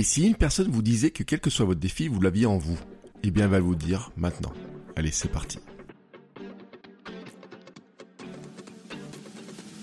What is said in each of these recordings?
Et si une personne vous disait que quel que soit votre défi, vous l'aviez en vous Eh bien, elle va vous dire maintenant. Allez, c'est parti.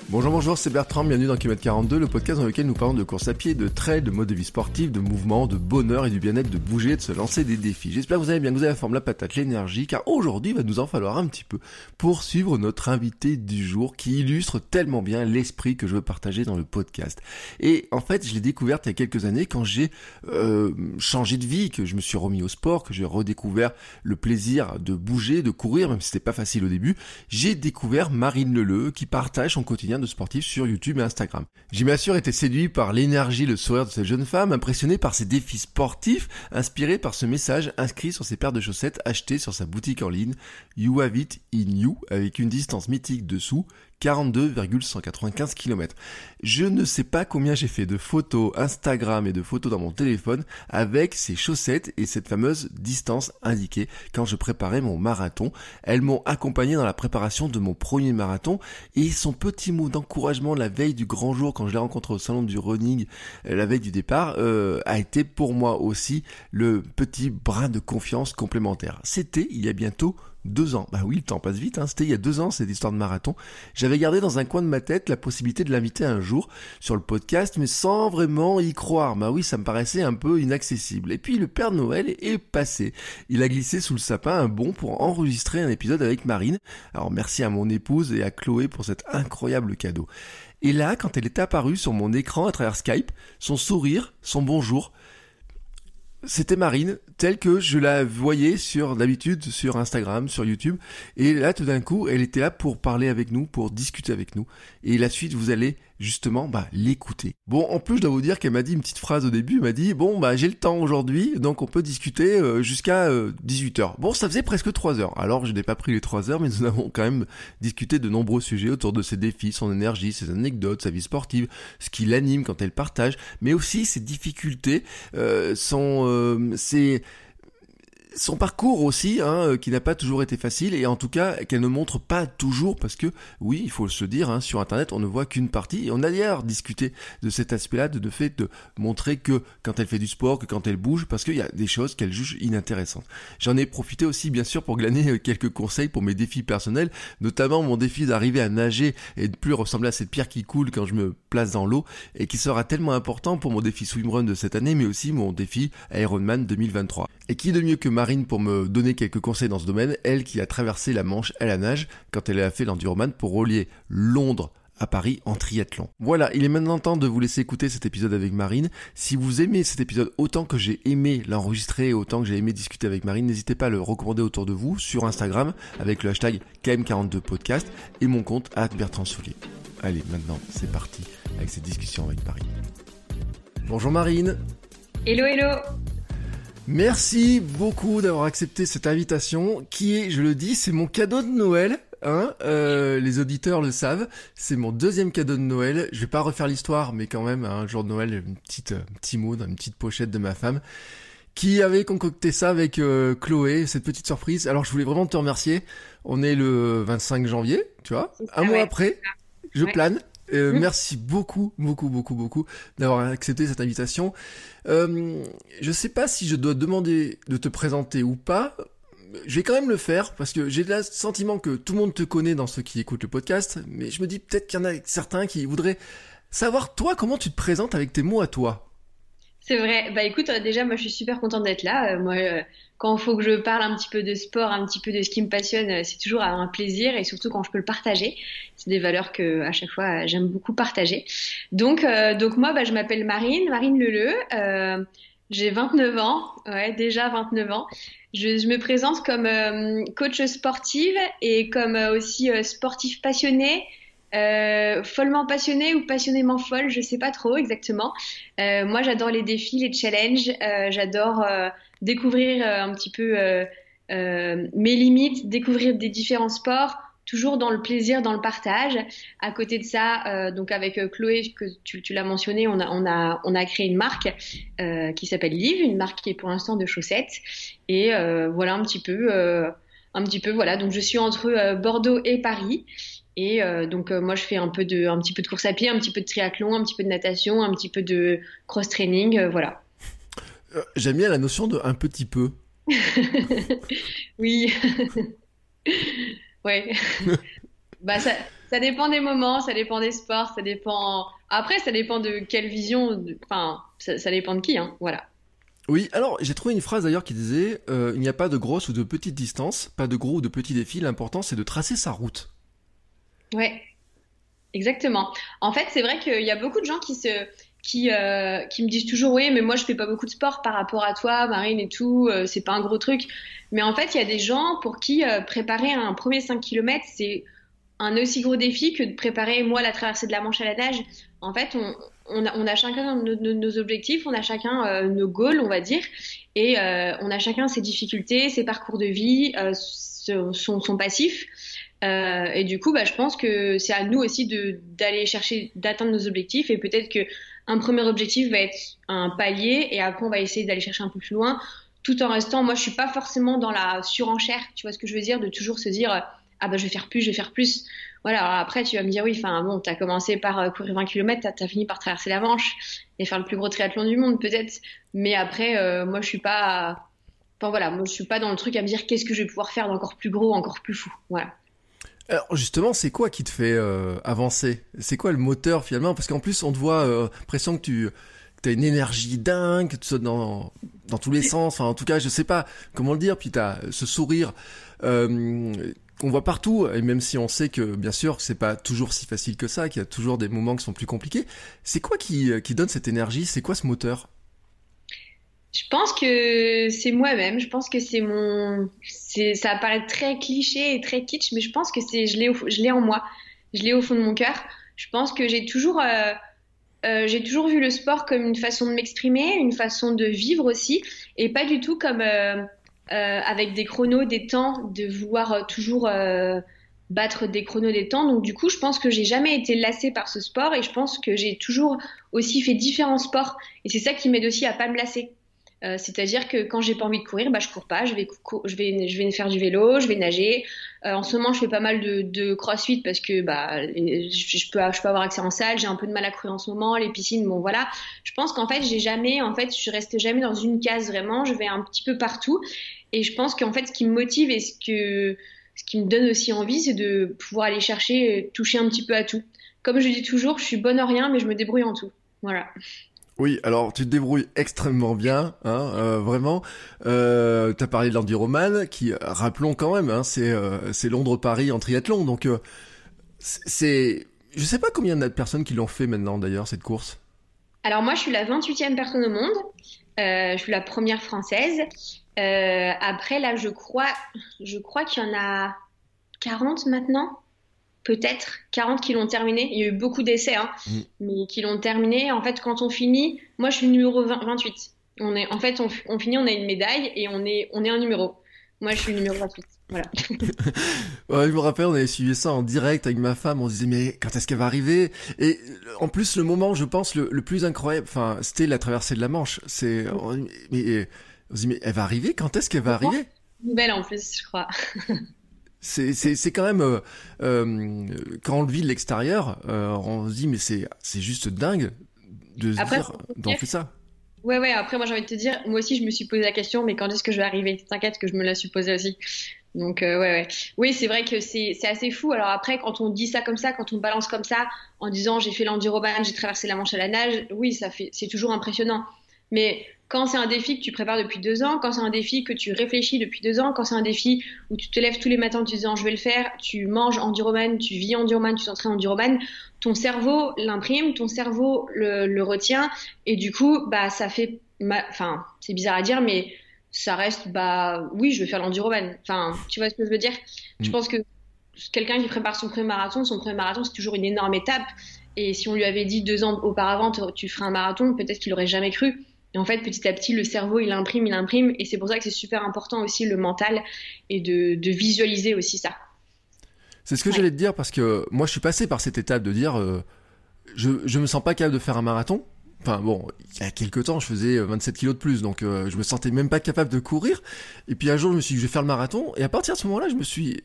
Bonjour, bonjour, c'est Bertrand, bienvenue dans Kilomètre 42, le podcast dans lequel nous parlons de course à pied, de trail, de mode de vie sportif, de mouvement, de bonheur et du bien-être, de bouger, de se lancer des défis. J'espère que vous allez bien, que vous avez la forme, la patate, l'énergie, car aujourd'hui, il va nous en falloir un petit peu pour suivre notre invité du jour qui illustre tellement bien l'esprit que je veux partager dans le podcast. Et en fait, je l'ai découverte il y a quelques années quand j'ai euh, changé de vie, que je me suis remis au sport, que j'ai redécouvert le plaisir de bouger, de courir, même si c'était pas facile au début. J'ai découvert Marine Leleu qui partage son quotidien de sportif sur YouTube et Instagram. J'ai bien sûr été séduit par l'énergie, le sourire de cette jeune femme, impressionné par ses défis sportifs, inspiré par ce message inscrit sur ses paires de chaussettes achetées sur sa boutique en ligne You Have It In You avec une distance mythique dessous 42,195 km. Je ne sais pas combien j'ai fait de photos Instagram et de photos dans mon téléphone avec ces chaussettes et cette fameuse distance indiquée quand je préparais mon marathon. Elles m'ont accompagné dans la préparation de mon premier marathon et son petit mot d'encouragement la veille du grand jour quand je l'ai rencontré au salon du running euh, la veille du départ euh, a été pour moi aussi le petit brin de confiance complémentaire. C'était il y a bientôt deux ans. Bah oui, le temps passe vite, hein. c'était il y a deux ans cette histoire de marathon. J'avais gardé dans un coin de ma tête la possibilité de l'inviter un jour sur le podcast, mais sans vraiment y croire. Bah oui, ça me paraissait un peu inaccessible. Et puis le Père Noël est passé. Il a glissé sous le sapin un bon pour enregistrer un épisode avec Marine. Alors merci à mon épouse et à Chloé pour cet incroyable cadeau. Et là, quand elle est apparue sur mon écran à travers Skype, son sourire, son bonjour, c'était Marine, telle que je la voyais sur d'habitude sur Instagram, sur YouTube. Et là, tout d'un coup, elle était là pour parler avec nous, pour discuter avec nous. Et la suite, vous allez justement bah, l'écouter. Bon, en plus, je dois vous dire qu'elle m'a dit une petite phrase au début. Elle m'a dit bon bah j'ai le temps aujourd'hui, donc on peut discuter euh, jusqu'à 18h. Euh, bon, ça faisait presque 3 heures. Alors je n'ai pas pris les 3 heures, mais nous avons quand même discuté de nombreux sujets autour de ses défis, son énergie, ses anecdotes, sa vie sportive, ce qui l'anime quand elle partage, mais aussi ses difficultés, euh, son, euh, ses son parcours aussi, hein, euh, qui n'a pas toujours été facile, et en tout cas qu'elle ne montre pas toujours, parce que oui, il faut se dire, hein, sur Internet, on ne voit qu'une partie, et on a d'ailleurs discuté de cet aspect-là, de, de fait de montrer que quand elle fait du sport, que quand elle bouge, parce qu'il y a des choses qu'elle juge inintéressantes. J'en ai profité aussi, bien sûr, pour glaner euh, quelques conseils pour mes défis personnels, notamment mon défi d'arriver à nager et de plus ressembler à cette pierre qui coule quand je me place dans l'eau, et qui sera tellement important pour mon défi swimrun de cette année, mais aussi mon défi Ironman 2023. Et qui de mieux que Marine pour me donner quelques conseils dans ce domaine, elle qui a traversé la Manche à la nage quand elle a fait l'enduroman pour relier Londres à Paris en triathlon. Voilà, il est maintenant temps de vous laisser écouter cet épisode avec Marine. Si vous aimez cet épisode autant que j'ai aimé l'enregistrer, autant que j'ai aimé discuter avec Marine, n'hésitez pas à le recommander autour de vous sur Instagram avec le hashtag KM42podcast et mon compte à Bertrand Soulier. Allez, maintenant, c'est parti avec cette discussion avec Marine. Bonjour Marine. Hello, hello. Merci beaucoup d'avoir accepté cette invitation qui est, je le dis, c'est mon cadeau de Noël. Hein euh, les auditeurs le savent, c'est mon deuxième cadeau de Noël. Je vais pas refaire l'histoire, mais quand même, un jour de Noël, une petite, un petit mot dans une petite pochette de ma femme qui avait concocté ça avec euh, Chloé, cette petite surprise. Alors je voulais vraiment te remercier. On est le 25 janvier, tu vois, un mois après, je plane. Euh, mmh. Merci beaucoup, beaucoup, beaucoup, beaucoup d'avoir accepté cette invitation. Euh, je sais pas si je dois demander de te présenter ou pas. Je vais quand même le faire parce que j'ai le sentiment que tout le monde te connaît dans ceux qui écoutent le podcast, mais je me dis peut-être qu'il y en a certains qui voudraient savoir toi comment tu te présentes avec tes mots à toi? C'est vrai. Bah écoute, déjà moi je suis super contente d'être là. Euh, moi quand il faut que je parle un petit peu de sport, un petit peu de ce qui me passionne, euh, c'est toujours un plaisir et surtout quand je peux le partager. C'est des valeurs que à chaque fois j'aime beaucoup partager. Donc, euh, donc moi, bah, je m'appelle Marine, Marine Leleu. Euh, j'ai 29 ans, ouais, déjà 29 ans. Je, je me présente comme euh, coach sportive et comme aussi sportif passionné, euh, follement passionnée ou passionnément folle, je sais pas trop exactement. Euh, moi, j'adore les défis, les challenges. Euh, j'adore découvrir un petit peu mes limites, découvrir des différents sports, toujours dans le plaisir, dans le partage. À côté de ça, donc avec Chloé, que tu, l'as mentionné, on a, on, a, on a créé une marque qui s'appelle Live, une marque qui est pour l'instant de chaussettes. Et voilà un petit peu, un petit peu voilà. Donc je suis entre Bordeaux et Paris. Et euh, donc euh, moi je fais un peu de, un petit peu de course à pied, un petit peu de triathlon, un petit peu de natation, un petit peu de cross training, euh, voilà. J'aime bien la notion de un petit peu. oui. ouais. bah ça, ça dépend des moments, ça dépend des sports, ça dépend. Après, ça dépend de quelle vision. Enfin, ça, ça, dépend de qui, hein. Voilà. Oui, alors j'ai trouvé une phrase d'ailleurs qui disait il n'y a pas de grosse ou de petite distance, pas de gros ou de petits défis, l'important c'est de tracer sa route. Ouais, exactement. En fait, c'est vrai qu'il y a beaucoup de gens qui se qui, euh, qui me disent toujours oui mais moi je fais pas beaucoup de sport par rapport à toi Marine et tout euh, c'est pas un gros truc. Mais en fait il y a des gens pour qui euh, préparer un premier 5 km c'est un aussi gros défi que de préparer moi la traversée de la Manche à la nage. En fait on, on, a, chacun nos, objectifs on a chacun nos goals on va dire. Et on a chacun ses difficultés ses parcours de vie son, son passif euh, et du coup, bah, je pense que c'est à nous aussi d'aller chercher, d'atteindre nos objectifs. Et peut-être que un premier objectif va être un palier, et après on va essayer d'aller chercher un peu plus loin, tout en restant. Moi, je suis pas forcément dans la surenchère. Tu vois ce que je veux dire De toujours se dire, ah bah je vais faire plus, je vais faire plus. Voilà. Après, tu vas me dire, oui, enfin bon, t'as commencé par euh, courir 20 km, t'as as fini par traverser la Manche et faire le plus gros triathlon du monde, peut-être. Mais après, euh, moi, je suis pas. Enfin voilà, moi je suis pas dans le truc à me dire qu'est-ce que je vais pouvoir faire d'encore plus gros, encore plus fou. Voilà. Alors justement, c'est quoi qui te fait euh, avancer? C'est quoi le moteur finalement? Parce qu'en plus, on te voit, euh, l'impression que tu as une énergie dingue, que tu sautes dans, dans tous les sens. Enfin, en tout cas, je sais pas comment le dire. Puis tu as ce sourire euh, qu'on voit partout. Et même si on sait que, bien sûr, c'est pas toujours si facile que ça, qu'il y a toujours des moments qui sont plus compliqués. C'est quoi qui, qui donne cette énergie? C'est quoi ce moteur? Je pense que c'est moi-même. Je pense que c'est mon. Ça paraît très cliché et très kitsch, mais je pense que c'est. Je l'ai, je l'ai en moi. Je l'ai au fond de mon cœur. Je pense que j'ai toujours. Euh, euh, j'ai toujours vu le sport comme une façon de m'exprimer, une façon de vivre aussi, et pas du tout comme euh, avec des chronos, des temps, de vouloir toujours battre des chronos, des temps. Donc du coup, je pense que j'ai jamais été lassée par ce sport, et je pense que j'ai toujours aussi fait différents sports, et c'est ça qui m'aide aussi à pas me lasser. Euh, c'est-à-dire que quand j'ai pas envie de courir, bah je cours pas, je vais, je vais, je vais faire du vélo, je vais nager. Euh, en ce moment, je fais pas mal de, de crossfit parce que bah je, peux, je peux avoir accès en salle. J'ai un peu de mal à courir en ce moment, les piscines, bon voilà. Je pense qu'en fait, j'ai jamais, en fait, je reste jamais dans une case vraiment. Je vais un petit peu partout. Et je pense qu'en fait, ce qui me motive et ce que ce qui me donne aussi envie, c'est de pouvoir aller chercher, toucher un petit peu à tout. Comme je dis toujours, je suis bonne en rien, mais je me débrouille en tout. Voilà. Oui, alors tu te débrouilles extrêmement bien, hein, euh, vraiment. Euh, tu as parlé de l'enduroman, qui, rappelons quand même, hein, c'est euh, c'est Londres-Paris en triathlon, donc euh, c'est... Je sais pas combien de personnes qui l'ont fait maintenant d'ailleurs, cette course. Alors moi, je suis la 28e personne au monde. je suis la première française. après, là, je crois, je crois qu'il y en a 40 maintenant peut-être 40 qui l'ont terminé. Il y a eu beaucoup d'essais, hein, mm. mais qui l'ont terminé. En fait, quand on finit, moi je suis numéro 28. On est, en fait, on, finit, on a une médaille et on est, on est un numéro. Moi, je suis numéro 28. Voilà. je me rappelle, on avait suivi ça en direct avec ma femme. On se disait, mais quand est-ce qu'elle va arriver? Et en plus, le moment, je pense, le, plus incroyable, enfin, c'était la traversée de la Manche. C'est, mais, on se dit, mais elle va arriver? Quand est-ce qu'elle va arriver? Nouvelle en plus, je crois. C'est, c'est, c'est quand même euh, euh, quand on le vit de l'extérieur, euh, on se dit mais c'est c'est juste dingue de se dire d'en faire ça. Ouais ouais. Après moi j'ai envie de te dire, moi aussi je me suis posé la question, mais quand est-ce que je vais arriver? T'inquiète que je me la suis posée aussi. Donc ouais ouais. Oui c'est vrai que c'est c'est assez fou. Alors après quand on dit ça comme ça, quand on balance comme ça, en disant j'ai fait l'enduroban, j'ai traversé la Manche à la nage, oui ça fait c'est toujours impressionnant. Mais quand c'est un défi que tu prépares depuis deux ans, quand c'est un défi que tu réfléchis depuis deux ans, quand c'est un défi où tu te lèves tous les matins en te disant je vais le faire, tu manges enduroman, tu vis enduroman, tu t'entraînes enduroman, ton cerveau l'imprime, ton cerveau le, retient et du coup bah ça fait, enfin c'est bizarre à dire mais ça reste bah oui je vais faire l'enduroman. Enfin tu vois ce que je veux dire? Je mm. pense que quelqu'un qui prépare son premier marathon, son premier marathon, c'est toujours une énorme étape. Et si on lui avait dit deux ans auparavant, tu ferais un marathon, peut-être qu'il aurait jamais cru. Et en fait, petit à petit, le cerveau, il imprime, il imprime. Et c'est pour ça que c'est super important aussi le mental et de, visualiser aussi ça. C'est ce que j'allais te dire parce que moi, je suis passé par cette étape de dire, euh, je, je me sens pas capable de faire un marathon. Enfin bon, il y a quelques temps, je faisais 27 kilos de plus, donc euh, je me sentais même pas capable de courir. Et puis un jour, je me suis dit, je vais faire le marathon. Et à partir de ce moment-là, je me suis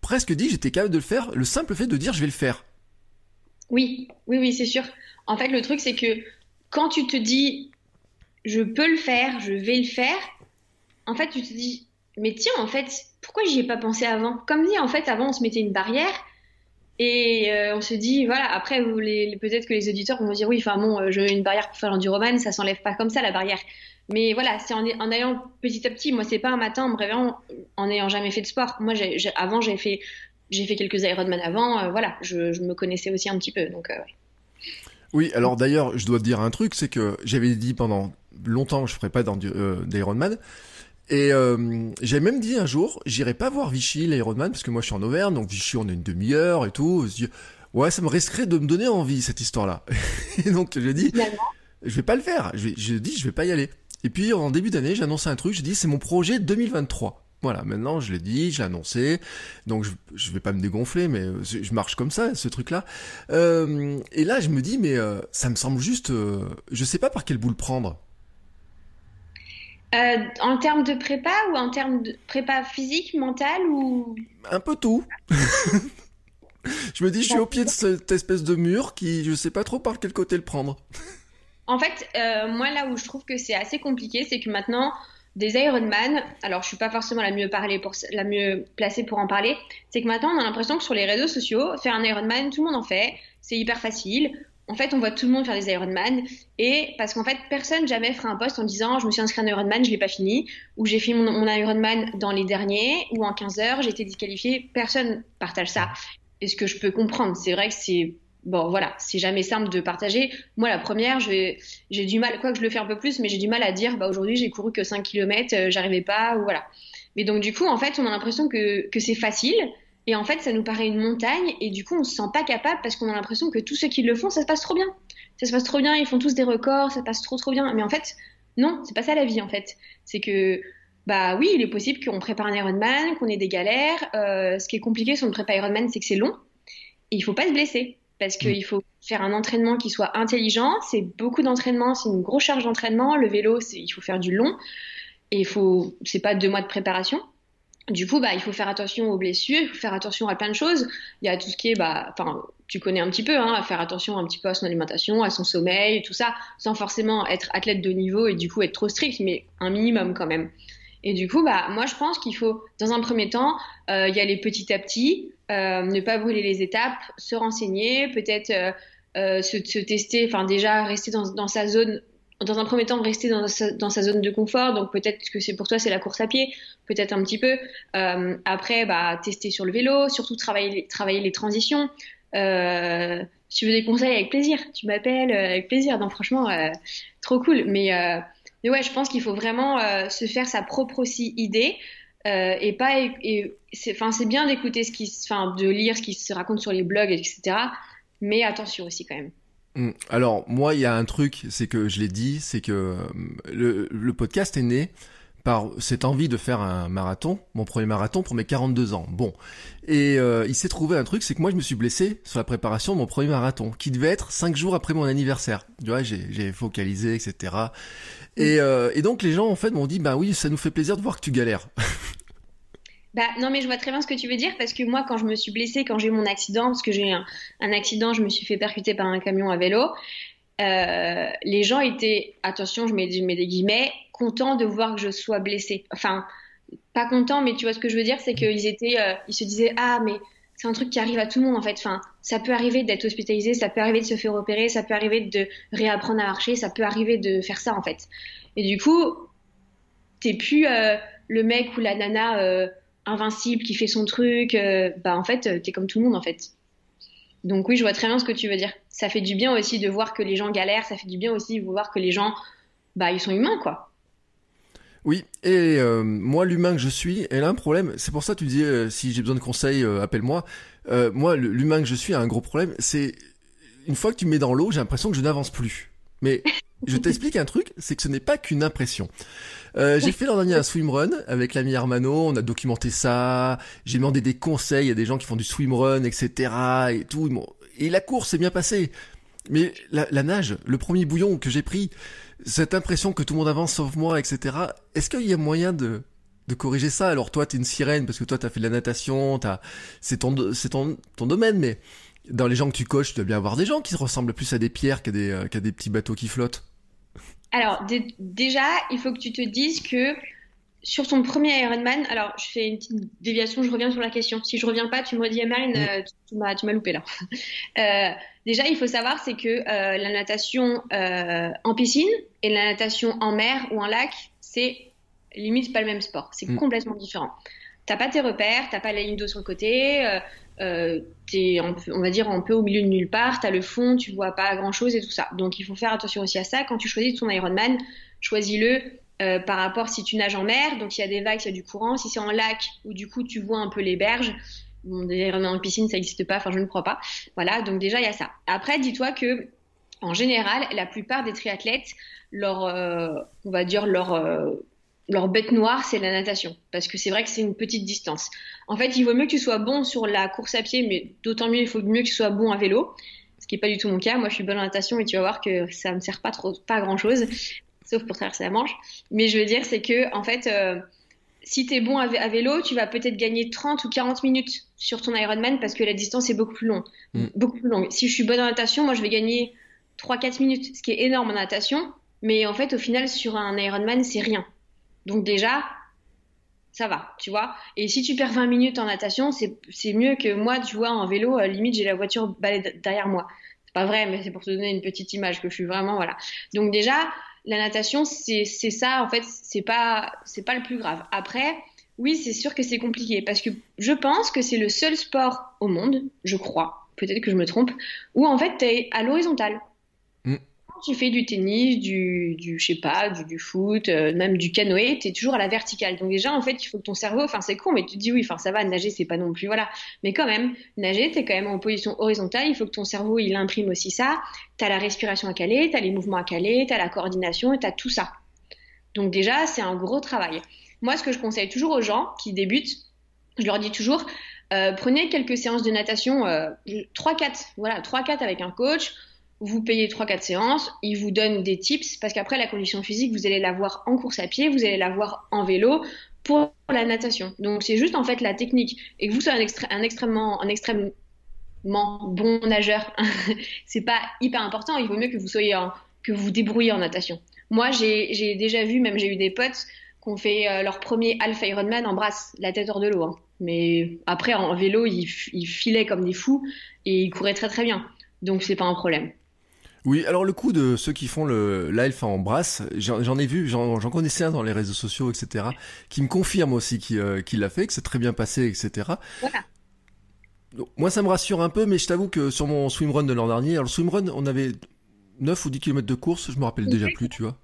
presque dit j'étais capable de le faire. Le simple fait de dire, je vais le faire. Oui, oui, oui, c'est sûr. En fait, le truc, c'est que quand tu te dis, je peux le faire, je vais le faire, en fait, tu te dis, mais tiens, en fait, pourquoi j'y ai pas pensé avant? Comme dit, en fait, avant, on se mettait une barrière. Et euh, on se dit, voilà, après, peut-être que les auditeurs vont dire, oui, enfin bon, euh, je une barrière pour faire l'enduroman, ça s'enlève pas comme ça, la barrière. Mais voilà, c'est en, en, allant petit à petit. Moi, c'est pas un matin en me réveillant en n'ayant jamais fait de sport. Moi, avant, j'ai fait, j'ai fait quelques Ironman avant. Euh, voilà, je, me connaissais aussi un petit peu. Donc, Oui, alors d'ailleurs, je dois te dire un truc, c'est que j'avais dit pendant longtemps que je ferais pas d'Ironman. Et euh, j'ai même dit un jour, j'irai pas voir Vichy, l'Ironman, parce que moi je suis en Auvergne, donc Vichy on a une demi-heure et tout. ouais, ça me risquerait de me donner envie cette histoire-là. et donc j'ai dit, je vais pas le faire. Je, je dis, je vais pas y aller. Et puis en début d'année, j'ai annoncé un truc, j'ai dit, c'est mon projet 2023. Voilà, maintenant je l'ai dit, je l'ai annoncé, donc je, je vais pas me dégonfler, mais je marche comme ça, ce truc-là. Euh, et là, je me dis, mais euh, ça me semble juste, euh, je sais pas par quel bout le prendre. Euh, en termes de prépa ou en termes de prépa physique, mentale ou? Un peu tout. je me dis, je suis au pied de cette espèce de mur qui, je sais pas trop par quel côté le prendre. En fait, euh, moi là où je trouve que c'est assez compliqué, c'est que maintenant des Ironman, alors je suis pas forcément la mieux parler pour la mieux placée pour en parler, c'est que maintenant on a l'impression que sur les réseaux sociaux, faire un Ironman, tout le monde en fait, c'est hyper facile en fait, on voit tout le monde faire des Ironman et parce qu'en fait, personne jamais fera un post en disant je me suis inscrit à un Ironman, je l'ai pas fini, ou j'ai fait mon, mon, Ironman dans les derniers, ou en 15 heures, j'ai été disqualifié. Personne partage ça. Et ce que je peux comprendre, c'est vrai que c'est bon, voilà, c'est jamais simple de partager. Moi, la première, j'ai du mal, quoi que je le fais un peu plus, mais j'ai du mal à dire bah aujourd'hui j'ai couru que 5 km, euh, j'arrivais pas, ou voilà. Mais donc du coup, en fait, on a l'impression que, que c'est facile et en fait, ça nous paraît une montagne et du coup, on se sent pas capable parce qu'on a l'impression que tous ceux qui le font, ça se passe trop bien. Ça se passe trop bien, ils font tous des records, ça passe trop trop bien. Mais en fait, non, c'est pas ça la vie en fait. C'est que bah oui, il est possible qu'on prépare un Ironman, qu'on ait des galères. Euh, ce qui est compliqué sur le prépa Ironman, c'est que c'est long et il faut pas se blesser parce qu'il mm. faut faire un entraînement qui soit intelligent. C'est beaucoup d'entraînement, c'est une grosse charge d'entraînement. Le vélo, il faut faire du long et il faut, c'est pas deux mois de préparation. Du coup, bah, il faut faire attention aux blessures, il faut faire attention à plein de choses. Il y a tout ce qui est, bah, enfin, tu connais un petit peu, hein, à faire attention un petit peu à son alimentation, à son sommeil, tout ça, sans forcément être athlète de niveau et du coup être trop strict, mais un minimum quand même. Et du coup, bah, moi, je pense qu'il faut, dans un premier temps, euh, y aller petit à petit, euh, ne pas brûler les étapes, se renseigner, peut-être euh, euh se, se, tester, enfin déjà rester dans, dans sa zone dans un premier temps rester dans sa, zone de confort. Donc peut-être que c'est pour toi c'est la course à pied, peut-être un petit peu. Euh, après, bah, tester sur le vélo, surtout travailler, les transitions. Euh, si tu veux des conseils, avec plaisir. Tu m'appelles euh, avec plaisir. Donc franchement, euh, trop cool. Mais, euh, mais ouais, je pense qu'il faut vraiment euh, se faire sa propre aussi idée. et pas et, enfin c'est bien d'écouter ce qui enfin de lire ce qui se raconte sur les blogs etc mais attention aussi quand même. Alors moi, il y a un truc, c'est que je l'ai dit, c'est que euh, le, podcast est né par cette envie de faire un marathon, mon premier marathon pour mes 42 ans. Bon, et euh, il s'est trouvé un truc, c'est que moi je me suis blessé sur la préparation de mon premier marathon, qui devait être 5 jours après mon anniversaire. Tu vois, j'ai focalisé, etc. Et, euh, et donc les gens en fait m'ont dit, bah oui, ça nous fait plaisir de voir que tu galères. Bah, non, mais je vois très bien ce que tu veux dire parce que moi, quand je me suis blessée, quand j'ai eu mon accident, parce que j'ai eu un, accident, je me suis fait percuter par un camion à vélo, euh, les gens étaient, attention, je mets, des guillemets, contents de voir que je sois blessée. Enfin, pas contents, mais tu vois ce que je veux dire, c'est qu'ils étaient, euh, ils se disaient, ah, mais c'est un truc qui arrive à tout le monde en fait. Enfin, ça peut arriver d'être hospitalisé, ça peut arriver de se faire opérer, ça peut arriver de réapprendre à marcher, ça peut arriver de faire ça en fait. Et du coup, t'es plus euh, le mec ou la nana invincible qui fait son truc, euh, bah en fait, euh, t'es comme tout le monde en fait. Donc oui, je vois très bien ce que tu veux dire. Ça fait du bien aussi de voir que les gens galèrent, ça fait du bien aussi de voir que les gens, bah ils sont humains quoi. Oui, et euh, moi, l'humain que je suis, elle a un problème. C'est pour ça que tu euh, si j'ai besoin de conseils, appelle-moi. moi, l'humain que je suis a un gros problème. C'est une fois que tu me mets dans l'eau, j'ai l'impression que je n'avance plus. Mais je t'explique un truc, c'est que ce n'est pas qu'une impression. J'ai fait l'an dernier un swimrun avec l'ami Hermano, on a documenté ça, j'ai demandé des conseils à des gens qui font du swimrun, etc. et tout. Et la course s'est bien passée. Mais la, la nage, le premier bouillon que j'ai pris, cette impression que tout le monde avance sauf moi, etc. Est-ce qu'il y a moyen de, de corriger ça? Alors toi, t'es une sirène parce que toi, t'as fait de la natation, t'as, c'est ton, c'est ton, ton domaine, mais dans les gens que tu coaches, tu dois bien avoir des gens qui se ressemblent plus à des pierres qu'à des, euh, qu'à des petits bateaux qui flottent. Alors déjà, il faut que tu te dises que sur ton premier Ironman, alors je fais une petite déviation, je reviens sur la question. Si je reviens pas, tu me dis, Marine, euh, tu, m'as, tu m'as loupé là. Euh, déjà, il faut savoir, c'est que euh, la natation en piscine et la natation en mer ou en lac, c'est limite pas le même sport. C'est mm. complètement différent. T'as pas tes repères, t'as pas la ligne d'eau sur le côté, t'es, on va dire, un peu au milieu de nulle part, t'as le fond, tu vois pas grand chose et tout ça. Donc il faut faire attention aussi à ça. Quand tu choisis ton Ironman, choisis-le euh, par rapport si tu nages en mer, donc il y a des vagues, il y a du courant. Si c'est en lac, où du coup tu vois un peu les berges, des en piscine ça n'existe pas, enfin je ne crois pas. Voilà, donc déjà il y a ça. Après, dis-toi que en général, la plupart des triathlètes, euh, on va dire euh, leur bête noire, c'est la natation, parce que c'est vrai que c'est une petite distance. En fait, il vaut mieux que tu sois bon sur la course à pied, mais d'autant mieux, il faut mieux que tu sois bon à vélo, ce qui n'est pas du tout mon cas. Moi, je suis bonne en natation et tu vas voir que ça me sert pas trop, pas grand chose sauf pour traverser la Manche. Mais je veux dire, c'est que, en fait, euh, si tu es bon à, vélo, tu vas peut-être gagner 30 ou 40 minutes sur ton Ironman parce que la distance est beaucoup plus longue. Mm. Beaucoup plus longue. Si je suis bonne en natation, moi, je vais gagner 3-4 minutes, ce qui est énorme en natation. Mais en fait, au final, sur un Ironman, c'est rien. Donc déjà, ça va, tu vois. Et si tu perds 20 minutes en natation, c'est mieux que moi, tu vois, en vélo, euh, limite, j'ai la voiture derrière moi. C'est pas vrai, mais c'est pour te donner une petite image que je suis vraiment, voilà. Donc déjà, la natation, c'est ça, en fait, c'est pas, pas le plus grave. Après, oui, c'est sûr que c'est compliqué parce que je pense que c'est le seul sport au monde, je crois, peut-être que je me trompe, où en fait, tu es à l'horizontale tu fais du tennis, du, je sais pas, du, foot, euh, même du canoë, tu es toujours à la verticale. Donc déjà, en fait, il faut que ton cerveau, enfin c'est con, mais tu te dis oui, enfin ça va, nager, c'est pas non plus, voilà. Mais quand même, nager, tu es quand même en position horizontale, il faut que ton cerveau, il imprime aussi ça. Tu as la respiration à caler, tu as les mouvements à caler, tu as la coordination et tu as tout ça. Donc déjà, c'est un gros travail. Moi, ce que je conseille toujours aux gens qui débutent, je leur dis toujours, euh, prenez quelques séances de natation, euh, 3-4, voilà, 3-4 avec un coach, vous payez 3-4 séances, il vous donne des tips, parce qu'après la condition physique, vous allez la voir en course à pied, vous allez la voir en vélo pour la natation. Donc c'est juste en fait la technique. Et que vous soyez un, extrêmement, bon nageur, c'est pas hyper important, il vaut mieux que vous soyez que vous, vous débrouillez en natation. Moi j'ai déjà vu, même j'ai eu des potes qui ont fait euh, leur premier Alpha Ironman en brasse, la tête hors de l'eau. Hein. Mais après en vélo, ils, ils filaient comme des fous et ils couraient très très bien. Donc c'est pas un problème. Oui, alors le coup de ceux qui font le l'elfe en brasse, j'en ai vu, j'en connaissais un dans les réseaux sociaux, etc., qui me confirme aussi qu'il euh, l'a fait, que c'est très bien passé, etc. Voilà. moi, ça me rassure un peu, mais je t'avoue que sur mon swimrun de l'an dernier, alors le swimrun, on avait 9 ou 10 km de course, je me rappelle déjà plus, tu vois.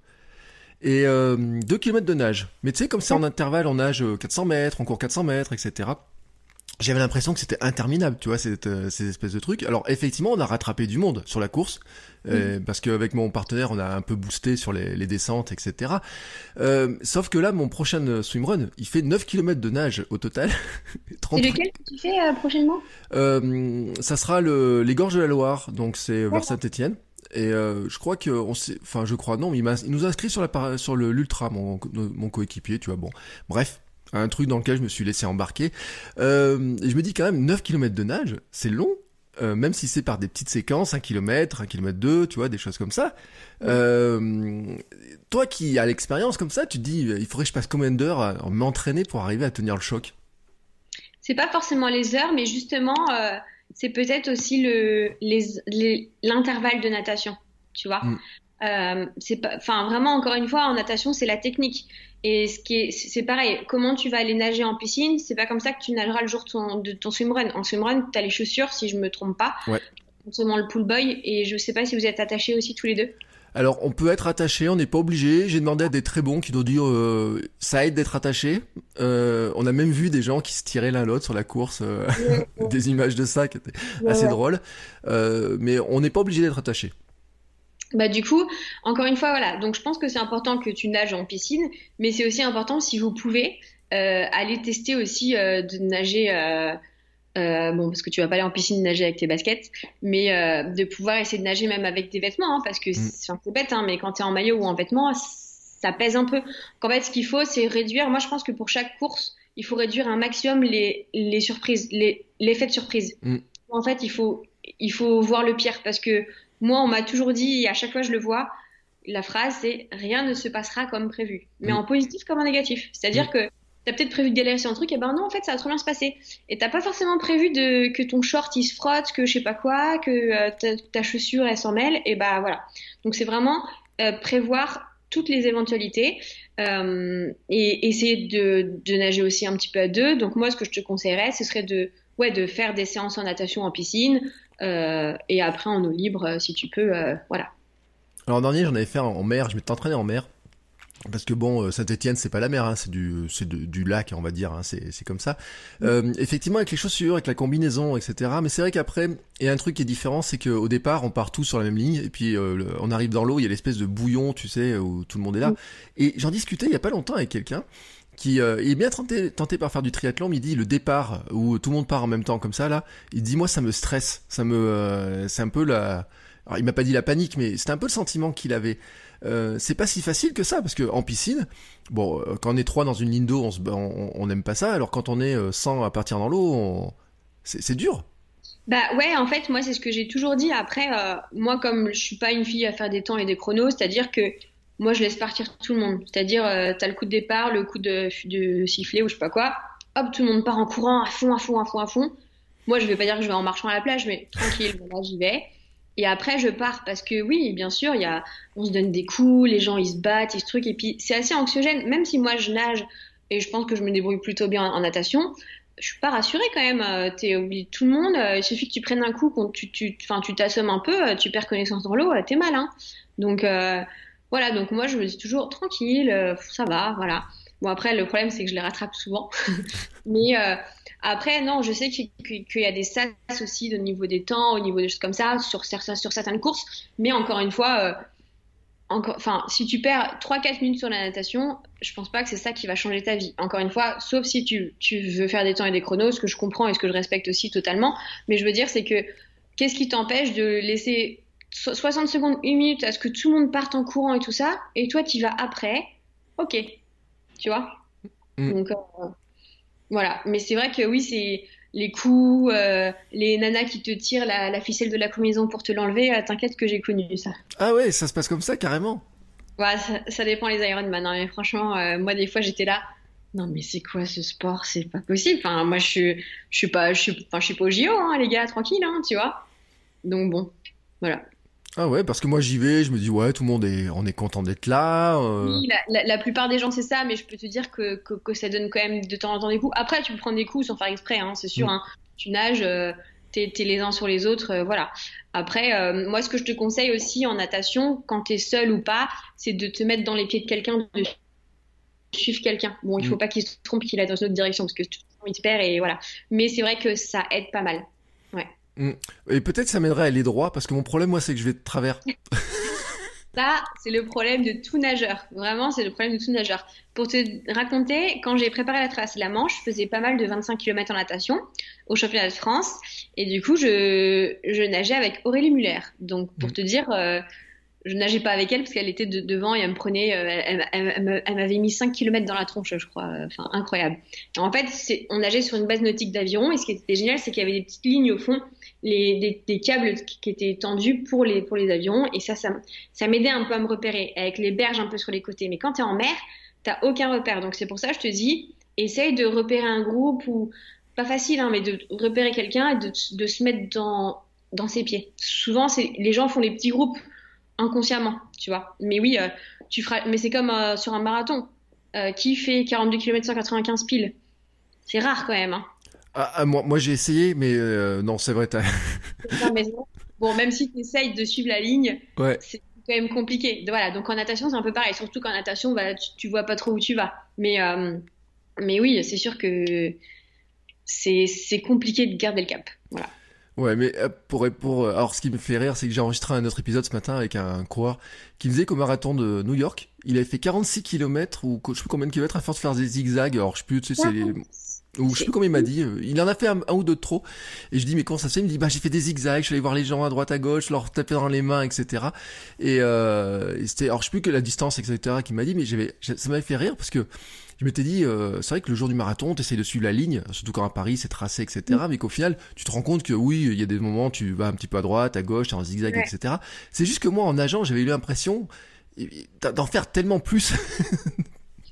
Et euh, 2 km de nage. Mais tu sais, comme c'est en intervalle, on nage 400 mètres, on court 400 mètres, etc j'avais l'impression que c'était interminable, tu vois, cette, euh, ces espèces de trucs. Alors effectivement, on a rattrapé du monde sur la course, euh, parce qu'avec mon partenaire, on a un peu boosté sur les, les descentes, etc. Euh, sauf que là, mon prochain swimrun, il fait 9 km de nage au total. C'est lequel que tu fais euh, prochainement? Ça sera le, les gorges de la Loire, donc c'est vers Saint-Étienne. Et je crois que on sait, enfin je crois non, il, il nous a inscrit sur la sur le l'ultra mon mon coéquipier, tu vois. Bon, bref, un truc dans lequel je me suis laissé embarquer. Euh, je me dis quand même 9 km de nage, c'est long. Euh, même si c'est par des petites séquences, 1 km, 1 km 2, tu vois, des choses comme ça. Euh, toi qui as l'expérience comme ça, tu te dis, il faudrait que je passe combien d'heures à m'entraîner pour arriver à tenir le choc? C'est pas forcément les heures, mais justement, c'est peut-être aussi le, l'intervalle de natation, tu vois. Mm. C'est pas, enfin vraiment encore une fois en natation c'est la technique. Et ce qui est, c'est pareil, comment tu vas aller nager en piscine, c'est pas comme ça que tu nageras le jour de ton, de ton swimrun. En swimrun, tu as les chaussures, si je me trompe pas, ouais. le pool boy, et je sais pas si vous êtes attachés aussi tous les deux. Alors, on peut être attaché, on n'est pas obligé. J'ai demandé à des très bons qui doivent dire euh, ça aide d'être attaché. Euh, on a même vu des gens qui se tiraient l'un l'autre sur la course, euh, des images de ça qui étaient assez drôles. mais on n'est pas obligé d'être attaché. Bah du coup, encore une fois, voilà. Donc je pense que c'est important que tu nages en piscine, mais c'est aussi important si vous pouvez aller tester aussi de nager euh, bon, parce que tu vas pas aller en piscine nager avec tes baskets, mais euh, de pouvoir essayer de nager même avec des vêtements, hein, parce que mm. c'est bête, hein, mais quand tu es en maillot ou en vêtements, ça pèse un peu. En fait, ce qu'il faut, c'est réduire. Moi, je pense que pour chaque course, il faut réduire un maximum les, les surprises, l'effet de surprise. Mm. En fait, il faut, il faut voir le pire, parce que moi, on m'a toujours dit, et à chaque fois je le vois, la phrase c'est rien ne se passera comme prévu, mais en positif comme en négatif. C'est-à-dire que t'as peut-être prévu de galérer sur un truc, et ben non, en fait, ça va trop bien se passer. Et t'as pas forcément prévu de, que ton short il se frotte, que je sais pas quoi, que euh, ta, chaussure elle s'en mêle, et bah voilà. Donc c'est vraiment euh, prévoir toutes les éventualités euh, et essayer de, de, nager aussi un petit peu à deux. Donc moi, ce que je te conseillerais, ce serait de, ouais, de faire des séances en natation en piscine et après en eau libre si tu peux, voilà. Alors, dernier, j'en avais fait en mer, je m'étais entraîné en mer. Parce que bon, euh, Saint-Étienne, c'est pas la mer, hein, c'est du, c'est du lac, on va dire, hein, c'est, c'est comme ça. Euh, effectivement, avec les chaussures, avec la combinaison, etc. Mais c'est vrai qu'après, il y a un truc qui est différent, c'est qu'au départ, on part tous sur la même ligne, et puis euh, on arrive dans l'eau, il y a l'espèce de bouillon, tu sais, où tout le monde est là. Mm. Et j'en discutais il y a pas longtemps avec quelqu'un qui euh, est bien tenté, par faire du triathlon, mais il dit le départ où tout le monde part en même temps comme ça là, il dit moi ça me stresse, ça me, c'est un peu la, il m'a pas dit la panique, mais c'était un peu le sentiment qu'il avait. Euh, c'est pas si facile que ça parce que en piscine, bon, euh, quand on est trois dans une ligne d'eau, on n'aime pas ça. Alors quand on est 100 euh, à partir dans l'eau, c'est dur. Bah ouais, en fait, moi c'est ce que j'ai toujours dit. Après, moi comme je suis pas une fille à faire des temps et des chronos, c'est-à-dire que moi je laisse partir tout le monde. C'est-à-dire, t'as le coup de départ, le coup de, de sifflet ou je sais pas quoi. Hop, tout le monde part en courant à fond, à fond, à fond, à fond. Moi, je vais pas dire que je vais en marchant à la plage, mais tranquille, là j'y vais. Et après, je pars parce que oui, bien sûr, y a, on se donne des coups, les gens ils se battent, ils se truquent, et puis c'est assez anxiogène. Même si moi je nage et je pense que je me débrouille plutôt bien en, natation, je suis pas rassurée quand même. Euh, t'es oublié de tout le monde. Euh, il suffit que tu prennes un coup, tu, tu, tu t'assommes un peu, euh, tu perds connaissance dans l'eau, t'es mal. Hein. Donc voilà. Donc moi, je me dis toujours tranquille, ça va, voilà. Bon après, le problème c'est que je les rattrape souvent, mais après, non, je sais qu'il y a des sas aussi au niveau des temps, au niveau des choses comme ça, sur, certaines courses. Mais encore une fois, euh, si tu perds 3-4 minutes sur la natation, je pense pas que c'est ça qui va changer ta vie. Encore une fois, sauf si tu, tu, veux faire des temps et des chronos, ce que je comprends et ce que je respecte aussi totalement. Mais je veux dire, c'est que qu'est-ce qui t'empêche de laisser 60 secondes, une minute à ce que tout le monde parte en courant et tout ça, et toi, tu vas après Ok. Tu vois? Mm. Donc, euh, voilà, mais c'est vrai que oui, c'est les coups, euh, les nanas qui te tirent la, ficelle de la combinaison pour te l'enlever, euh, t'inquiète que j'ai connu ça. Ah ouais, ça se passe comme ça carrément Ouais, ça, dépend les Ironman, hein, mais franchement, euh, moi des fois j'étais là, non mais c'est quoi ce sport, c'est pas possible, enfin moi je suis, je suis pas, je suis, enfin, je suis pas au JO, hein, les gars, tranquille, hein, tu vois. Donc bon, voilà. Ah ouais, parce que moi j'y vais, je me dis ouais, tout le monde est, on est content d'être là. Euh. Oui, la, plupart des gens c'est ça, mais je peux te dire que, que, ça donne quand même de temps en temps des coups. Après, tu peux prendre des coups sans faire exprès, hein, c'est sûr. Mm. Hein. Tu nages, euh, t'es es les uns sur les autres, euh, voilà. Après, moi ce que je te conseille aussi en natation, quand t'es seul ou pas, c'est de te mettre dans les pieds de quelqu'un, de suivre quelqu'un. Bon, il faut mm. pas qu'il se trompe, qu'il aille dans une autre direction, parce que il te perd et voilà. Mais c'est vrai que ça aide pas mal. Mm. Et peut-être ça m'aiderait à aller droit, parce que mon problème, moi, c'est que je vais de travers. Ça, c'est le problème de tout nageur. Vraiment, c'est le problème de tout nageur. Pour te raconter, quand j'ai préparé la traversée de la Manche, je faisais pas mal de 25 km en natation au championnat de France. Et du coup, je, je nageais avec Aurélie Muller. Donc, pour mm. te dire, euh, je nageais pas avec elle parce qu'elle était devant et elle me prenait, euh, elle, m'avait mis 5 km dans la tronche, je crois. Enfin, incroyable. en fait, on nageait sur une base nautique d'aviron et ce qui était génial, c'est qu'il y avait des petites lignes au fond des, câbles qui étaient tendus pour les, pour avions. Et ça, ça, m'aidait un peu à me repérer avec les berges un peu sur les côtés. Mais quand tu es en mer, tu aucun repère. Donc c'est pour ça que je te dis, essaye de repérer un groupe ou, pas facile, hein, mais de repérer quelqu'un et de, se mettre dans, dans ses pieds. Souvent, les gens font les petits groupes inconsciemment, tu vois. Mais oui, euh, tu feras, mais c'est comme euh, sur un marathon. Euh, qui fait 42 km 195 piles C'est rare quand même. Hein. Ah, ah, moi, moi j'ai essayé, mais non, c'est vrai. non, mais bon, même si tu essayes de suivre la ligne, c'est quand même compliqué. Voilà, donc en natation, c'est un peu pareil. Surtout qu'en natation, bah, tu, tu, vois pas trop où tu vas. Mais, mais oui, c'est sûr que c'est compliqué de garder le cap. Voilà. Ouais, mais euh, pour, pour euh, alors ce qui me fait rire, c'est que j'ai enregistré un autre épisode ce matin avec un coureur qui me disait qu'au marathon de New York, il avait fait 46 km ou je sais plus combien de kilomètres à force de faire des zigzags. Alors je sais plus, tu sais, c'est les ou je sais plus combien il m'a dit, euh, il en a fait un, ou deux de trop. Et je dis mais comment ça se fait? Il me dit bah j'ai fait des zigzags, je suis allé voir les gens à droite à gauche, leur taper dans les mains, etc. Et, euh, et c'était, alors je sais plus que la distance, etc. qui m'a dit, mais j'avais, ça m'avait fait rire parce que je m'étais dit, euh, c'est vrai que le jour du marathon, t'essayes de suivre la ligne, surtout quand à Paris c'est tracé, etc. Mm. Mais qu'au final, tu te rends compte que oui, il y a des moments tu vas un petit peu à droite, à gauche, t'es en zigzag, etc. C'est juste que moi en nageant, j'avais eu l'impression d'en faire tellement plus.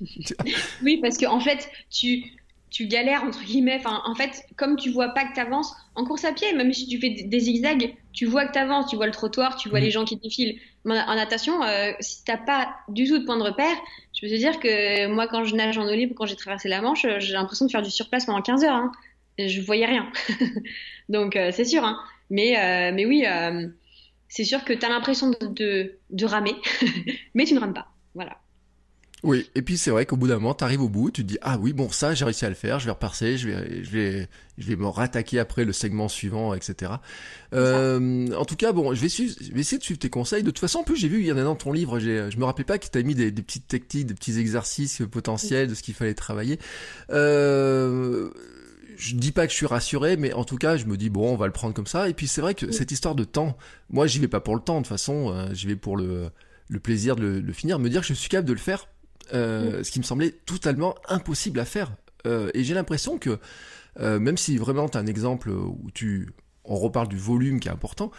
oui, parce que en fait, tu tu galères entre guillemets. Enfin, en fait, comme tu vois pas que tu avances en course à pied, même si tu fais des zigzags, tu vois que tu avances, tu vois le trottoir, tu vois mm. les gens qui défilent. En natation, euh, si t'as pas du tout de point de repère, je peux te dire que moi, quand je nage en eau libre, quand j'ai traversé la Manche, j'ai l'impression de faire du surplace pendant 15 heures. Hein. Je voyais rien. Donc, euh, c'est sûr. Hein. Mais, euh, mais oui, c'est sûr que tu as l'impression de, de ramer, mais tu ne rames pas. Voilà. Oui, et puis c'est vrai qu'au bout d'un moment, t'arrives au bout, tu te dis ah oui bon ça j'ai réussi à le faire, je vais repasser, je vais je vais je vais me rattaquer après le segment suivant, etc. Euh, en tout cas bon, je vais, je vais essayer de suivre tes conseils. De toute façon, en plus j'ai vu il y en a dans ton livre, je me rappelais pas que t'as mis des, des petites techniques, des petits exercices potentiels de ce qu'il fallait travailler. Euh, je dis pas que je suis rassuré, mais en tout cas, je me dis bon, on va le prendre comme ça. Et puis c'est vrai que cette histoire de temps, moi, j'y vais pas pour le temps. De toute façon, euh, j'y vais pour le, le plaisir de le, le, finir. Me dire que je suis capable de le faire, euh, ce qui me semblait totalement impossible à faire. Euh, et j'ai l'impression que, euh, même si vraiment tu as un exemple où tu, on reparle du volume qui est important,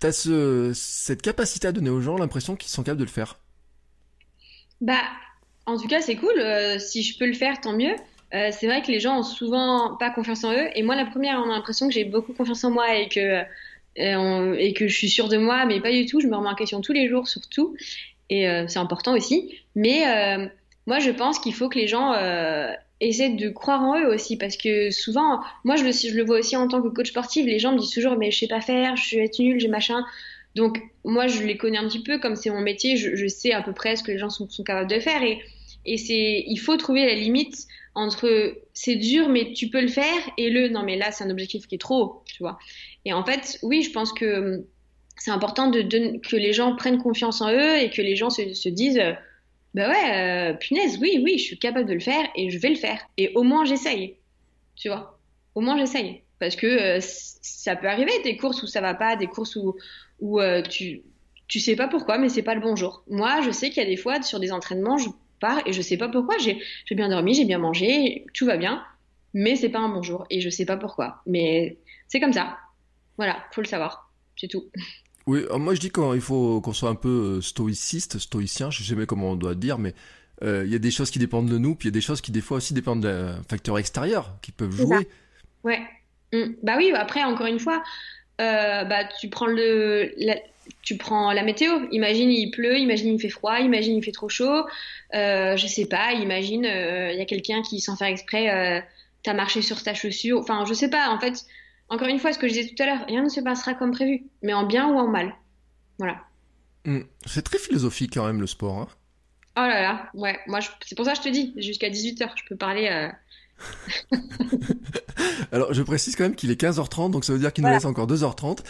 tu as ce, cette capacité à donner aux gens l'impression qu'ils sont capables de le faire. Bah, en tout cas, c'est cool. si je peux le faire, tant mieux. c'est vrai que les gens ont souvent pas confiance en eux. Et moi, la première, on a l'impression que j'ai beaucoup confiance en moi et que, et que je suis sûre de moi, mais pas du tout. Je me remets en question tous les jours, surtout et euh, c'est important aussi. Mais euh, moi, je pense qu'il faut que les gens euh, essaient de croire en eux aussi, parce que souvent, moi, je le, vois aussi en tant que coach sportif, les gens me disent toujours, mais je sais pas faire, je suis être nul, j'ai machin. Donc, moi, je les connais un petit peu, comme c'est mon métier, je, sais à peu près ce que les gens sont, sont capables de faire. Et, et c'est, il faut trouver la limite entre c'est dur, mais tu peux le faire, et le non, mais là, c'est un objectif qui est trop haut, tu vois. Et en fait, oui, je pense que c'est important que les gens prennent confiance en eux et que les gens se, se disent bah ouais, euh, punaise, oui, oui, je suis capable de le faire et je vais le faire. Et au moins j'essaye, tu vois? Au moins j'essaye. Parce que euh, ça peut arriver, des courses où ça va pas, des courses où, euh, tu, tu sais pas pourquoi, mais c'est pas le bon jour. Moi, je sais qu'il y a des fois, sur des entraînements, je pars et je sais pas pourquoi. J'ai bien dormi, j'ai bien mangé, tout va bien, mais c'est pas un bon jour et je sais pas pourquoi. Mais c'est comme ça. Voilà, faut le savoir. C'est tout. Oui, moi je dis qu'il faut qu'on soit un peu euh, stoïciste, stoïcien, je sais jamais comment on doit dire, mais euh, il y a des choses qui dépendent de nous, puis il y a des choses qui des fois aussi dépendent d'un facteur extérieur qui peuvent jouer. Ouais. Mm. Bah oui, après encore une fois, euh, bah tu prends le, la, tu prends la météo. Imagine il pleut, imagine il fait froid, imagine il fait trop chaud. Euh, je sais pas, imagine il y a quelqu'un qui sans faire exprès t'as marché sur ta chaussure. Enfin, je sais pas. En fait, encore une fois, ce que je disais tout à l'heure, rien ne se passera comme prévu, mais en bien ou en mal. Voilà. Hmm. C'est très philosophique quand même le sport. Hein. oh là là, ouais. Moi, c'est pour ça que je te dis, jusqu'à 18h, je peux parler. Euh. Alors, je précise quand même qu'il est 15h30, donc ça veut dire qu'il nous reste encore 2h30.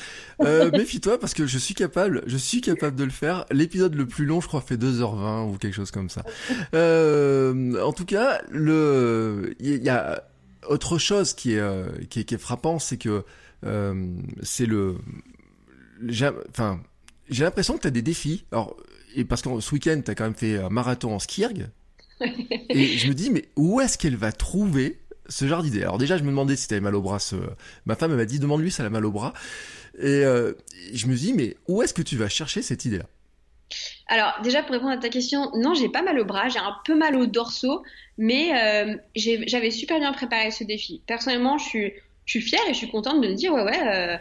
Euh, méfie-toi parce que je suis capable, je suis capable de le faire. L'épisode le plus long, je crois, fait 2h20 ou quelque chose comme ça. Euh, en tout cas, le, il y a autre chose qui est, euh, qui est, qui est frappant, c'est que euh, c'est le, enfin, j'ai l'impression que tu as des défis. Alors, et parce que ce week-end, tu as quand même fait un marathon en skierg. et je me dis, mais où est-ce qu'elle va trouver ce genre d'idée? Alors déjà, je me demandais si tu avais mal au bras. Ce... Ma femme m'a dit, demande-lui si elle a mal au bras. Et euh, je me dis, mais où est-ce que tu vas chercher cette idée-là? Alors, déjà, pour répondre à ta question, non, j'ai pas mal au bras, j'ai un peu mal au dorsaux, mais euh, j'avais super bien préparé ce défi. Personnellement, je suis, je suis fière et je suis contente de me dire, ouais, ouais, euh,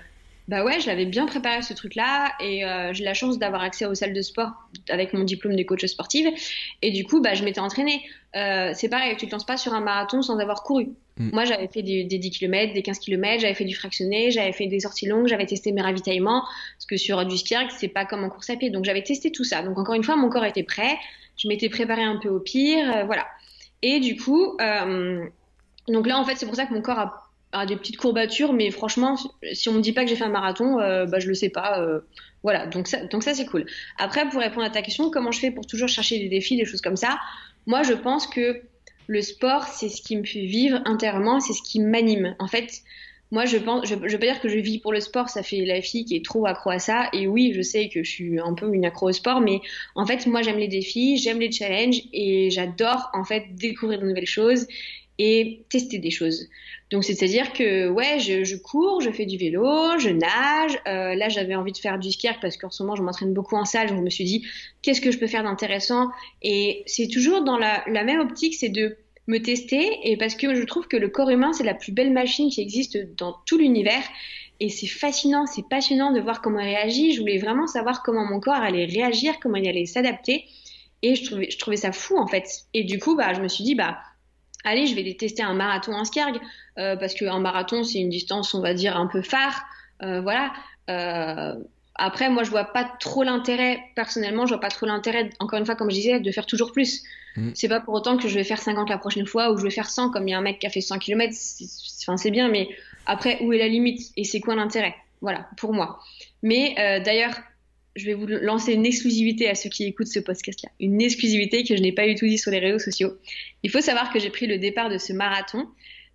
Bah ouais, je l'avais bien préparé ce truc-là et euh, j'ai la chance d'avoir accès aux salles de sport avec mon diplôme de coach sportive et du coup bah je m'étais entraînée. Euh, c'est pareil, tu te lances pas sur un marathon sans avoir couru. Mm. Moi j'avais fait des, 10 km, des 15 km, j'avais fait du fractionné, j'avais fait des sorties longues, j'avais testé mes ravitaillements parce que sur du ski c'est pas comme en course à pied donc j'avais testé tout ça. Donc encore une fois mon corps était prêt, je m'étais préparé un peu au pire, euh, voilà. Et du coup donc là en fait c'est pour ça que mon corps a des petites courbatures, mais franchement, si on me dit pas que j'ai fait un marathon, euh, bah je le sais pas. Euh, voilà, donc ça, donc ça c'est cool. Après, pour répondre à ta question, comment je fais pour toujours chercher des défis, des choses comme ça? Moi, je pense que le sport, c'est ce qui me fait vivre intérieurement, c'est ce qui m'anime. En fait, moi, je pense, je, je pas dire que je vis pour le sport, ça fait la fille qui est trop accro à ça. Et oui, je sais que je suis un peu une accro au sport, mais en fait, moi, j'aime les défis, j'aime les challenges et j'adore en fait découvrir de nouvelles choses et tester des choses. Donc c'est-à-dire que ouais, je, cours, je fais du vélo, je nage. Euh, là, j'avais envie de faire du ski parce qu'en ce moment, je m'entraîne beaucoup en salle. Donc je me suis dit, qu'est-ce que je peux faire d'intéressant? Et c'est toujours dans la, même optique, c'est de me tester et parce que je trouve que le corps humain, c'est la plus belle machine qui existe dans tout l'univers. Et c'est fascinant, c'est passionnant de voir comment il réagit. Je voulais vraiment savoir comment mon corps allait réagir, comment il allait s'adapter. Et je trouvais, je trouvais ça fou en fait. Et du coup, bah, je me suis dit, bah, allez, je vais tester un marathon en skierg, euh, parce qu'un marathon, c'est une distance, on va dire, un peu phare. Euh, voilà. Euh, après, moi, je vois pas trop l'intérêt, personnellement, je vois pas trop l'intérêt, encore une fois, comme je disais, de faire toujours plus. Mm. C'est pas pour autant que je vais faire 50 la prochaine fois ou je vais faire 100 comme il y a un mec qui a fait 100 km. Enfin, c'est bien, mais après, où est la limite et c'est quoi l'intérêt? Voilà, pour moi. Mais d'ailleurs, je vais vous lancer une exclusivité à ceux qui écoutent ce podcast-là. Une exclusivité que je n'ai pas du tout dit sur les réseaux sociaux. Il faut savoir que j'ai pris le départ de ce marathon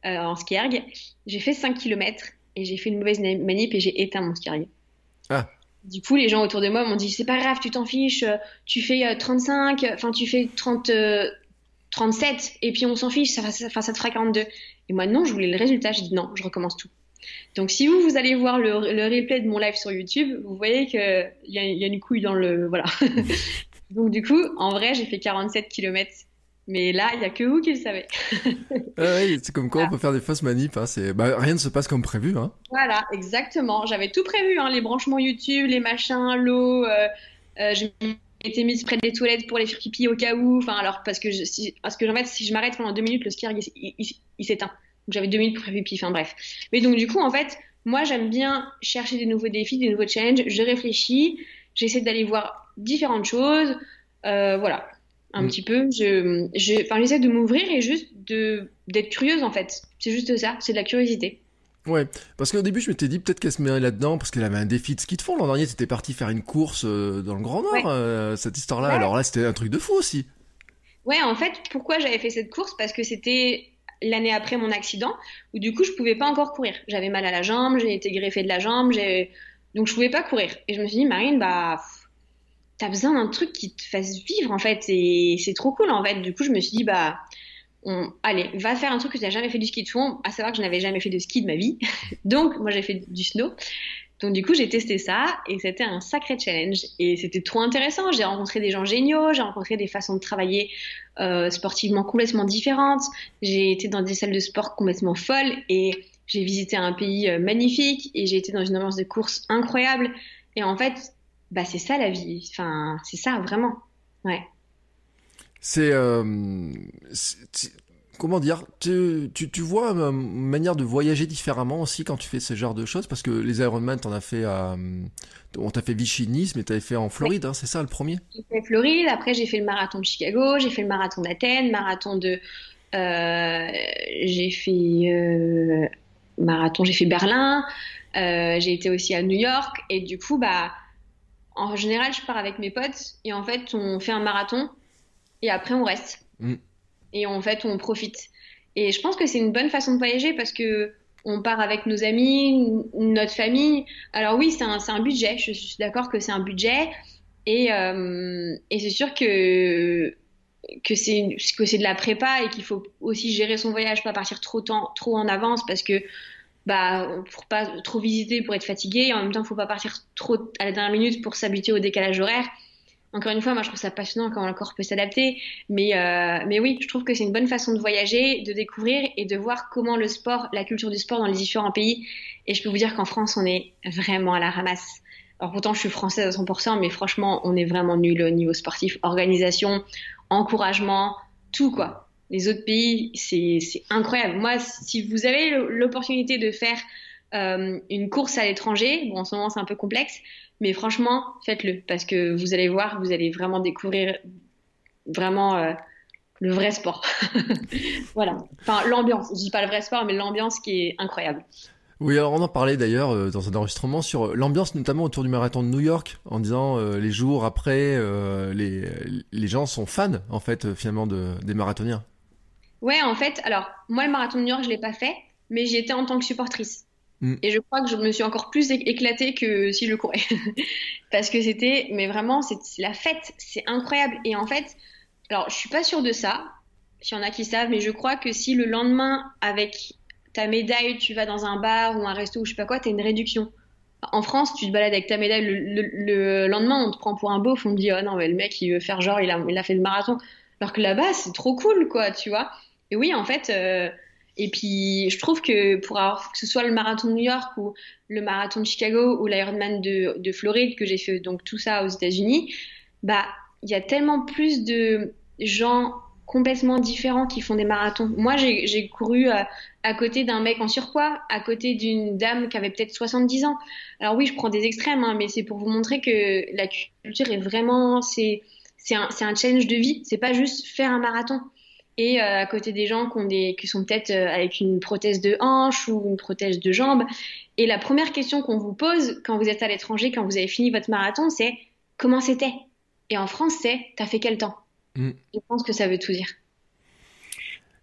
euh, en skierg. J'ai fait 5 km et j'ai fait une mauvaise manip et j'ai éteint mon skierg. Ah. Du coup, les gens autour de moi m'ont dit c'est pas grave, tu t'en fiches, tu fais 35, euh, enfin tu fais 30, 37 euh, et puis on s'en fiche, ça, ça, ça te fera 42. Et moi non, je voulais le résultat, j'ai dit non, je recommence tout. Donc si vous, vous allez voir le, replay de mon live sur YouTube, vous voyez qu'il y, a, y a une couille dans le... Voilà. Donc du coup, en vrai, j'ai fait 47 km. Mais là, il n'y a que vous qui le savez. oui, c'est comme quoi on peut faire des fausses manips. Hein, bah, rien ne se passe comme prévu. Hein. Voilà, exactement. J'avais tout prévu, hein, les branchements YouTube, les machins, l'eau. Euh, euh, j'ai été mise près des toilettes pour les faire pipi au cas où. Enfin, alors, parce que, je, si, parce que en fait, si je m'arrête pendant deux minutes, le ski il s'éteint j'avais deux minutes pour faire pipi, enfin bref. Mais donc du coup, en fait, moi j'aime bien chercher des nouveaux défis, des nouveaux challenges. Je réfléchis, j'essaie d'aller voir différentes choses. Euh, voilà, un mm. petit peu. Je, je, enfin, j'essaie de m'ouvrir et juste de d'être curieuse en fait. C'est juste ça, c'est de la curiosité. Ouais, parce qu'au début je m'étais dit peut-être qu'elle se met là-dedans parce qu'elle avait un défi de ski de fond. L'an dernier, c'était parti faire une course euh, dans le Grand Nord, euh, cette histoire-là. Alors là, c'était un truc de fou aussi. Ouais, en fait, pourquoi j'avais fait cette course? Parce que c'était l'année après mon accident, où du coup je pouvais pas encore courir. J'avais mal à la jambe, j'ai été greffée de la jambe, donc je pouvais pas courir. Et je me suis dit, Marine, bah, t'as besoin d'un truc qui te fasse vivre en fait, et c'est trop cool en fait. Du coup, je me suis dit, bah, on... allez, va faire un truc que tu n'as jamais fait du ski de fond, à savoir que je n'avais jamais fait de ski de ma vie. donc, moi j'ai fait du snow. Donc du coup, j'ai testé ça et c'était un sacré challenge et c'était trop intéressant. J'ai rencontré des gens géniaux, j'ai rencontré des façons de travailler euh, sportivement complètement différentes. J'ai été dans des salles de sport complètement folles et j'ai visité un pays euh, magnifique et j'ai été dans une ambiance de course incroyable. Et en fait, bah c'est ça la vie. Enfin, c'est ça vraiment. Ouais. C'est euh, comment dire, tu, tu, vois une manière de voyager différemment aussi quand tu fais ce genre de choses parce que les Ironman, t'en as fait à, on t'a fait Vichy Nice, mais t'avais fait en Floride, hein, c'est ça le premier? J'ai fait Floride, après j'ai fait le marathon de Chicago, j'ai fait le marathon d'Athènes, marathon de, euh, j'ai fait euh, marathon, j'ai fait Berlin, euh, j'ai été aussi à New York et du coup bah, en général je pars avec mes potes et en fait on fait un marathon et après on reste. Mm et en fait on profite. Et je pense que c'est une bonne façon de voyager parce que on part avec nos amis, notre famille. Alors oui, c'est un, budget. Je suis d'accord que c'est un budget et, euh, et c'est sûr que que c'est de la prépa et qu'il faut aussi gérer son voyage, pas partir trop trop en avance parce que bah pour pas trop visiter pour être fatigué et en même temps faut pas partir trop à la dernière minute pour s'habituer au décalage horaire. Encore une fois, moi je trouve ça passionnant comment le corps peut s'adapter. Mais, euh, mais oui, je trouve que c'est une bonne façon de voyager, de découvrir et de voir comment le sport, la culture du sport dans les différents pays. Et je peux vous dire qu'en France, on est vraiment à la ramasse. Alors pourtant, je suis française à 100%, mais franchement, on est vraiment nul au niveau sportif, organisation, encouragement, tout quoi. Les autres pays, c'est incroyable. Moi, si vous avez l'opportunité de faire euh, une course à l'étranger, bon, en ce moment c'est un peu complexe, mais franchement, faites-le parce que vous allez voir, vous allez vraiment découvrir vraiment euh, le vrai sport. voilà. Enfin, l'ambiance. Je dis pas le vrai sport, mais l'ambiance qui est incroyable. Oui, alors on en parlait d'ailleurs euh, dans un enregistrement sur l'ambiance notamment autour du marathon de New York, en disant euh, les jours après, les, les gens sont fans en fait finalement de, des marathoniens. Ouais, en fait, alors moi le marathon de New York je l'ai pas fait, mais j'y étais en tant que supportrice. Mm. Et je crois que je me suis encore plus éclatée que si je courais. Parce que c'était, mais vraiment, c'est la fête, c'est incroyable. Et en fait, alors je suis pas sûre de ça, s'il y en a qui savent, mais je crois que si le lendemain, avec ta médaille, tu vas dans un bar ou un resto ou je sais pas quoi, tu as une réduction. En France, tu te balades avec ta médaille, le, lendemain, on te prend pour un beauf, on te dit, oh non, mais le mec, il veut faire genre, il a, il a fait le marathon. Alors que là-bas, c'est trop cool, quoi, tu vois. Et oui, en fait, euh, et puis, je trouve que pour avoir, que ce soit le marathon de New York ou le marathon de Chicago ou l'Ironman de, de Floride, que j'ai fait donc tout ça aux États-Unis, bah, il y a tellement plus de gens complètement différents qui font des marathons. Moi, j'ai couru à, à côté d'un mec en surpoids, à côté d'une dame qui avait peut-être 70 ans. Alors oui, je prends des extrêmes, hein, mais c'est pour vous montrer que la culture est vraiment, c'est un, un challenge de vie. C'est pas juste faire un marathon et euh, à côté des gens qui, ont des, qui sont peut-être euh, avec une prothèse de hanche ou une prothèse de jambe. Et la première question qu'on vous pose quand vous êtes à l'étranger, quand vous avez fini votre marathon, c'est comment c'était? Et en France, c'est t'as fait quel temps mm. Je pense que ça veut tout dire.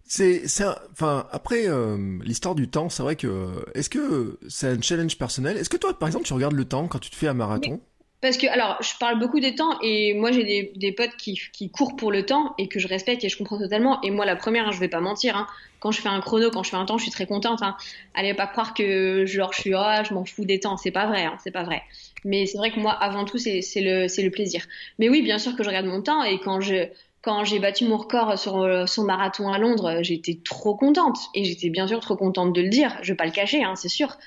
C'est, enfin, après euh, l'histoire du temps, c'est vrai que, est-ce que c'est un challenge personnel? Est-ce que toi, par exemple, tu regardes le temps quand tu te fais un marathon? Parce que, alors, je parle beaucoup des temps et moi, j'ai des, potes qui, qui, courent pour le temps et que je respecte et je comprends totalement. Et moi, la première, hein, je vais pas mentir, hein, quand je fais un chrono, quand je fais un temps, je suis très contente. Hein. Allez pas croire que genre, je suis, ah, je m'en fous des temps. C'est pas vrai, hein, c'est pas vrai. Mais c'est vrai que moi, avant tout, c'est le, le plaisir. Mais oui, bien sûr que je regarde mon temps et quand je, quand j'ai battu mon record sur son marathon à Londres, j'étais trop contente et j'étais bien sûr trop contente de le dire. Je vais pas le cacher, hein, c'est sûr.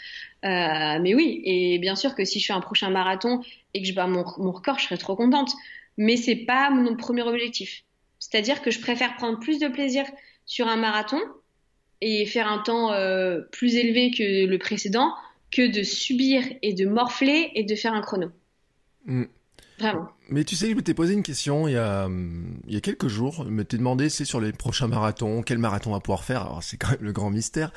Euh, mais oui, et bien sûr que si je fais un prochain marathon et que je bats mon, record, je serai trop contente. Mais c'est pas mon premier objectif. C'est-à-dire que je préfère prendre plus de plaisir sur un marathon et faire un temps euh, plus élevé que le précédent que de subir et de morfler et de faire un chrono. Mm. Vraiment. Mais tu sais, je m'étais posé une question il y a, il y a quelques jours. Je m'étais demandé, c'est sur les prochains marathons, quel marathon on va pouvoir faire. Alors, c'est quand même le grand mystère.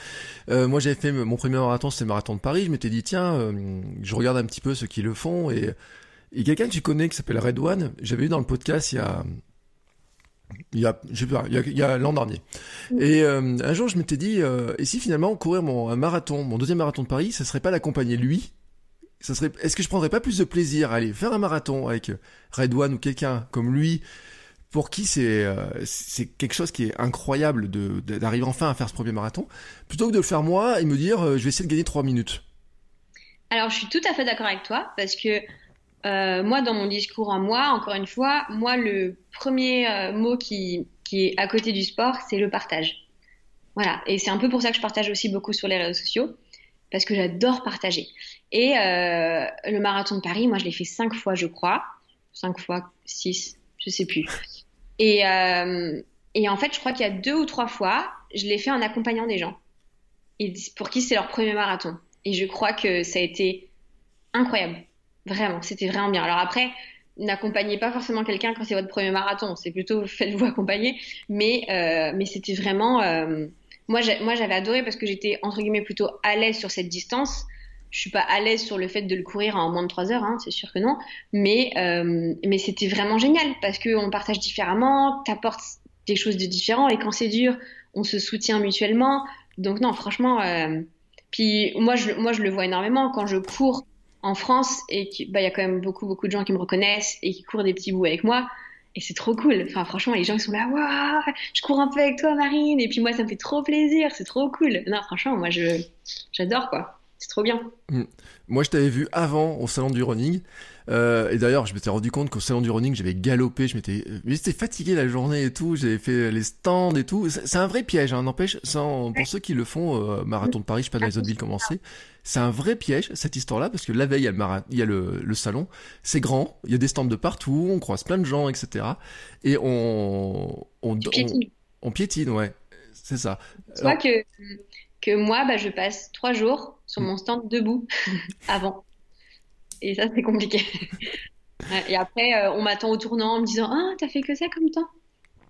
Euh, moi, j'avais fait mon premier marathon, c'était le marathon de Paris. Je m'étais dit, tiens, euh, je regarde un petit peu ceux qui le font. Et, et quelqu'un que tu connais qui s'appelle Red One, j'avais eu dans le podcast il y a, il y a, je sais pas, il y a, il y a l'an dernier. Et euh, un jour, je m'étais dit, euh, et si finalement courir mon un marathon, mon deuxième marathon de Paris, ça serait pas l'accompagner lui serait, est-ce que je prendrais pas plus de plaisir à aller faire un marathon avec Red One ou quelqu'un comme lui, pour qui c'est euh, c'est quelque chose qui est incroyable de d'arriver enfin à faire ce premier marathon, plutôt que de le faire moi et me dire euh, je vais essayer de gagner trois minutes? Alors je suis tout à fait d'accord avec toi parce que euh, moi dans mon discours en moi, encore une fois, moi le premier mot qui qui est à côté du sport, c'est le partage. Voilà, et c'est un peu pour ça que je partage aussi beaucoup sur les réseaux sociaux parce que j'adore partager. Et euh, le marathon de Paris, moi, je l'ai fait cinq fois, je crois. Cinq fois, six, je sais plus. Et, euh, en fait, je crois qu'il y a deux ou trois fois, je l'ai fait en accompagnant des gens. Pour qui c'est leur premier marathon. Et je crois que ça a été incroyable. Vraiment, c'était vraiment bien. Alors après, n'accompagnez pas forcément quelqu'un quand c'est votre premier marathon. C'est plutôt faites-vous accompagner. Mais, euh, c'était vraiment... Moi, j'avais adoré parce que j'étais, entre guillemets, plutôt à l'aise sur cette distance je suis pas à l'aise sur le fait de le courir en moins de 3 heures, hein, c'est sûr que non. Mais, euh, mais c'était vraiment génial parce qu'on partage différemment, t'apportes des choses de différents et quand c'est dur, on se soutient mutuellement. Donc non, franchement, euh... puis moi je, moi je le vois énormément quand je cours en France et bah, y a quand même beaucoup beaucoup de gens qui me reconnaissent et qui courent des petits bouts avec moi. Et c'est trop cool. Enfin, franchement, les gens ils sont là, waouh, je cours un peu avec toi, Marine. Et puis moi, ça me fait trop plaisir, c'est trop cool. Non, franchement, moi, je, j'adore quoi. C'est trop bien. Mm. Moi, je t'avais vu avant au salon du running. Euh, et d'ailleurs, je m'étais rendu compte qu'au salon du running, j'avais galopé, je m'étais, j'étais fatigué la journée et tout. J'avais fait les stands et tout. C'est un vrai piège, hein, n'empêche. Sans, pour ceux qui le font, euh, marathon de Paris, je sais pas dans les autres villes comment c'est. C'est un vrai piège cette histoire-là parce que la veille, il y a le, il y a le, le salon. C'est grand, il y a des stands de partout, on croise plein de gens, etc. Et on, on, on, piétine, ouais, c'est ça. Tu vois que que moi, bah, je passe trois jours sur mon stand debout avant. Et ça, c'est compliqué. et après, euh, on m'attend au tournant en me disant Ah, t'as fait que ça comme temps?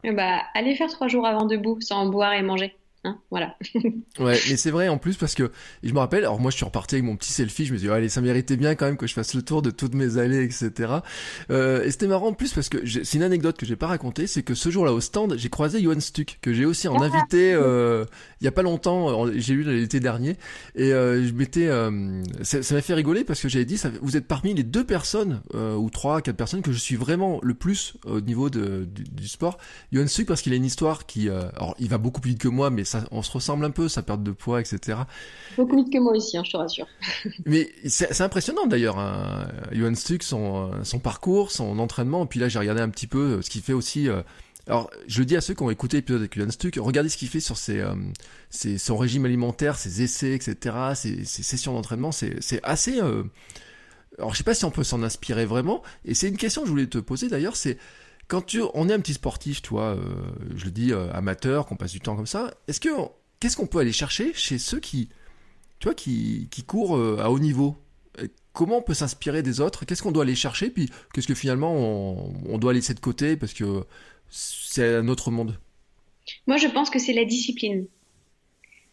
Bah, Allez faire trois jours avant debout sans boire et manger. Hein, voilà. ouais, mais c'est vrai en plus parce que je me rappelle, alors moi je suis reparti avec mon petit selfie, je me dis oh, allez ça méritait bien quand même que je fasse le tour de toutes mes allées, etc. Euh, et c'était marrant en plus parce que c'est une anecdote que j'ai pas racontée, c'est que ce jour-là au stand, j'ai croisé Johan Stuck que j'ai aussi en ah. invité euh, il y a pas longtemps, j'ai eu l'été dernier, et euh, je m'étais, ça m'a fait rigoler parce que j'avais dit, ça, vous êtes parmi les deux personnes ou trois, quatre personnes que je suis vraiment le plus au niveau de, du, du sport. Johan Stuck parce qu'il a une histoire qui, alors il va beaucoup plus vite que moi, mais on se ressemble un peu, sa perte de poids, etc. Beaucoup vite que moi aussi, hein, je te rassure. Mais c'est impressionnant d'ailleurs, hein, Johan Stuck, son, son parcours, son entraînement. Et puis là, j'ai regardé un petit peu euh, ce qu'il fait aussi. Euh, alors, je le dis à ceux qui ont écouté l'épisode avec Johan Stuck, regardez ce qu'il fait sur ses, euh, ses, son régime alimentaire, ses essais, etc., ses, ses sessions d'entraînement. C'est assez. Alors, je sais pas si on peut s'en inspirer vraiment. Et c'est une question que je voulais te poser d'ailleurs, c'est quand tu, on est un petit sportif, tu vois, euh, je le dis euh, amateur, qu'on passe du temps comme ça, est-ce que qu'est-ce qu'on peut aller chercher chez ceux qui, tu vois, qui, qui courent euh, à haut niveau? Comment on peut s'inspirer des autres? Qu'est-ce qu'on doit aller chercher? Puis qu'est-ce que finalement on, on, doit laisser de côté parce que c'est un autre monde? Moi, je pense que c'est la discipline.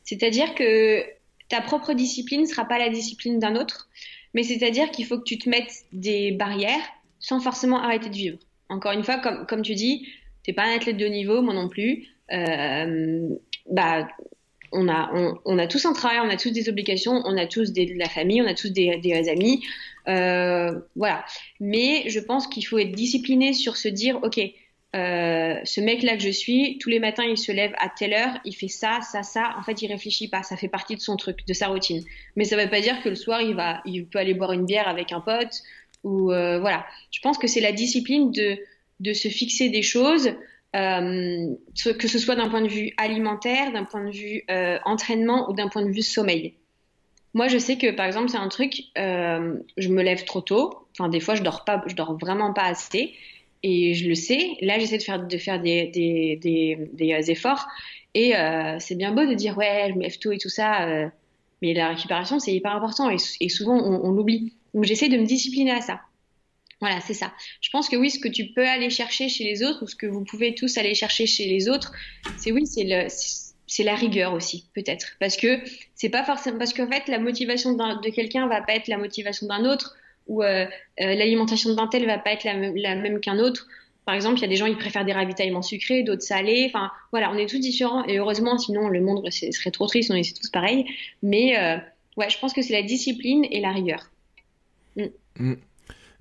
C'est-à-dire que ta propre discipline ne sera pas la discipline d'un autre, mais c'est-à-dire qu'il faut que tu te mettes des barrières sans forcément arrêter de vivre encore une fois, comme, tu dis, t'es pas un athlète de niveau, moi non plus. Euh, bah, on a, on, a tous un travail, on a tous des obligations, on a tous de la famille, on a tous des, amis. Euh, voilà. Mais je pense qu'il faut être discipliné sur se dire, OK, euh, ce mec-là que je suis, tous les matins, il se lève à telle heure, il fait ça, ça, ça. En fait, il réfléchit pas. Ça fait partie de son truc, de sa routine. Mais ça veut pas dire que le soir, il va, il peut aller boire une bière avec un pote ou euh, voilà, je pense que c'est la discipline de, de se fixer des choses, euh, que ce soit d'un point de vue alimentaire, d'un point de vue euh, entraînement ou d'un point de vue sommeil. Moi, je sais que par exemple, c'est un truc, je me lève trop tôt. Enfin, des fois, je dors pas, je dors vraiment pas assez, et je le sais. Là, j'essaie de faire de faire des, des, des, efforts, et c'est bien beau de dire ouais, je me lève tôt et tout ça, mais la récupération, c'est hyper important, et, souvent on l'oublie. Donc j'essaie de me discipliner à ça. Voilà, c'est ça. Je pense que oui, ce que tu peux aller chercher chez les autres, ou ce que vous pouvez tous aller chercher chez les autres, c'est oui, c'est la rigueur aussi, peut-être, parce que c'est pas forcément, parce qu'en fait, la motivation de quelqu'un va pas être la motivation d'un autre, ou euh, euh, l'alimentation d'un tel va pas être la, même qu'un autre. Par exemple, il y a des gens qui préfèrent des ravitaillements sucrés, d'autres salés. Enfin, voilà, on est tous différents. Et heureusement, sinon le monde serait trop triste, on est tous pareils. Mais euh, ouais, je pense que c'est la discipline et la rigueur. Mm.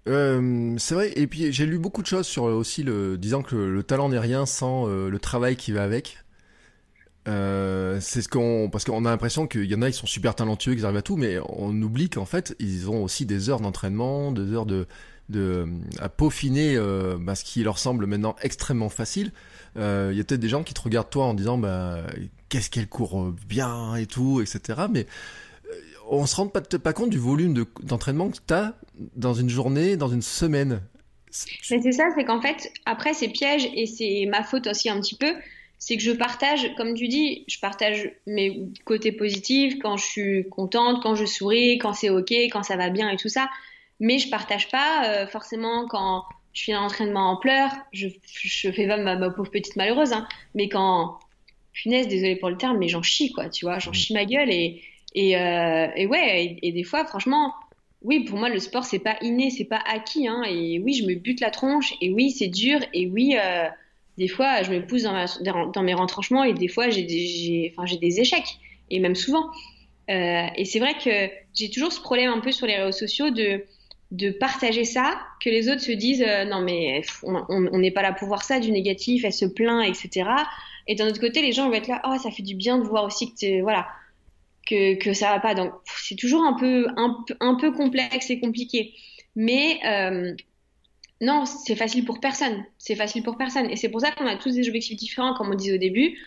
Euh, c'est vrai, et puis j'ai lu beaucoup de choses sur aussi le disant que le, talent n'est rien sans euh, le travail qui va avec. Euh, c'est ce qu'on parce qu'on a l'impression qu'il y en a ils sont super talentueux, qu'ils arrivent à tout, mais on oublie qu'en fait ils ont aussi des heures d'entraînement, des heures de de à peaufiner bah, ce qui leur semble maintenant extrêmement facile. Il y a peut-être des gens qui te regardent toi en disant bah qu'est-ce qu'elle court bien et tout, etc. Mais on se rend pas, pas compte du volume d'entraînement que tu as dans une journée, dans une semaine. Mais c'est ça, c'est qu'en fait, après, c'est piège et c'est ma faute aussi un petit peu. C'est que je partage, comme tu dis, je partage mes côtés positifs quand je suis contente, quand je souris, quand c'est OK, quand ça va bien et tout ça. Mais je partage pas euh, forcément quand je suis en entraînement en pleurs. Je, je fais pas ma, pauvre petite malheureuse, hein. mais quand, punaise, désolé pour le terme, mais j'en chie, quoi, tu vois, j'en mmh. chie ma gueule et, et, euh, et ouais, et, des fois, franchement, oui, pour moi, le sport, c'est pas inné, c'est pas acquis. Hein, et oui, je me bute la tronche. Et oui, c'est dur. Et oui, euh, des fois, je me pousse dans, mes retranchements. Et des fois, j'ai des, enfin, des échecs. Et même souvent. Euh, et c'est vrai que j'ai toujours ce problème un peu sur les réseaux sociaux de, de partager ça, que les autres se disent euh, non mais on n'est pas là pour voir ça, du négatif, elle se plaint, etc. Et d'un autre côté, les gens vont être là, oh ça fait du bien de voir aussi que tu voilà que, que ça va pas. Donc c'est toujours un peu, un, un, peu complexe et compliqué. Mais euh, non, c'est facile pour personne. C'est facile pour personne. Et c'est pour ça qu'on a tous des objectifs différents, comme on disait au début.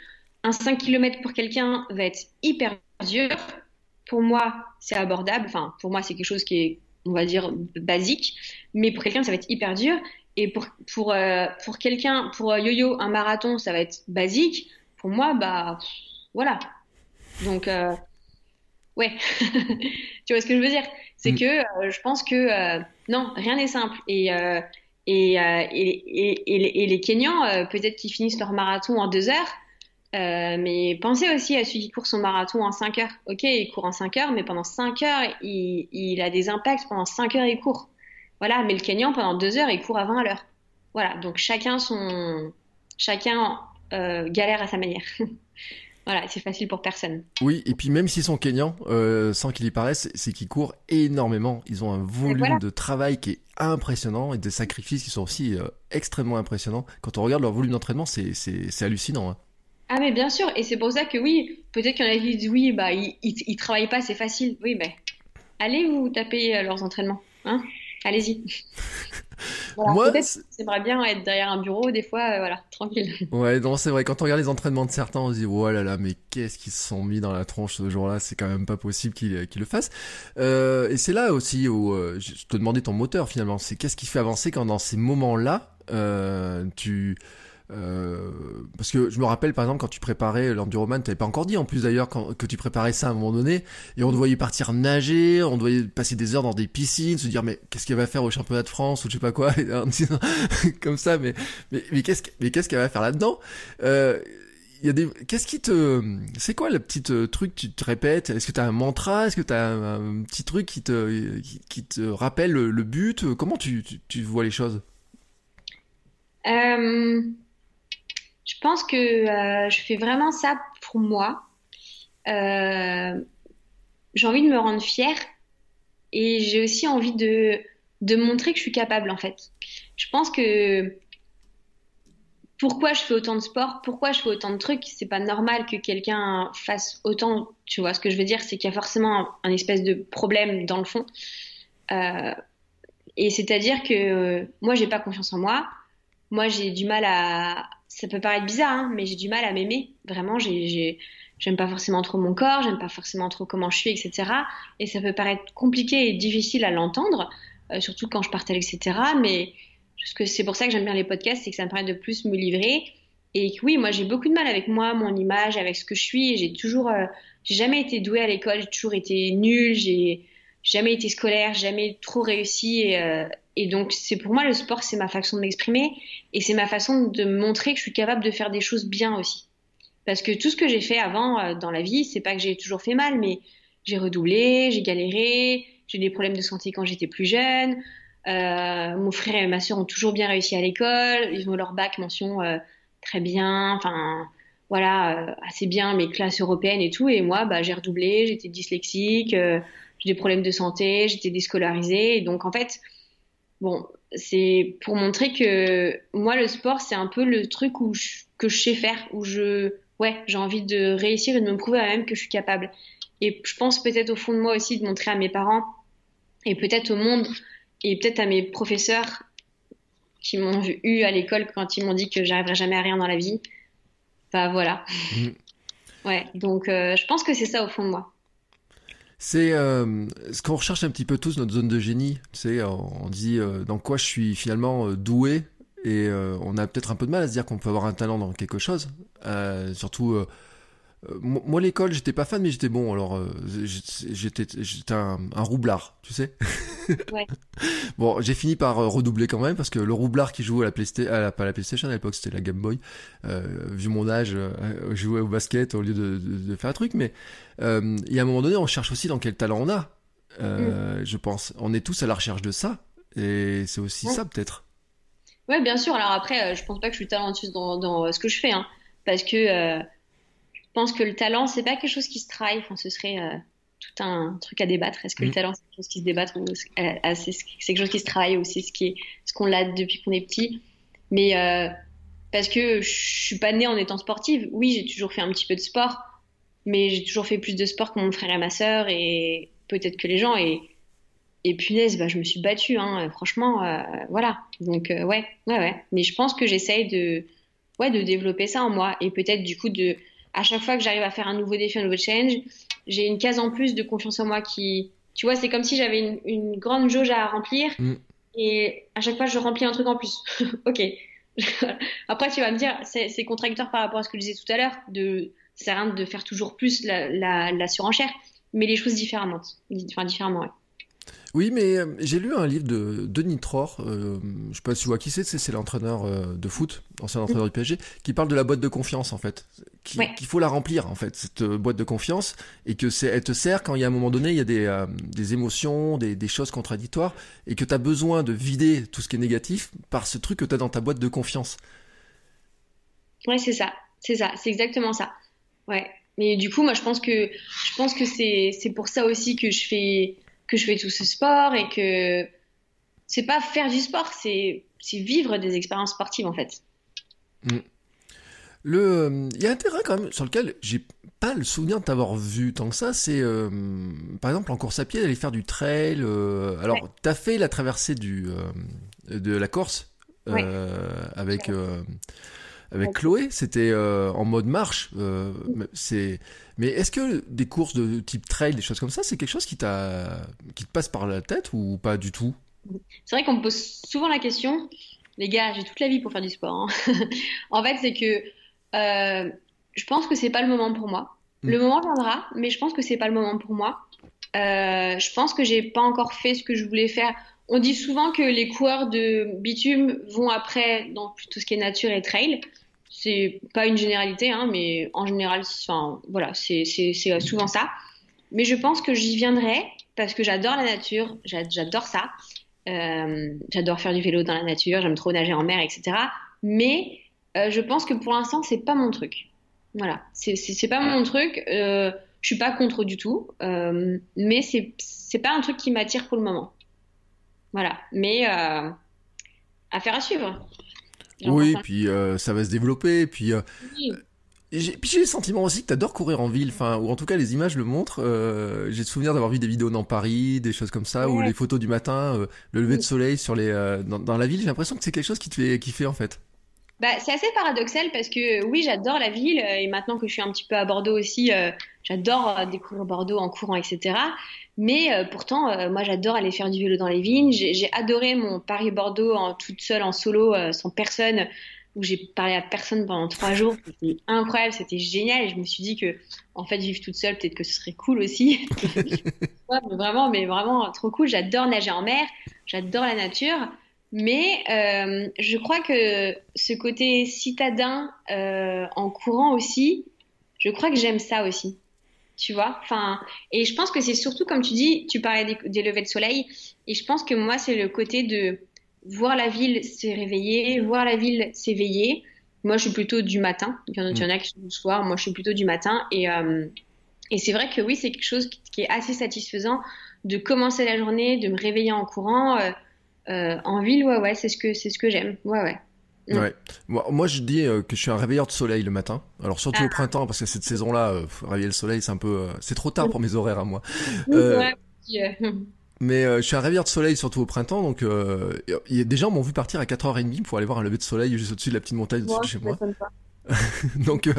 Un 5 km pour quelqu'un va être hyper dur. Pour moi, c'est abordable. Enfin, pour moi, c'est quelque chose qui est, on va dire, basique. Mais pour quelqu'un, ça va être hyper dur. Et pour, pour, euh, pour quelqu'un, pour euh, Yo-Yo, un marathon, ça va être basique. Pour moi, bah, voilà. Donc, euh, ouais. tu vois ce que je veux dire? C'est mm. que euh, je pense que euh, non, rien n'est simple. Et, euh, et, et, et, les Kenyans, peut-être qu'ils finissent leur marathon en deux heures. mais pensez aussi à celui qui court son marathon en 5 heures. Ok, il court en 5 heures, mais pendant 5 heures, il, il, a des impacts. Pendant 5 heures, il court. Voilà, mais le Kenyan, pendant 2 heures, il court à 20 à l'heure. Voilà, donc chacun son, chacun galère à sa manière. Voilà, c'est facile pour personne. Oui, et puis même s'ils sont kenyans, euh, sans qu'il y paraisse, c'est qu'ils courent énormément. Ils ont un volume de travail qui est impressionnant et des sacrifices qui sont aussi euh, extrêmement impressionnants. Quand on regarde leur volume d'entraînement, c'est hallucinant. Hein. Ah mais bien sûr, et c'est pour ça que oui, peut-être qu'il y en a qui disent oui, bah ils, ils, travaillent pas, c'est facile. Oui, mais allez vous taper euh, leurs entraînements, hein Allez-y. Moi, j'aimerais bien être derrière un bureau, des fois, euh, voilà, tranquille. Ouais, non, c'est vrai. Quand on regarde les entraînements de certains, on se dit, oh là là, mais qu'est-ce qu'ils se sont mis dans la tronche ce jour-là C'est quand même pas possible qu'ils le fassent. Euh, et c'est là aussi où euh, je te demandais ton moteur finalement. C'est qu'est-ce qui fait avancer quand dans ces moments-là, tu euh, parce que je me rappelle par exemple quand tu préparais l'enduroman, t'avais pas encore dit en plus d'ailleurs que tu préparais ça à un moment donné, et on te voyait partir nager, on te voyait passer des heures dans des piscines, se dire mais qu'est-ce qu'elle va faire au championnat de France ou je sais pas quoi, comme ça, mais mais, mais qu'est-ce mais qu'est-ce qu'elle va faire là-dedans? Euh, y a des qu'est-ce qui te c'est quoi le petit euh, truc que tu te répètes? Est-ce que tu as un mantra? Est-ce que tu as un, petit truc qui te qui, te rappelle le, but? Comment tu, tu, tu, vois les choses? Euh... Je pense que euh, je fais vraiment ça pour moi. Euh, j'ai envie de me rendre fière et j'ai aussi envie de, de montrer que je suis capable en fait. Je pense que pourquoi je fais autant de sport, pourquoi je fais autant de trucs, c'est pas normal que quelqu'un fasse autant. Tu vois ce que je veux dire, c'est qu'il y a forcément un, espèce de problème dans le fond. Euh, et c'est-à-dire que moi, j'ai pas confiance en moi. Moi, j'ai du mal à, ça peut paraître bizarre, hein, mais j'ai du mal à m'aimer. Vraiment, j'ai, j'aime pas forcément trop mon corps, j'aime pas forcément trop comment je suis, etc. Et ça peut paraître compliqué et difficile à l'entendre, euh, surtout quand je partage, etc. Mais c'est pour ça que j'aime bien les podcasts, c'est que ça me permet de plus me livrer. Et oui, moi j'ai beaucoup de mal avec moi, mon image, avec ce que je suis. J'ai toujours, euh, j'ai jamais été douée à l'école, j'ai toujours été nulle, j'ai jamais été scolaire, jamais trop réussi. Euh, et donc, c'est pour moi le sport, c'est ma façon de m'exprimer et c'est ma façon de montrer que je suis capable de faire des choses bien aussi. Parce que tout ce que j'ai fait avant euh, dans la vie, c'est pas que j'ai toujours fait mal, mais j'ai redoublé, j'ai galéré, j'ai eu des problèmes de santé quand j'étais plus jeune. Euh, mon frère et ma soeur ont toujours bien réussi à l'école, ils ont leur bac mention euh, très bien, enfin voilà, assez bien mes classes européennes et tout. Et moi, bah, j'ai redoublé, j'étais dyslexique, j'ai des problèmes de santé, j'étais déscolarisée. Et donc en fait, Bon, c'est pour montrer que moi, le sport, c'est un peu le truc où que je sais faire, où je, ouais, j'ai envie de réussir et de me prouver à même que je suis capable. Et je pense peut-être au fond de moi aussi de montrer à mes parents et peut-être au monde et peut-être à mes professeurs qui m'ont eu à l'école quand ils m'ont dit que j'arriverais jamais à rien dans la vie. Bah voilà. Mmh. Ouais, donc euh, je pense que c'est ça au fond de moi. C'est euh, ce qu'on recherche un petit peu tous, notre zone de génie. Sais, on dit euh, dans quoi je suis finalement euh, doué et on a peut-être un peu de mal à se dire qu'on peut avoir un talent dans quelque chose. surtout euh, moi, l'école, j'étais pas fan, mais j'étais bon. Alors, euh, j'étais, j'étais un, roublard, tu sais. Ouais. bon, j'ai fini par euh, redoubler quand même parce que le roublard qui jouait à la PlayStation, à la, pas la PlayStation à l'époque, c'était la Game Boy. vu mon âge, jouait au basket au lieu de, de, faire un truc. Mais il y a un moment donné, on cherche aussi dans quel talent on a. Mm. Je pense, on est tous à la recherche de ça, et c'est aussi ça peut-être. Ouais, bien sûr. Alors après, je pense pas que je suis talentueuse dans, dans ce que je fais, hein, parce que pense que le talent, c'est pas quelque chose qui se travaille. Enfin, ce serait euh, tout un truc à débattre. Est-ce que le mm. talent, c'est quelque chose qui se débat ou euh, c'est quelque chose qui se travaille ou c'est ce qui est, ce qu'on l'a depuis qu'on est petit? Mais euh, parce que je suis pas née en étant sportive. Oui, j'ai toujours fait un petit peu de sport, mais j'ai toujours fait plus de sport que mon frère et ma sœur et peut-être que les gens. Et, et punaise, bah, je me suis battue, hein, franchement, euh, voilà. Donc, ouais, ouais, ouais. Mais je pense que j'essaye de, ouais, de développer ça en moi. Et peut-être, du coup, de, à chaque fois que j'arrive à faire un nouveau défi, un nouveau challenge, j'ai une case en plus de confiance en moi qui, tu vois, c'est comme si j'avais une, une, grande jauge à remplir. Mm. Et à chaque fois, je remplis un truc en plus. ok. Après, tu vas me dire, c'est contradictoire par rapport à ce que je disais tout à l'heure, de, ça sert à rien de faire toujours plus la, la, la surenchère, mais les choses différemment. Enfin, différemment, ouais. Oui, mais euh, j'ai lu un livre de Denis Tror, euh, je sais pas si tu vois qui c'est, c'est l'entraîneur euh, de foot, ancien entraîneur du PSG, qui parle de la boîte de confiance en fait, qu'il faut la remplir en fait cette boîte de confiance et que c'est elle te sert quand il y a un moment donné il y a des, des émotions, des, des, choses contradictoires et que tu as besoin de vider tout ce qui est négatif par ce truc que tu as dans ta boîte de confiance. Ouais, c'est ça, c'est ça, c'est exactement ça. Ouais. Mais du coup, moi, je pense que je pense que c'est pour ça aussi que je fais que je fais tout ce sport et que c'est pas faire du sport, c'est vivre des expériences sportives en fait. Mm. Le, il y a un terrain quand même sur lequel j'ai pas le souvenir de t'avoir vu tant que ça. C'est euh, par exemple en course à pied, aller faire du trail. Euh, alors, t'as fait la traversée du euh, de la Corse avec avec Chloé, c'était euh, en mode marche. Euh, c'est, mais est-ce que des courses de type trail, des choses comme ça, c'est quelque chose qui t'a, qui te passe par la tête ou pas du tout? C'est vrai qu'on me pose souvent la question. Les gars, j'ai toute la vie pour faire du sport. Hein. en fait, c'est que euh, je pense que c'est pas le moment pour moi. Le hmm. moment viendra, mais je pense que c'est pas le moment pour moi. je pense que j'ai pas encore fait ce que je voulais faire. On dit souvent que les coureurs de bitume vont après dans tout ce qui est nature et trail c'est pas une généralité, hein, mais en général, voilà, c'est souvent ça. Mais je pense que j'y viendrai parce que j'adore la nature, j'adore ça. Euh, j'adore faire du vélo dans la nature, j'aime trop nager en mer, etc. Mais euh, je pense que pour l'instant, c'est pas mon truc. Voilà, c'est pas mon truc. Euh, je suis pas contre du tout, euh, mais c'est pas un truc qui m'attire pour le moment. Voilà, mais affaire à suivre. Oui, puis euh, ça va se développer, puis. Euh, j'ai, puis j'ai le sentiment aussi que t'adores courir en ville, enfin, ou en tout cas les images le montrent. Euh, j'ai le souvenir d'avoir vu des vidéos dans Paris, des choses comme ça, ou les photos du matin, euh, le lever de soleil sur les, dans, dans, la ville. J'ai l'impression que c'est quelque chose qui te fait kiffer en fait. Bah, c'est assez paradoxal parce que oui, j'adore la ville et maintenant que je suis un petit peu à Bordeaux aussi, j'adore découvrir Bordeaux en courant, etc. Mais euh, pourtant, euh, moi, j'adore aller faire du vélo dans les vignes. J'ai adoré mon Paris-Bordeaux en toute seule, en solo, euh, sans personne, où j'ai parlé à personne pendant trois jours. C'était incroyable, c'était génial. Et je me suis dit que, en fait, vivre toute seule, peut-être que ce serait cool aussi. ouais, mais vraiment, mais vraiment trop cool. J'adore nager en mer, j'adore la nature. Mais je crois que ce côté citadin en courant aussi, je crois que j'aime ça aussi tu vois? Enfin, et je pense que c'est surtout, comme tu dis, tu parlais des, des, levées de soleil, et je pense que moi, c'est le côté de voir la ville se réveiller, voir la ville s'éveiller. Moi, je suis plutôt du matin. Il y en a, mm. qui sont du soir. Moi, je suis plutôt du matin. Et, euh, et c'est vrai que oui, c'est quelque chose qui, est assez satisfaisant de commencer la journée, de me réveiller en courant. Euh, en ville, ouais, ouais, c'est ce que, c'est ce que j'aime. Ouais, ouais. Mm. Ouais. Moi, je dis euh, que je suis un réveilleur de soleil le matin. Alors surtout au ah. printemps, parce que cette saison-là, euh, réveiller le soleil, c'est un peu, euh, c'est trop tard pour mes horaires à moi. mais je suis un réveilleur de soleil surtout au printemps, donc y a des gens m'ont vu partir à 4h30 pour aller voir un lever de soleil juste au-dessus de la petite montagne au-dessus de chez moi. Donc euh,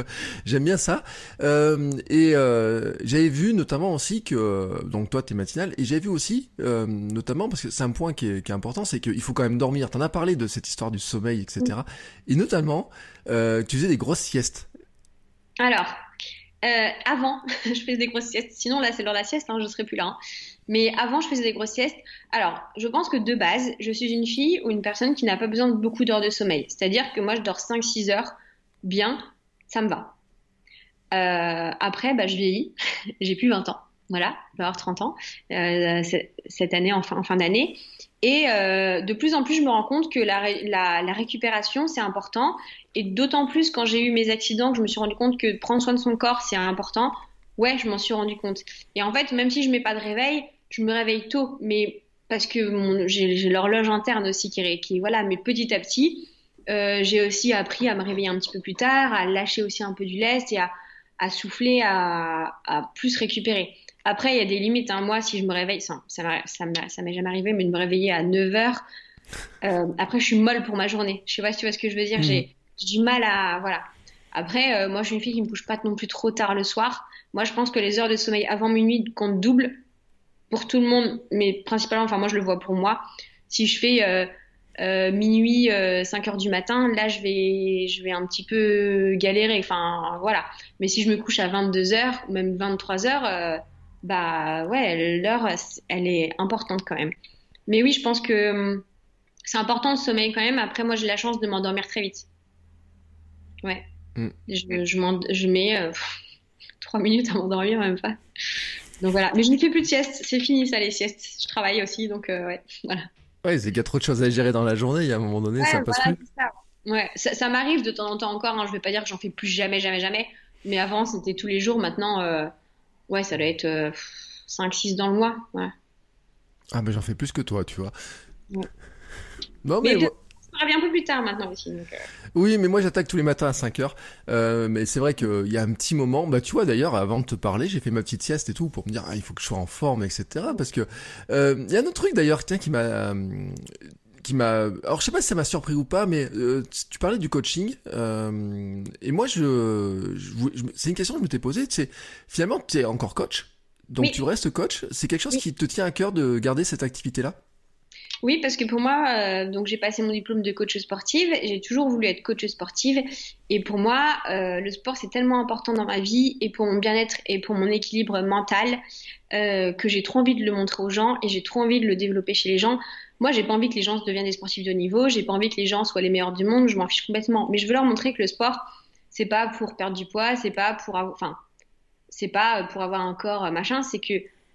j'aime bien ça. Euh, et euh, j'avais vu notamment aussi que donc toi t'es matinal et j'avais vu aussi notamment parce que c'est un point qui est, qui est important, c'est qu'il faut quand même dormir. T'en as parlé de cette histoire du sommeil, etc. Et notamment tu faisais des grosses siestes. Alors avant je faisais des grosses siestes. Sinon là c'est l'heure de la sieste, hein, je serais plus là. Hein. Mais avant, je faisais des grosses siestes. Alors, je pense que de base, je suis une fille ou une personne qui n'a pas besoin de beaucoup d'heures de sommeil. C'est-à-dire que moi, je dors 5-6 heures bien, ça me va. Euh, après, bah, je vieillis, j'ai plus 20 ans, voilà, je vais avoir 30 ans euh, cette année, en fin, d'année. Et euh, de plus en plus, je me rends compte que la récupération, c'est important. Et d'autant plus quand j'ai eu mes accidents, que je me suis rendu compte que prendre soin de son corps, c'est important. Ouais, je m'en suis rendu compte. Et en fait, même si je mets pas de réveil, je me réveille tôt, mais parce que j'ai l'horloge interne aussi qui, qui voilà, mais petit à petit, euh, j'ai aussi appris à me réveiller un petit peu plus tard, à lâcher aussi un peu du lest et à, à souffler, à, à, plus récupérer. Après, il y a des limites. Hein. Moi, si je me réveille, ça, ça m'est jamais arrivé, mais de me réveiller à 9 heures, euh, après, je suis molle pour ma journée. Je sais pas si tu vois ce que je veux dire. J'ai mmh. du mal à. Voilà. Après, euh, moi, je suis une fille qui me couche pas non plus trop tard le soir. Moi, je pense que les heures de sommeil avant minuit comptent double pour tout le monde, mais principalement, enfin, moi, je le vois pour moi. Si je fais euh, euh minuit, 5 heures du matin, là, je vais, je vais un petit peu galérer. Enfin, voilà. Mais si je me couche à 22 heures, ou même 23 heures, bah ouais, l'heure, elle est importante quand même. Mais oui, je pense que hum, c'est important le sommeil quand même. Après, moi, j'ai la chance de m'endormir très vite. Ouais. Mm. Je, je, mets euh, trois minutes à m'endormir, même pas. Donc voilà. Mais je ne fais plus de sieste. C'est fini, ça, les siestes. Je travaille aussi, donc euh, ouais. Voilà. Ouais, c'est qu'il y a trop de choses à gérer dans la journée. Il y a un moment donné, ça passe plus. Ça. Ouais, ça, m'arrive de temps en temps encore. Hein. Je vais pas dire que j'en fais plus jamais, jamais, jamais. Mais avant, c'était tous les jours. Maintenant, euh, ouais, ça doit être 5-6 dans le mois. Ouais. Ah, mais j'en fais plus que toi, tu vois. Ouais. Non, mais. mais un peu plus tard maintenant aussi. Euh. Oui, mais moi j'attaque tous les matins à 5 heures. Euh, mais c'est vrai qu'il y a un petit moment, bah tu vois d'ailleurs, avant de te parler, j'ai fait ma petite sieste et tout pour me dire, ah, il faut que je sois en forme, etc. Parce que euh, il y a un autre truc d'ailleurs, tiens, qui m'a qui m'a alors je sais pas si ça m'a surpris ou pas mais tu parlais du coaching et moi je, c'est une question que je me t'ai posée c'est finalement tu es encore coach donc tu restes coach c'est quelque chose qui te tient à cœur de garder cette activité là oui, parce que pour moi, euh, donc j'ai passé mon diplôme de coach sportive. J'ai toujours voulu être coach sportive, et pour moi, euh, le sport c'est tellement important dans ma vie et pour mon bien-être et pour mon équilibre mental euh, que j'ai trop envie de le montrer aux gens et j'ai trop envie de le développer chez les gens. Moi, j'ai pas envie que les gens deviennent des sportifs de haut niveau. J'ai pas envie que les gens soient les meilleurs du monde. Je m'en fiche complètement. Mais je veux leur montrer que le sport, c'est pas pour perdre du poids, c'est pas pour, enfin, c'est pas pour avoir un corps machin. C'est que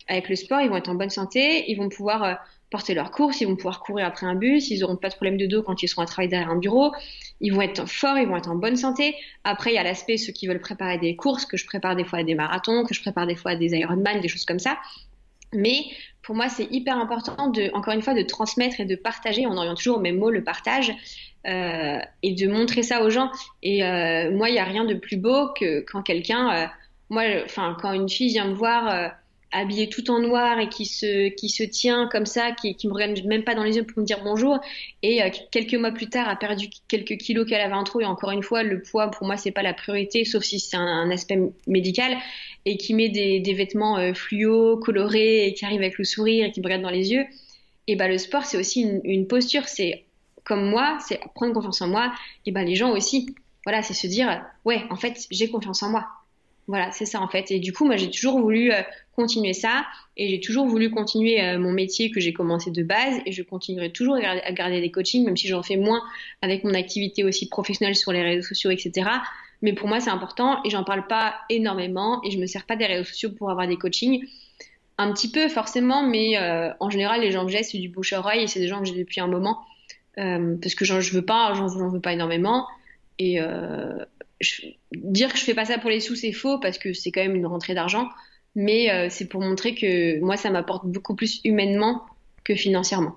avec le sport, ils vont être en bonne santé, ils vont pouvoir porter leurs courses, ils vont pouvoir courir après un bus, ils n'auront pas de problème de dos quand ils seront à travailler derrière un bureau, ils vont être forts, ils vont être en bonne santé. Après, il y a l'aspect ceux qui veulent préparer des courses, que je prépare des fois à des marathons, que je prépare des fois à des Ironman, des choses comme ça. Mais pour moi, c'est hyper important de, encore une fois, de transmettre et de partager. On oriente toujours au même mot, le partage, euh, et de montrer ça aux gens. Et euh, moi, il n'y a rien de plus beau que quand quelqu'un, euh, moi, enfin, quand une fille vient me voir habillé tout en noir et qui se, qui se tient comme ça, qui, qui me regarde même pas dans les yeux pour me dire bonjour, et euh, quelques mois plus tard a perdu quelques kilos qu'elle avait en trop, et encore une fois, le poids pour moi c'est pas la priorité, sauf si c'est un, aspect médical, et qui met des, des vêtements euh, fluo, colorés, et qui arrive avec le sourire et qui me regarde dans les yeux, et bah le sport c'est aussi une, posture, c'est comme moi, c'est prendre confiance en moi, et bah les gens aussi, voilà, c'est se dire, ouais, en fait, j'ai confiance en moi. Voilà, c'est ça en fait. Et du coup, moi, j'ai toujours voulu euh, continuer ça et j'ai toujours voulu continuer euh, mon métier que j'ai commencé de base et je continuerai toujours à garder, des coachings, même si j'en fais moins avec mon activité aussi professionnelle sur les réseaux sociaux, etc. Mais pour moi, c'est important et j'en parle pas énormément et je me sers pas des réseaux sociaux pour avoir des coachings. Un petit peu forcément, mais euh, en général, les gens que j'ai, c'est du bouche à oreille et c'est des gens que j'ai depuis un moment parce que je veux pas, j'en veux pas énormément. Et, dire que je fais pas ça pour les sous, c'est faux parce que c'est quand même une rentrée d'argent. Mais euh, c'est pour montrer que moi, ça m'apporte beaucoup plus humainement que financièrement.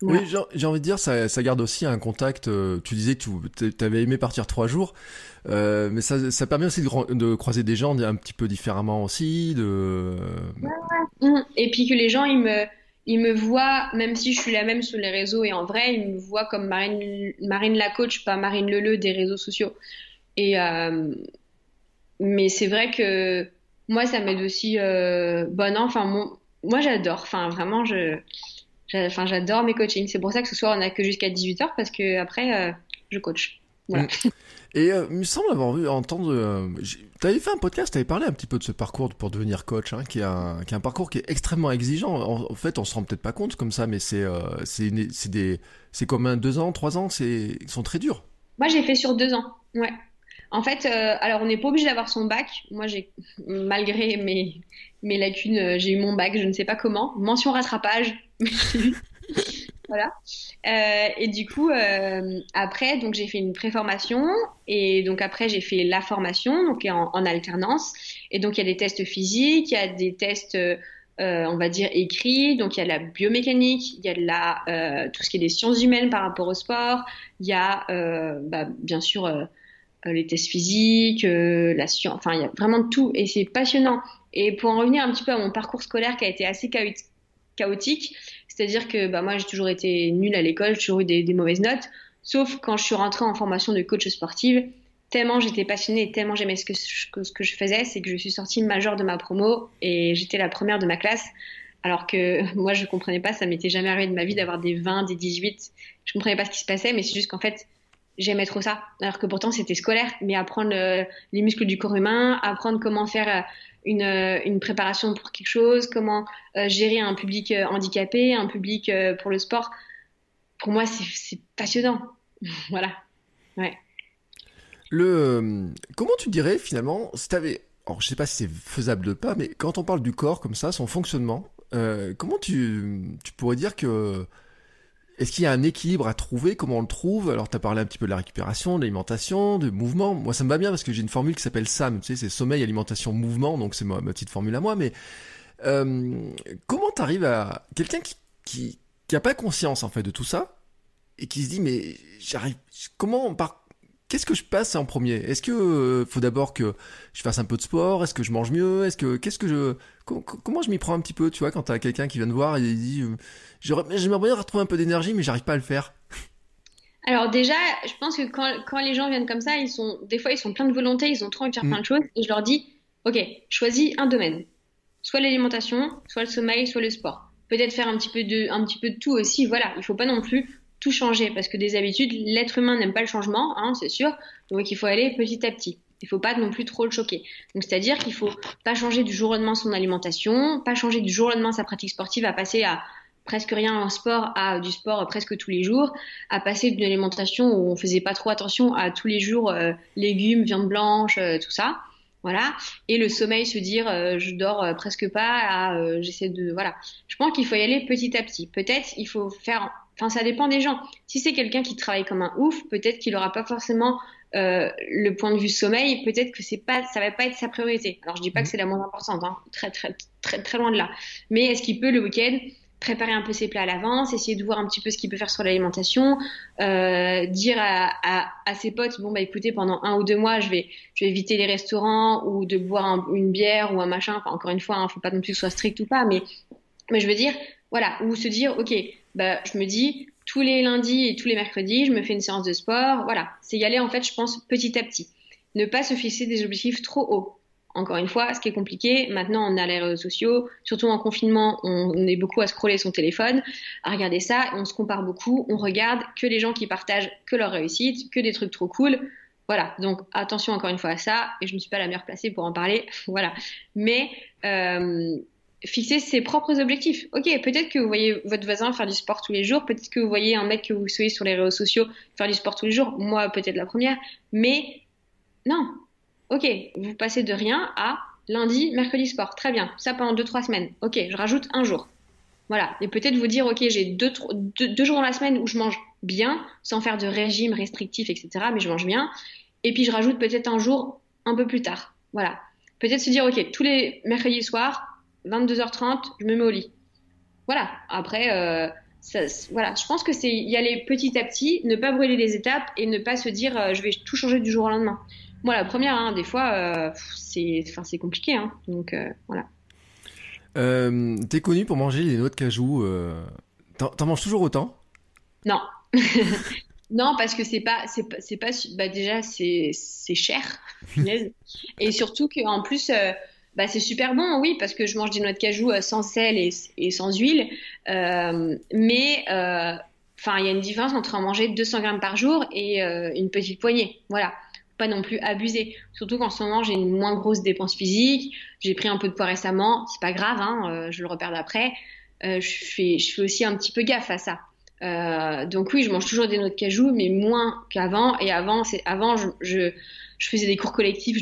Oui, j'ai envie de dire, ça, ça, garde aussi un contact. Euh, tu disais que tu avais aimé partir trois jours, euh, mais ça, ça, permet aussi de, de, croiser des gens un petit peu différemment aussi. De... Mmh. Et puis que les gens, ils me, ils me voient, même si je suis la même sur les réseaux et en vrai, ils me voient comme Marine, Marine la coach, pas Marine Leleu des réseaux sociaux. Et euh, mais c'est vrai que moi, ça m'aide aussi. Euh, bon, non, enfin, moi, j'adore. Enfin, vraiment, je, j'adore mes coachings. C'est pour ça que ce soir, on a que jusqu'à 18 h parce que après, euh, je coach. Voilà. Mm. Et euh, il me semble avoir vu, entendre. Euh, tu avais fait un podcast, tu avais parlé un petit peu de ce parcours pour devenir coach, hein, qui, est un, qui est un parcours qui est extrêmement exigeant. En, fait, on se rend peut-être pas compte comme ça, mais c'est euh, c'est des c'est comme un deux ans, trois ans, c'est ils sont très durs. Moi, j'ai fait sur deux ans. Ouais. En fait, alors on n'est pas obligé d'avoir son bac. Moi, j'ai malgré mes mes lacunes, j'ai eu mon bac, je ne sais pas comment. Mention rattrapage. Voilà. Euh, et du coup, euh, après, donc j'ai fait une préformation et donc après j'ai fait la formation, donc en, alternance. Et donc il y a des tests physiques, il y a des tests, euh, on va dire écrits. Donc il y a la biomécanique, il y a de tout ce qui est des sciences humaines par rapport au sport. Il y a bah, bien sûr les tests physiques, la science, enfin il y a vraiment tout et c'est passionnant. Et pour en revenir un petit peu à mon parcours scolaire qui a été assez chaotique, c'est-à-dire que bah, moi j'ai toujours été nulle à l'école, j'ai toujours eu des, mauvaises notes, sauf quand je suis rentrée en formation de coach sportive, tellement j'étais passionnée et tellement j'aimais ce que, je faisais, c'est que je suis sortie majeure de ma promo et j'étais la première de ma classe. Alors que moi, je comprenais pas, ça m'était jamais arrivé de ma vie d'avoir des 20, des 18. Je comprenais pas ce qui se passait, mais c'est juste qu'en fait, j'aimais trop ça. Alors que pourtant, c'était scolaire, mais apprendre euh, les muscles du corps humain, apprendre comment faire euh, une, euh, une préparation pour quelque chose, comment gérer un public handicapé, un public pour le sport, pour moi, c'est passionnant. voilà. Ouais. Le, comment tu dirais finalement, si t'avais, alors je sais pas si c'est faisable de pas, mais quand on parle du corps comme ça, son fonctionnement, euh, comment tu, tu pourrais dire que est-ce qu'il y a un équilibre à trouver? Comment on le trouve? Alors, tu as parlé un petit peu de la récupération, de l'alimentation, de mouvement. Moi, ça me va bien parce que j'ai une formule qui s'appelle SAM. Tu sais, c'est sommeil, alimentation, mouvement. Donc, c'est ma, petite formule à moi. Mais euh, comment tu arrives à quelqu'un qui, qui qui a pas conscience en fait de tout ça et qui se dit mais j'arrive comment par Qu'est-ce que je passe en premier? Est-ce que euh, faut d'abord que je fasse un peu de sport? Est-ce que je mange mieux? Est-ce que qu'est-ce que je comment je m'y prends un petit peu Tu vois, quand t'as quelqu'un qui vient te voir et il dit euh, j'aimerais bien retrouver un peu d'énergie, mais j'arrive pas à le faire. Alors déjà, je pense que quand, quand, les gens viennent comme ça, ils sont des fois ils sont pleins de volonté, ils ont trop envie de faire mm. plein de choses, et je leur dis ok, choisis un domaine, soit l'alimentation, soit le sommeil, soit le sport. Peut-être faire un petit peu de un petit peu de tout aussi. Voilà, il faut pas non plus tout changer parce que des habitudes, l'être humain n'aime pas le changement, hein, c'est sûr. Donc il faut aller petit à petit. Il faut pas non plus trop le choquer. Donc c'est-à-dire qu'il faut pas changer du jour au lendemain son alimentation, pas changer du jour au lendemain sa pratique sportive, à passer à presque rien en sport à du sport presque tous les jours, à passer d'une alimentation où on faisait pas trop attention à tous les jours euh, légumes, viande blanche, euh, tout ça. Voilà. Et le sommeil, se dire euh, je dors presque pas, j'essaie de voilà. Je pense qu'il faut y aller petit à petit. Peut-être il faut faire Enfin, ça dépend des gens. Si c'est quelqu'un qui travaille comme un ouf, peut-être qu'il n'aura pas forcément euh, le point de vue sommeil. Peut-être que c'est pas, ça va pas être sa priorité. Alors, je dis pas que mmh. c'est la moins importante, hein. très, très, très, très loin de là. Mais est-ce qu'il peut le week-end préparer un peu ses plats à l'avance, essayer de voir un petit peu ce qu'il peut faire sur l'alimentation, euh, dire à, à, à, ses potes bon bah écoutez pendant un ou deux mois je vais je vais éviter les restaurants ou de boire une bière ou un machin. Enfin encore une fois, hein, faut pas non plus que ce soit strict ou pas, mais mais je veux dire voilà ou se dire ok bah, je me dis tous les lundis et tous les mercredis, je me fais une séance de sport. Voilà, c'est y aller en fait, je pense, petit à petit. Ne pas se fixer des objectifs trop hauts. Encore une fois, ce qui est compliqué, maintenant on a les réseaux sociaux, surtout en confinement, on, est beaucoup à scroller son téléphone, à regarder ça, on se compare beaucoup, on regarde que les gens qui partagent que leur réussite, que des trucs trop cool. Voilà, donc attention encore une fois à ça, et je ne suis pas la meilleure placée pour en parler, voilà. Mais euh, fixer ses propres objectifs. Ok, peut-être que vous voyez votre voisin faire du sport tous les jours, peut-être que vous voyez un mec que vous suivez sur les réseaux sociaux faire du sport tous les jours, moi peut-être la première, mais non. Ok, vous passez de rien à lundi, mercredi sport, très bien, ça pendant deux trois semaines. Ok, je rajoute un jour. Voilà, et peut-être vous dire ok, j'ai deux, deux, jours dans la semaine où je mange bien, sans faire de régime restrictif, etc. Mais je mange bien, et puis je rajoute peut-être un jour un peu plus tard. Voilà, peut-être se dire ok, tous les mercredis soirs 22h30, je me mets au lit. Voilà. Après, euh, voilà. Je pense que c'est y aller petit à petit, ne pas brûler les étapes et ne pas se dire euh, je vais tout changer du jour au lendemain. Moi, la première, hein, des fois, euh, c'est, enfin, c'est compliqué. Hein. donc voilà. T'es connu pour manger des noix de cajou. T'en, manges toujours autant? Non. Non, parce que c'est pas, c'est pas, c'est pas, bah déjà c'est, c'est cher, et surtout qu'en plus, bah, c'est super bon, oui, parce que je mange des noix de cajou euh, sans sel et, sans huile. Euh, mais euh, il y a une différence entre en manger 200 grammes par jour et une petite poignée. Voilà, pas non plus abuser. Surtout qu'en ce moment, j'ai une moins grosse dépense physique. J'ai pris un peu de poids récemment, c'est pas grave, hein, je le repère après. je fais, aussi un petit peu gaffe à ça. donc oui, je mange toujours des noix de cajou, mais moins qu'avant. Et avant, c'est avant, je faisais des cours collectifs,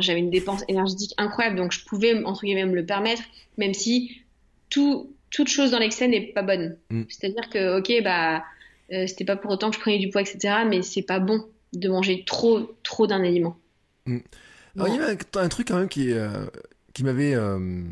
j'avais une dépense énergétique incroyable, donc je pouvais, entre guillemets, me le permettre, même si tout, toute chose dans l'excès n'est pas bonne. Mm. C'est-à-dire que, ok, bah, euh, c'était pas pour autant que je prenais du poids, etc., mais c'est pas bon de manger trop, trop d'un aliment. Mm. Alors, il y a un, truc quand même qui est, euh, qui m'avait, euh,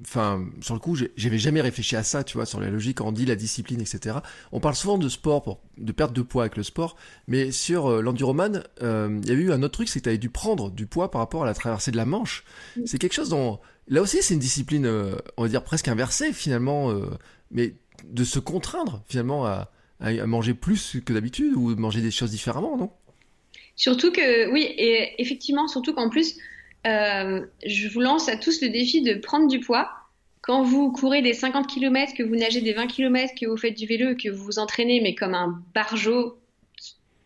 enfin, sur le coup, j'avais jamais réfléchi à ça, tu vois, sur la logique, on dit la discipline, etc. On parle souvent de sport, pour, de perte de poids avec le sport, mais sur euh, l'enduroman, euh, il y avait eu un autre truc, c'est que tu avais dû prendre du poids par rapport à la traversée de la Manche. C'est quelque chose dont, là aussi, c'est une discipline, euh, on va dire presque inversée finalement, mais de se contraindre finalement à, à, à manger plus que d'habitude ou manger des choses différemment, non? Surtout que, oui, et effectivement, surtout qu'en plus, euh, je vous lance à tous le défi de prendre du poids. Quand vous courez des 50 km, que vous nagez des 20 km, que vous faites du vélo, que vous vous entraînez, mais comme un barjot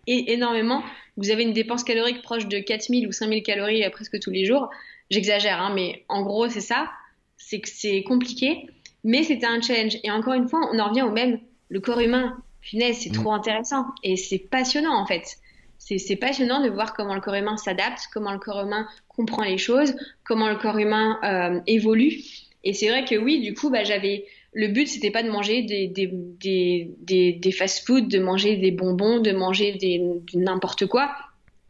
énormément, vous avez une dépense calorique proche de 4000 ou 5000 calories euh, presque tous les jours. J'exagère, hein, mais en gros, c'est ça. C'est que c'est compliqué, mais c'était un challenge. Et encore une fois, on en revient au même. Le corps humain, finesse, c'est mm. trop intéressant et c'est passionnant en fait c'est passionnant de voir comment le corps humain s'adapte, comment le corps humain comprend les choses, comment le corps humain euh, évolue. Et c'est vrai que oui, du coup, bah, j'avais le but, c'était pas de manger des, des, des, des, fast-food, de manger des bonbons, de manger des, n'importe quoi.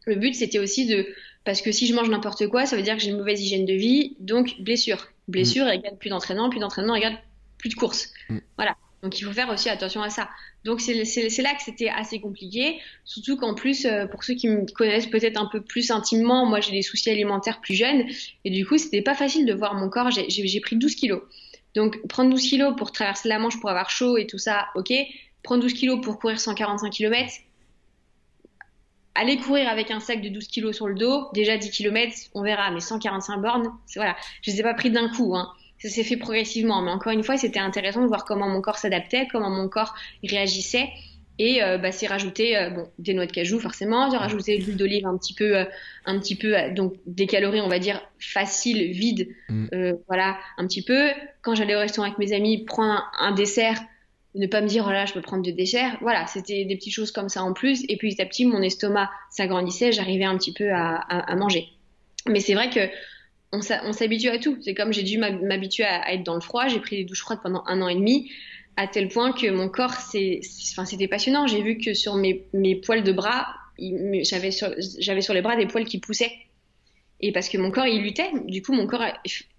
Le but, c'était aussi de parce que si je mange n'importe quoi, ça veut dire que j'ai une mauvaise hygiène de vie, donc blessure. Blessure mmh. égale plus d'entraînement, plus d'entraînement égale plus de course. Mm. Voilà. Donc il faut faire aussi attention à ça. Donc c'est là que c'était assez compliqué, surtout qu'en plus, euh, pour ceux qui me connaissent peut-être un peu plus intimement, moi j'ai des soucis alimentaires plus jeunes, et du coup c'était pas facile de voir mon corps, j'ai pris 12 kilos. Donc prendre 12 kilos pour traverser la Manche pour avoir chaud et tout ça, ok. Prendre 12 kilos pour courir 145 km, aller courir avec un sac de 12 kilos sur le dos, déjà 10 km, on verra, mais 145 bornes, voilà, je les ai pas pris d'un coup, hein ça s'est fait progressivement. Mais encore une fois, c'était intéressant de voir comment mon corps s'adaptait, comment mon corps réagissait. Et euh, bah, c'est rajouter euh, bon, des noix de cajou forcément, j'ai rajouté de l'huile d'olive un petit peu, euh, un petit peu, donc des calories on va dire faciles, vides, mm. voilà, un petit peu. Quand j'allais au restaurant avec mes amis, prendre un, dessert, ne pas me dire voilà je peux prendre de dessert, voilà, c'était des petites choses comme ça en plus. Et puis petit à petit mon estomac s'agrandissait, j'arrivais un petit peu à, à manger. Mais c'est vrai que on s'habitue à tout. C'est comme j'ai dû m'habituer à, être dans le froid. J'ai pris des douches froides pendant un an et demi, à tel point que mon corps, c'est, enfin, c'était passionnant. J'ai vu que sur mes, poils de bras, j'avais sur, sur les bras des poils qui poussaient. Et parce que mon corps, il luttait. Du coup, mon corps a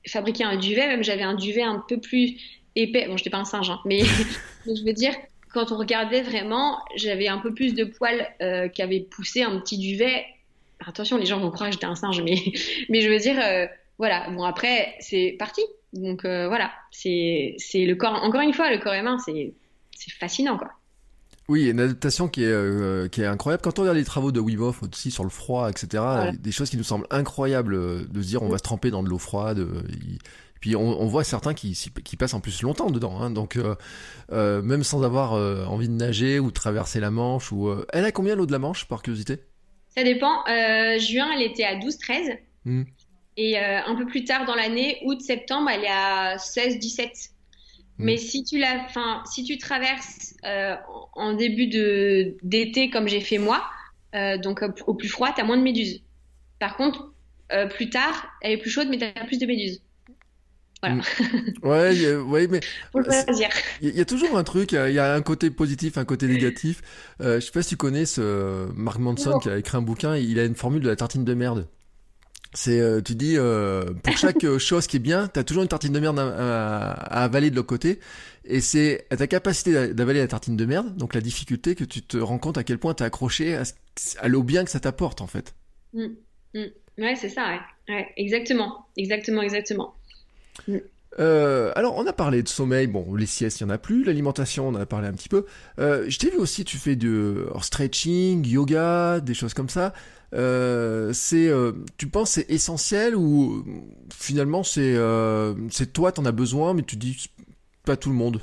fabriqué un duvet. Même j'avais un duvet un peu plus épais. Bon, je n'étais pas un singe, hein, mais, je veux dire, quand on regardait vraiment, j'avais un peu plus de poils euh, qui avaient poussé un petit duvet. Attention, les gens vont croire que j'étais un singe, mais, mais je veux dire, euh, voilà, bon après, c'est parti. Donc euh, voilà, c'est le corps, encore une fois, le corps humain, c'est fascinant quoi. Oui, une adaptation qui est, euh, qui est incroyable. Quand on regarde les travaux de Wim Hof aussi sur le froid, etc., des choses qui nous semblent incroyables euh, de se dire on va se tremper dans de l'eau froide. puis on, voit certains qui, qui passent en plus longtemps dedans. Hein. donc même sans avoir envie de nager ou de traverser la Manche. ou Elle a combien l'eau de la Manche par curiosité? Ça dépend. juin, elle était à 12-13. Et euh, un peu plus tard dans l'année, août-septembre, elle est à 16-17. Hmm. Mais si tu la, fin, si tu traverses euh, en début d'été comme j'ai fait moi, euh, donc au plus froid, tu as moins de méduses. Par contre, plus tard, elle est plus chaude, mais tu as plus de méduses. Voilà. Hmm. Ouais, ouais, mais il y, a toujours un truc, il y, a un côté positif, un côté négatif. je sais pas si tu connais ce Mark Manson qui a écrit un bouquin, il a une formule de la tartine de merde. C'est, euh, tu dis, euh, pour chaque euh, chose qui est bien, t'as toujours une tartine de merde à, avaler de l'autre côté. Et c'est à ta capacité d'avaler la tartine de merde, donc la difficulté, que tu te rends compte à quel point t'es accroché à, l'eau bien que ça t'apporte, en fait. Mmh, mmh. Ouais, c'est ça, ouais. ouais. Exactement, exactement, exactement. Mmh. Euh, alors, on a parlé de sommeil, bon, les siestes, il n'y en a plus, l'alimentation, on en a parlé un petit peu. Euh, je t'ai vu aussi, tu fais du stretching, yoga, des choses comme ça. Euh, c'est, tu penses c'est essentiel ou finalement c'est, c'est toi, t'en as besoin, mais tu dis pas tout le monde?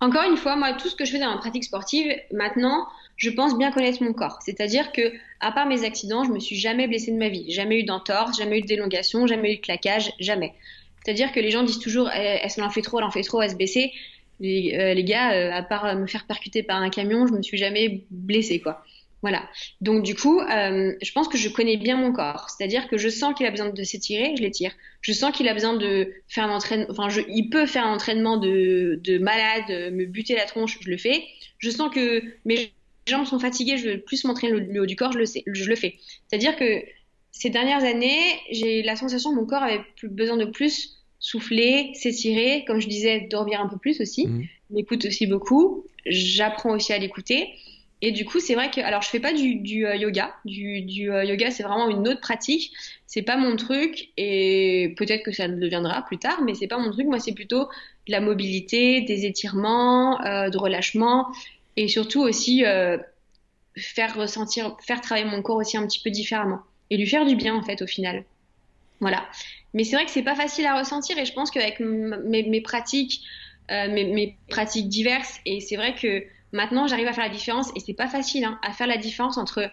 Encore une fois, moi, tout ce que je fais dans ma pratique sportive, maintenant, je pense bien connaître mon corps. C'est-à-dire que, à part mes accidents, je me suis jamais blessée de ma vie. Jamais eu d'entorse, jamais eu de délongation, jamais eu de claquage, jamais. C'est-à-dire que les gens disent toujours, elle, elle en fait trop, elle en fait trop, elle se baisser. Les, euh, gars, euh, à part me faire percuter par un camion, je me suis jamais blessée, quoi. Voilà. Donc du coup, euh, je pense que je connais bien mon corps. C'est-à-dire que je sens qu'il a besoin de s'étirer, je l'étire. Je sens qu'il a besoin de faire un entraînement. Enfin, il peut faire un entraînement de, de malade, me buter la tronche, je le fais. Je sens que mes jambes sont fatiguées, je veux plus m'entraîner le, haut du corps, je le sais, je le fais. C'est-à-dire que ces dernières années, j'ai la sensation que mon corps avait plus besoin de plus souffler, s'étirer, comme je disais, dormir un peu plus aussi. Mmh. M'écoute aussi beaucoup. J'apprends aussi à l'écouter. Et du coup, c'est vrai que, alors, je fais pas du, du euh, yoga. Du, du euh, yoga, c'est vraiment une autre pratique. C'est pas mon truc, et peut-être que ça le deviendra plus tard, mais c'est pas mon truc. Moi, c'est plutôt de la mobilité, des étirements, euh, de relâchement, et surtout aussi faire ressentir, faire travailler mon corps aussi un petit peu différemment, et lui faire du bien en fait au final. Voilà. Mais c'est vrai que c'est pas facile à ressentir, et je pense qu'avec mes, mes, pratiques, euh, mes, pratiques diverses, et c'est vrai que Maintenant, j'arrive à faire la différence et c'est pas facile hein, à faire la différence entre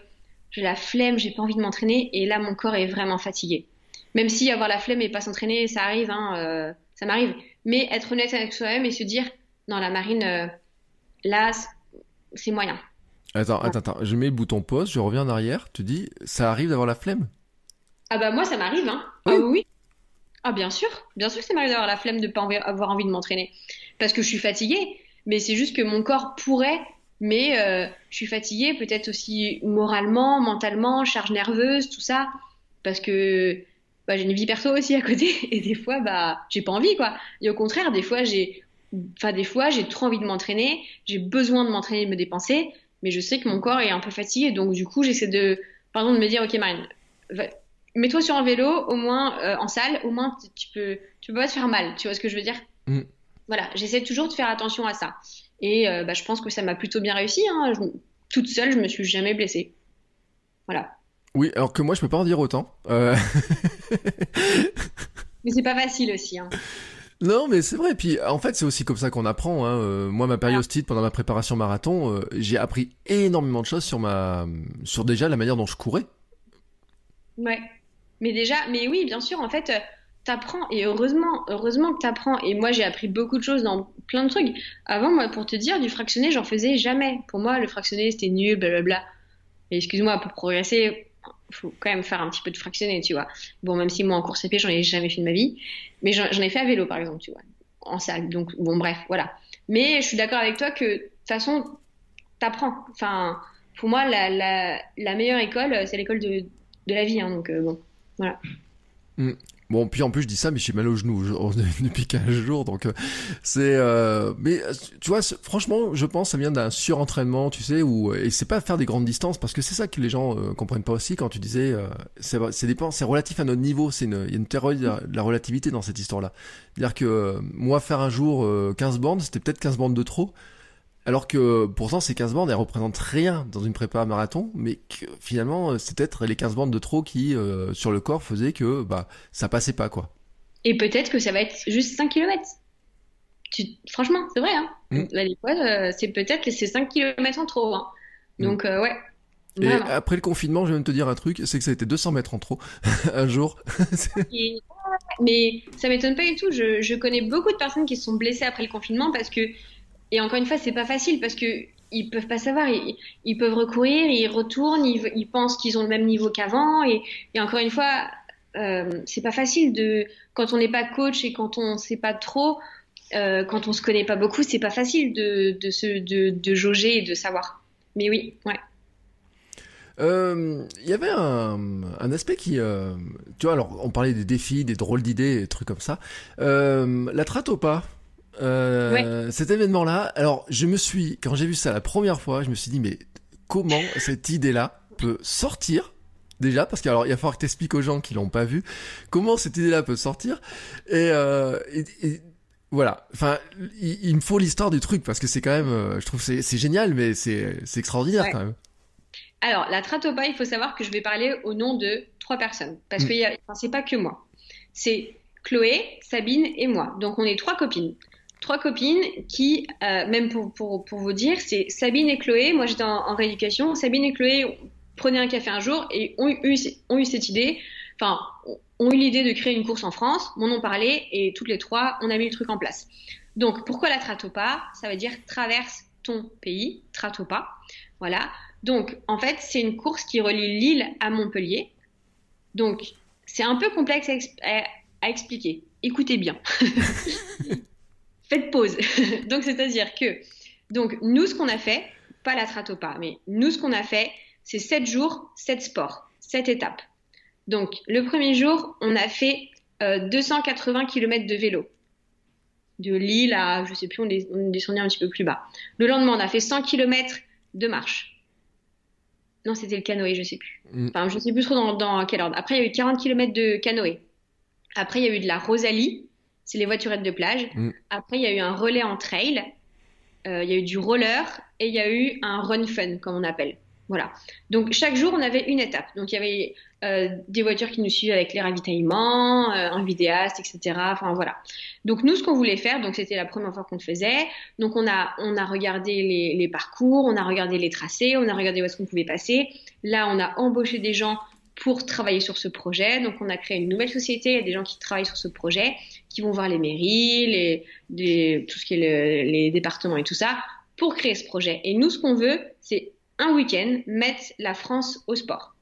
j'ai la flemme, j'ai pas envie de m'entraîner et là mon corps est vraiment fatigué. Même si avoir la flemme et pas s'entraîner, ça arrive, hein, euh, ça m'arrive. Mais être honnête avec soi-même et se dire non, la marine, euh, là, c'est moyen. Attends, attends, attends, je mets le bouton pause, je reviens en arrière. Tu dis, ça arrive d'avoir la flemme? Ah bah moi, ça m'arrive, hein. Oui. Ah oui. Ah bien sûr, bien sûr que ça m'arrive d'avoir la flemme de pas avoir envie de m'entraîner. Parce que je suis fatiguée. Mais c'est juste que mon corps pourrait, mais euh, je suis fatiguée, peut-être aussi moralement, mentalement, charge nerveuse, tout ça, parce que bah, j'ai une vie perso aussi à côté, et des fois, bah, j'ai pas envie, quoi. Et au contraire, des fois, j'ai, enfin, des fois, j'ai trop envie de m'entraîner, j'ai besoin de m'entraîner, de me dépenser, mais je sais que mon corps est un peu fatigué, donc du coup, j'essaie de, pardon, de me dire, ok, Marine, mets-toi sur un vélo, au moins euh, en salle, au moins tu peux, tu peux pas te faire mal, tu vois ce que je veux dire mm voilà, j'essaie toujours de faire attention à ça. Et euh, bah, je pense que ça m'a plutôt bien réussi. Hein. toute seule, je me suis jamais blessée. Voilà. Oui, alors que moi, je peux pas en dire autant. Euh... mais c'est pas facile aussi. Hein. Non, mais c'est vrai. Puis en fait, c'est aussi comme ça qu'on apprend. Hein. Euh, moi, ma périostite pendant ma préparation marathon, euh, j'ai appris énormément de choses sur ma, sur déjà la manière dont je courais. Ouais. Mais déjà, mais oui, bien sûr. En fait, t'apprends et heureusement, heureusement que t'apprends. Et moi, j'ai appris beaucoup de choses dans plein de trucs. Avant, moi, pour te dire, du fractionné, j'en faisais jamais. Pour moi, le fractionné, c'était nul, blablabla. Et excuse-moi, pour progresser, faut quand même faire un petit peu de fractionné, tu vois. Bon, même si moi, en course pied, j'en ai jamais fait de ma vie. Mais j'en ai fait à vélo, par exemple, tu vois. En salle. Donc, bon, bref, voilà. Mais je suis d'accord avec toi que, de toute façon, t'apprends. Enfin, pour moi, la, meilleure école, c'est l'école de, de la vie. Hein, donc, euh, bon, voilà. Mm. Bon, puis en plus je dis ça, mais j'ai mal au genou depuis 15 jours, donc euh, c'est. Euh, mais euh, tu vois, franchement, je pense ça vient d'un surentraînement, tu sais, où et c'est pas faire des grandes distances, parce que c'est ça que les gens comprennent pas aussi quand tu disais, c'est dépend, c'est relatif à notre niveau, c'est une, il y a une théorie de la relativité dans cette histoire-là. C'est-à-dire que moi faire un jour 15 bandes, c'était peut-être 15 bandes de trop. Alors que pourtant ces 15 bandes elles représentent rien dans une prépa marathon, mais que, finalement euh, c'est peut-être les 15 bandes de trop qui euh, sur le corps faisaient que bah ça passait pas quoi. Et peut-être que ça va être juste 5 km. Franchement, c'est vrai. Hein. Mmh. Euh, c'est peut-être ces 5 km en trop. Hein. Mmh. Donc ouais. Et après le confinement, je viens de te dire un truc, c'est que ça a été 200 mètres en trop un jour. mais ça m'étonne pas du tout. Je, je connais beaucoup de personnes qui se sont blessées après le confinement parce que et encore une fois, c'est pas facile parce que ils peuvent pas savoir. Ils, peuvent recourir, ils retournent, ils, pensent qu'ils ont le même niveau qu'avant. Et, encore une fois, euh, c'est pas facile de quand on n'est pas coach et quand on sait pas trop, euh, quand on se connaît pas beaucoup, c'est pas facile de de, jauger et de savoir. Mais oui, ouais. Euh, il y avait un, aspect qui, euh, tu vois, alors on parlait des défis, des drôles d'idées, des trucs comme ça. La traite euh, cet événement-là, alors je me suis, quand j'ai vu ça la première fois, je me suis dit mais comment cette idée-là peut sortir déjà? Parce qu'il il va falloir que t'expliques aux gens qui l'ont pas vu comment cette idée-là peut sortir? Et, euh, et, voilà. Enfin, il, me faut l'histoire du truc parce que c'est quand même, euh, je trouve c'est c'est génial mais c'est c'est extraordinaire quand même. Alors la Tratopa, il faut savoir que je vais parler au nom de trois personnes parce mm. que enfin, c'est pas que moi, c'est Chloé, Sabine et moi. Donc on est trois copines trois copines qui, euh, même pour, pour, pour, vous dire, c'est Sabine et Chloé. Moi, j'étais en, rééducation. Sabine et Chloé prenaient un café un jour et ont eu, ont eu cette idée, enfin, ont eu l'idée de créer une course en France, m'en ont parlé et toutes les trois, on a mis le truc en place. Donc, pourquoi la Tratopa? Ça veut dire traverse ton pays, Tratopa. Voilà. Donc, en fait, c'est une course qui relie Lille à Montpellier. Donc, c'est un peu complexe à, à expliquer. Écoutez bien. faites pause. donc, c'est-à-dire que, donc, nous, ce qu'on a fait, pas la tratopa, mais nous, ce qu'on a fait, c'est 7 jours, 7 sports, 7 étapes. Donc, le premier jour, on a fait 280 km de vélo. De Lille à, je sais plus, on est, on est descendu un petit peu plus bas. Le lendemain, on a fait 100 km de marche. Non, c'était le canoë, je sais plus. Mm. Enfin, je sais plus trop dans, dans quel ordre. Après, il y a eu 40 km de canoë. Après, il y a eu de la Rosalie, c'est les voiturettes de plage. Mm. Après, il y a eu un relais en trail. Euh, il y a eu du roller et il y a eu un run fun, comme on appelle. Voilà. Donc, chaque jour, on avait une étape. Donc, il y avait euh, des voitures qui nous suivaient avec les ravitaillements, euh, un vidéaste, etc. Enfin, voilà. Donc, nous, ce qu'on voulait faire, donc c'était la première fois qu'on le faisait. Donc, on a, on a regardé les, les parcours, on a regardé les tracés, on a regardé où est-ce qu'on pouvait passer. Là, on a embauché des gens pour travailler sur ce projet. Donc, on a créé une nouvelle société. Il y a des gens qui travaillent sur ce projet, qui vont voir les mairies, les, tout ce qui est le- les départements et tout ça, pour créer ce projet. Et nous, ce qu'on veut, c'est un week-end mettre la France au sport.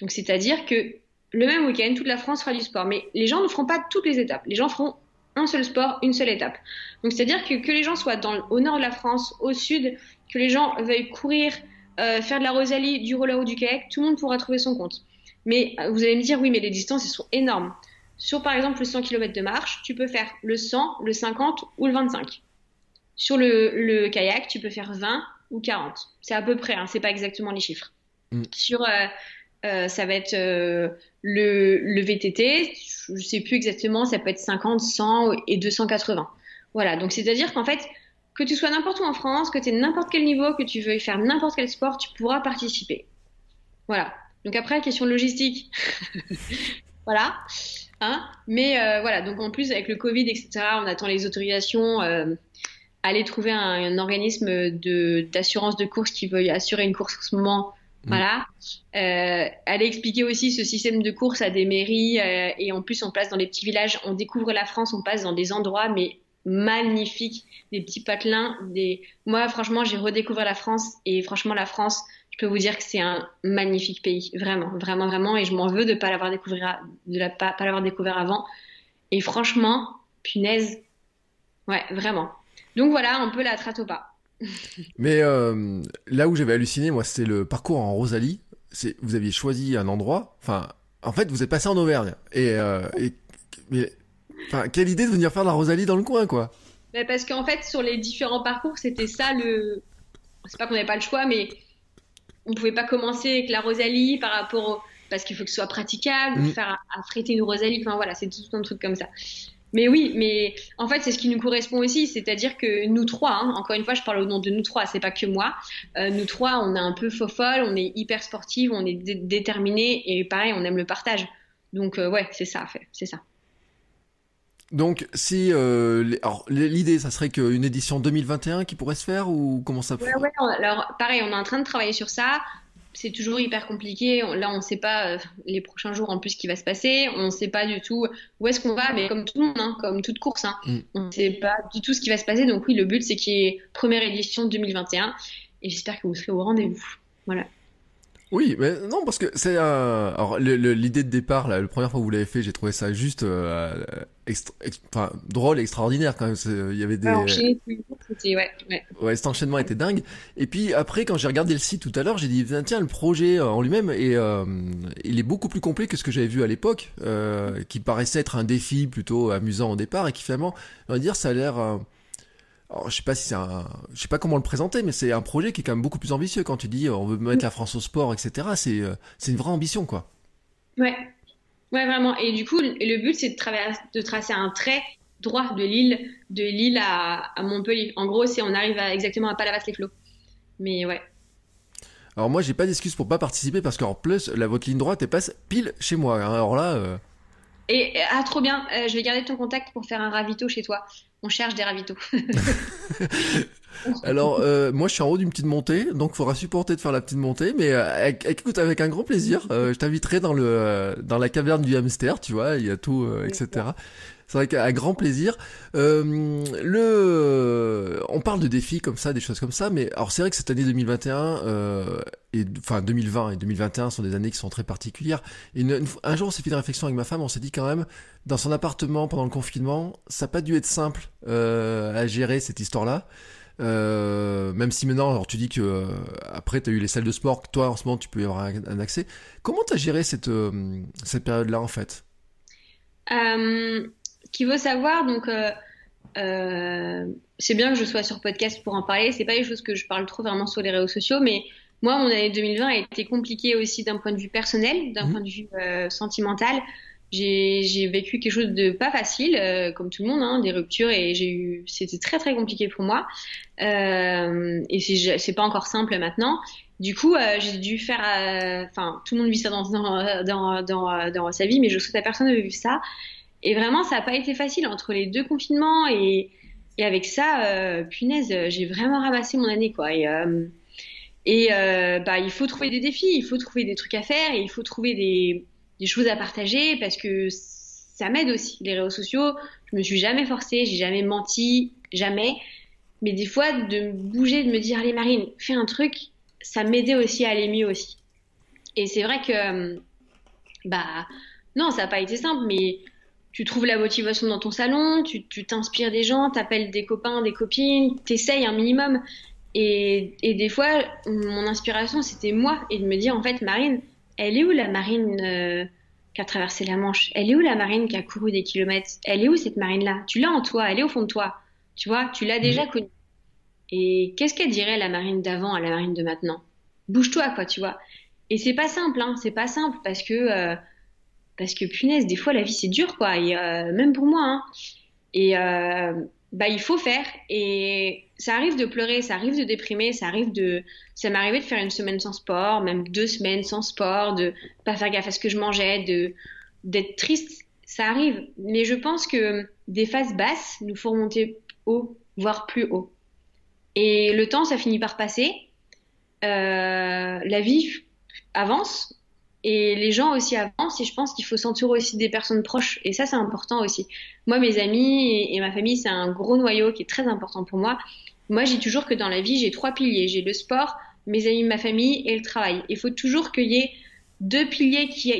Donc, c'est-à-dire que le même week-end, toute la France fera du sport. Mais les gens ne feront pas toutes les étapes. Les gens feront un seul sport, une seule étape. Donc, c'est-à-dire que que les gens soient dans, au nord de la France, au sud, que les gens veuillent courir, euh, faire de la Rosalie, du roller ou du kayak, tout le monde pourra trouver son compte. Mais euh, vous allez me dire, oui, mais les distances, elles sont énormes. Sur, par exemple, le 100 km de marche, tu peux faire le 100, le 50 ou le 25. Sur le, le kayak, tu peux faire 20 ou 40. C'est à peu près, hein, c'est pas exactement les chiffres. Mm. Sur, euh, euh, ça va être euh, le, le VTT, je sais plus exactement, ça peut être 50, 100 et 280. Voilà, donc c'est-à-dire qu'en fait, que tu sois n'importe où en France, que tu aies n'importe quel niveau, que tu veuilles faire n'importe quel sport, tu pourras participer. Voilà. Donc après, question logistique. voilà. Hein Mais euh, voilà, donc en plus, avec le Covid, etc., on attend les autorisations. Euh, aller trouver un, un organisme d'assurance de, course qui veuille assurer une course en ce moment. Mm. Voilà. Euh, aller expliquer aussi ce système de course à des mairies. euh, et en plus, on place dans les petits villages. On découvre la France, on passe dans des endroits, mais magnifiques. Des petits patelins. Des... Moi, franchement, j'ai redécouvert la France. Et franchement, la France, je peux vous dire que c'est un magnifique pays. Vraiment, vraiment, vraiment. Et je m'en veux de ne pas l'avoir découvert, avant. Et franchement, punaise. Ouais, vraiment. Donc voilà, un peu la pas. Mais euh, là où j'avais halluciné, moi, c'était le parcours en Rosalie. Vous aviez choisi un endroit. Enfin, en fait, vous êtes passé en Auvergne. Et, euh, enfin, quelle idée de venir faire de la Rosalie dans le coin, quoi. Mais parce qu'en fait, sur les différents parcours, c'était ça le. C'est pas qu'on n'avait pas le choix, mais on pouvait pas commencer avec la Rosalie par rapport au. Parce qu'il faut que ce soit praticable, Mm. faire affréter une Rosalie, enfin voilà, c'est tout un truc comme ça. Mais oui, mais en fait, c'est ce qui nous correspond aussi, c'est-à-dire que nous trois, hein, encore une fois, je parle au nom de nous trois, c'est pas que moi, euh, nous trois, on est un peu faux folle, on est hyper sportive, on est dé- déterminés et pareil, on aime le partage. Donc euh, ouais, c'est ça, c'est ça. Donc, si euh, les- alors, l'idée, ça serait qu'une édition 2021 qui pourrait se faire ou comment ça Ouais, ouais, alors pareil, on est en train de travailler sur ça. C'est toujours hyper compliqué. Là, on ne sait pas euh, les prochains jours en plus ce qui va se passer. On ne sait pas du tout où est-ce qu'on va, mais comme tout le monde, hein, comme toute course, hein, Mm. on ne sait pas du tout ce qui va se passer. Donc oui, le but, c'est qu'il y ait première édition 2021. Et j'espère que vous serez au rendez-vous. Voilà. Oui, mais non, parce que c'est un... Alors, l'idée de départ, là, la première fois que vous l'avez fait, j'ai trouvé ça juste euh, extra- ex- enfin, drôle, extraordinaire quand même. C'est- Il y avait des... Alors, ouais, ouais. Ouais, cet enchaînement était dingue. Et puis après, quand j'ai regardé le site tout à l'heure, j'ai dit tiens, le projet euh, en lui-même est, euh, il est beaucoup plus complet que ce que j'avais vu à l'époque, euh, qui paraissait être un défi plutôt amusant au départ et qui finalement, on va dire, ça a l'air. euh, alors, je sais pas si c'est un, je sais pas comment le présenter, mais c'est un projet qui est quand même beaucoup plus ambitieux quand tu dis euh, on veut mettre la France au sport, etc. C'est, euh, c'est une vraie ambition, quoi. Ouais, ouais, vraiment. Et du coup, le but, c'est de, traverser- de tracer un trait droit de Lille, de Lille à, à Montpellier. En gros, c'est on arrive à, exactement à Palavas-les-Flots. Mais ouais. Alors moi, j'ai pas d'excuse pour pas participer parce qu'en plus, la votre ligne droite, elle passe pile chez moi. hein. Alors là. euh, Et ah, trop bien. Euh, je vais garder ton contact pour faire un ravito chez toi. On cherche des ravitos. Alors, euh, moi, je suis en haut d'une petite montée, donc il faudra supporter de faire la petite montée, mais euh, écoute, avec un grand plaisir, euh, je t'inviterai dans dans la caverne du hamster, tu vois, il y a tout, etc. C'est vrai qu'à grand plaisir. Euh, le, on parle de défis comme ça, des choses comme ça, mais alors c'est vrai que cette année 2021 euh, et enfin 2020 et 2021 sont des années qui sont très particulières. Un jour, on s'est fait une réflexion avec ma femme, on s'est dit quand même, dans son appartement pendant le confinement, ça n'a pas dû être simple euh, à gérer cette histoire-là. même si maintenant, alors tu dis que après tu as eu les salles de sport, que toi en ce moment tu peux y avoir un, accès. Comment tu as géré cette, cette période-là en fait? Qu'il faut savoir, donc c'est bien que je sois sur podcast pour en parler. C'est pas des choses que je parle trop vraiment sur les réseaux sociaux, mais moi, mon année 2020 a été compliquée aussi d'un point de vue personnel, d'un mmh. point de vue sentimental j'ai vécu quelque chose de pas facile, euh, comme tout le monde, hein, des ruptures et j'ai eu, c'était très très compliqué pour moi. Euh, et c'est pas encore simple maintenant. Du coup, euh, j'ai dû faire, euh, enfin, tout le monde vit ça dans, dans, dans, dans, sa vie, mais je souhaite à personne de vivre ça. Et vraiment, ça n'a pas été facile entre les deux confinements et, avec ça, punaise, j'ai vraiment ramassé mon année, quoi. Et, et bah, il faut trouver des défis, il faut trouver des trucs à faire, et il faut trouver des choses à partager parce que ça m'aide aussi. Les réseaux sociaux, je me suis jamais forcée, j'ai jamais menti, jamais. Mais des fois, de bouger, de me dire, allez Marine, fais un truc, ça m'aidait aussi à aller mieux aussi. Et c'est vrai que, bah, non, ça n'a pas été simple, mais tu trouves la motivation dans ton salon, tu t'inspires des gens, t'appelles des copains, des copines, t'essayes un minimum. Et, et des fois, mon inspiration, c'était moi, et de me dire, en fait, Marine, elle est où la marine euh, qui a traversé la Manche? Elle est où la marine qui a couru des kilomètres? Elle est où cette marine-là? Tu l'as en toi, elle est au fond de toi. Tu vois, tu l'as déjà mhm. connue. Et qu'est-ce qu'elle dirait la marine d'avant à la marine de maintenant? Bouge-toi, quoi, tu vois. Et c'est pas simple, hein, c'est pas simple parce que euh, parce que punaise, des fois la vie c'est dur, quoi. Et euh, même pour moi. Hein. Et bah il faut faire et ça arrive de pleurer, ça arrive de déprimer, ça arrive de ça m'est arrivé de faire une semaine sans sport, même deux semaines sans sport, de pas faire gaffe à ce que je mangeais, de d'être triste, ça arrive. Mais je pense que des phases basses nous font monter haut, voire plus haut. Et le temps, ça finit par passer. Euh, la vie avance et les gens aussi avancent et je pense qu'il faut s'entourer aussi des personnes proches et ça c'est important aussi. Moi mes amis et, ma famille c'est un gros noyau qui est très important pour moi. Moi j'ai toujours que dans la vie j'ai trois piliers, j'ai le sport, mes amis, ma famille et le travail. Il faut toujours qu'il y ait deux piliers qui,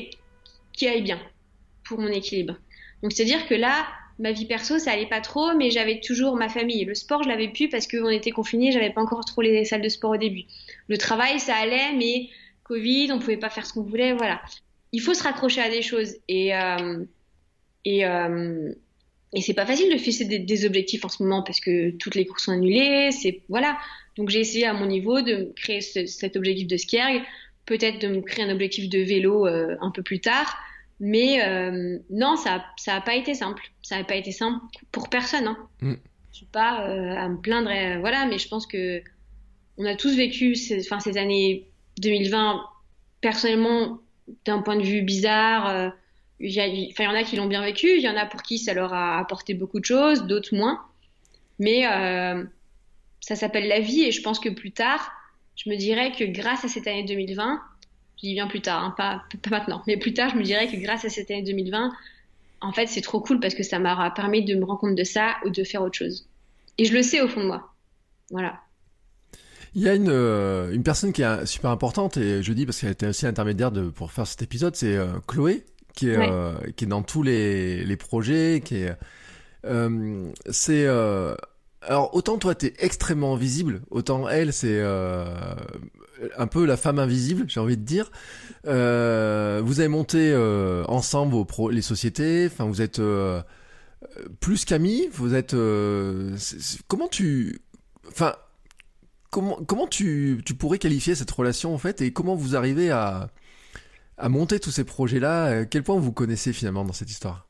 aillent bien pour mon équilibre. Donc c'est-à-dire que là ma vie perso ça allait pas trop mais j'avais toujours ma famille. Le sport je l'avais pu parce qu'on était confinés, j'avais pas encore trop les salles de sport au début. Le travail ça allait mais Covid, on pouvait pas faire ce qu'on voulait, voilà. Il faut se raccrocher à des choses et euh, et euh, et c'est pas facile de fixer des, objectifs en ce moment parce que toutes les courses sont annulées, c'est voilà. Donc j'ai essayé à mon niveau de créer cet objectif de skierg, peut-être de me créer un objectif de vélo euh, un peu plus tard, mais euh, non, ça ça a pas été simple. Ça a pas été simple pour personne. Hein. Mm. Je suis pas à me plaindre, voilà, mais je pense que on a tous vécu enfin, ces années 2020, personnellement, d'un point de vue bizarre, euh, il y, en a qui l'ont bien vécu, il y en a pour qui ça leur a apporté beaucoup de choses, d'autres moins. Mais euh, ça s'appelle la vie et je pense que plus tard, je me dirais que grâce à cette année 2020, je dis bien plus tard, hein, pas, pas, maintenant, mais plus tard, je me dirais que grâce à cette année 2020, en fait, c'est trop cool parce que ça m'a permis de me rendre compte de ça ou de faire autre chose. Et je le sais au fond de moi. Voilà. Il y a une, euh, une personne qui est super importante, et je dis parce qu'elle était aussi intermédiaire de, pour faire cet épisode, c'est euh, Chloé, qui est, euh, qui est dans tous les, les projets, qui est... c'est... alors autant toi t'es extrêmement visible, autant elle c'est un peu la femme invisible, j'ai envie de dire. vous avez monté ensemble vos pro les sociétés, enfin vous êtes plus qu'amis, vous êtes comment tu enfin comment, tu, pourrais qualifier cette relation en fait et comment vous arrivez à, monter tous ces projets-là? Euh, Quel point vous connaissez finalement dans cette histoire?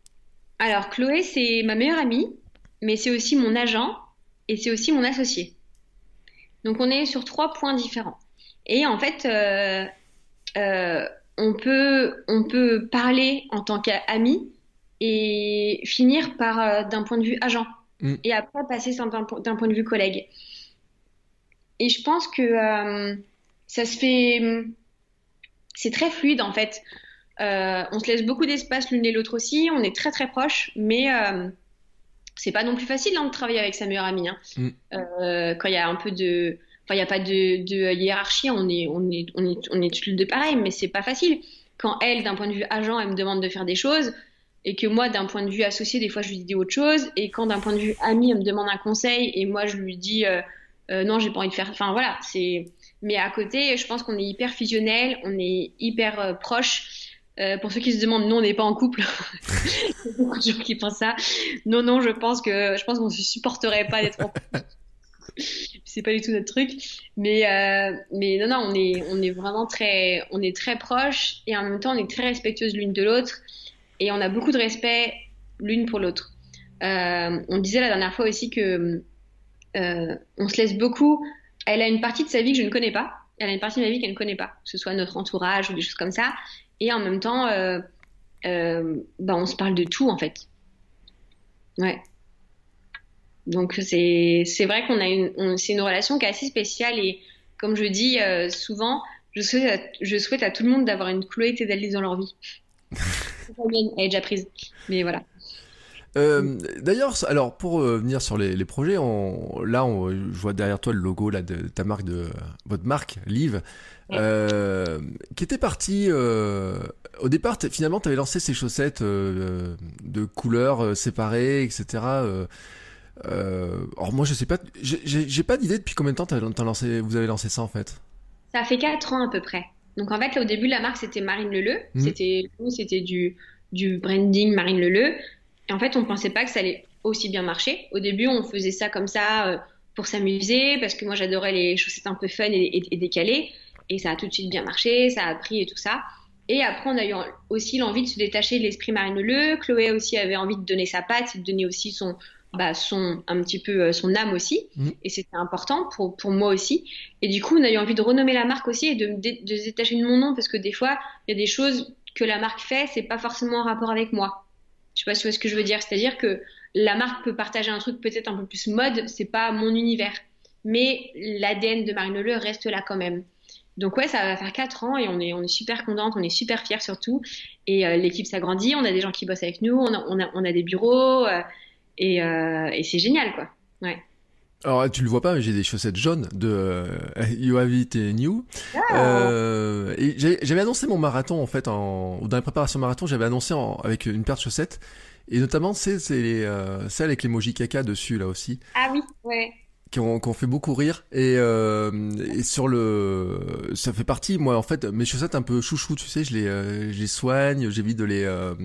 Alors Chloé, c'est ma meilleure amie, mais c'est aussi mon agent et c'est aussi mon associé. Donc on est sur trois points différents. Et en fait, euh, euh, on, peut, on peut parler en tant qu'ami et finir par d'un point de vue agent. Mm. Et après passer d'un point de vue collègue. Et je pense que euh, ça se fait. C'est très fluide en fait. Euh, on se laisse beaucoup d'espace l'une et l'autre aussi. On est très très proches, mais euh, c'est pas non plus facile hein, de travailler avec sa meilleure amie. Hein. Mm. quand il y a un peu de. Enfin, il n'y a pas de, de, hiérarchie, on est, on est, on est, on est tous les deux pareils, mais c'est pas facile. Quand elle, d'un point de vue agent, elle me demande de faire des choses, et que moi, d'un point de vue associé, des fois, je lui dis autre chose, et quand d'un point de vue ami, elle me demande un conseil, et moi, je lui dis non, j'ai pas envie de faire. Enfin voilà, c'est. Mais à côté, je pense qu'on est hyper fusionnel, on est hyper proche. pour ceux qui se demandent, non, on n'est pas en couple. A beaucoup de gens qui pensent ça. Non, non, je pense que je pense qu'on se supporterait pas d'être en couple. c'est pas du tout notre truc. Mais, euh, mais non, non, on est, on est vraiment très, on est très proches et en même temps, on est très respectueuses l'une de l'autre et on a beaucoup de respect l'une pour l'autre. Euh, on disait la dernière fois aussi que euh, on se laisse beaucoup. Elle a une partie de sa vie que je ne connais pas. Elle a une partie de ma vie qu'elle ne connaît pas, que ce soit notre entourage ou des choses comme ça. Et en même temps, bah, on se parle de tout en fait. Ouais. Donc c'est vrai qu'on a une c'est une relation qui est assez spéciale et comme je dis euh, souvent, je souhaite à, je souhaite à tout le monde d'avoir une Chloé Tedalise dans leur vie. Elle est déjà prise, mais voilà. Euh, D'ailleurs, alors pour euh, venir sur les, les projets, on, là, on, je vois derrière toi le logo là de ta marque de votre marque, Live, euh, qui était parti. Euh, au départ, finalement, tu avais lancé ces chaussettes de couleurs séparées, etc. Alors moi je sais pas, j'ai pas d'idée depuis combien de temps as, lancé, vous avez lancé ça en fait Ça fait 4 ans à peu près. Donc en fait là au début la marque c'était Marine Leleu, mmh. c'était c'était du, du branding Marine Leleu. Et en fait on pensait pas que ça allait aussi bien marcher. Au début on faisait ça comme ça euh, pour s'amuser parce que moi j'adorais les chaussettes un peu fun et, et, décalées et ça a tout de suite bien marché, ça a pris et tout ça. Et après, on a eu aussi l'envie de se détacher de l'esprit Marine Leleu. Chloé aussi avait envie de donner sa patte, de donner aussi son, bah, son un petit peu euh, son âme aussi mmh. et c'était important pour, pour moi aussi et du coup on a eu envie de renommer la marque aussi et de, de, de se détacher de mon nom parce que des fois il y a des choses que la marque fait c'est pas forcément en rapport avec moi je sais pas si tu vois ce que je veux dire c'est à dire que la marque peut partager un truc peut-être un peu plus mode c'est pas mon univers mais l'ADN de Marine Le reste là quand même donc ouais, ça va faire 4 ans et on est, on est super contente, on est super fiers surtout. Et euh, l'équipe s'agrandit, on a des gens qui bossent avec nous, on a, on a, des bureaux, euh, euh, et, c'est génial, quoi. Ouais. Alors tu le vois pas, mais j'ai des chaussettes jaunes de euh, You Have It New. Ah. Euh, et j'avais annoncé mon marathon en fait, en, dans la préparation marathon, j'avais annoncé avec une paire de chaussettes et notamment c'est euh, celle avec l'emoji caca dessus là aussi. Ah oui, ouais qui ont, fait beaucoup rire et, euh, et, sur le ça fait partie moi en fait mes chaussettes un peu chouchou tu sais je les euh, je les soigne j'évite de les euh,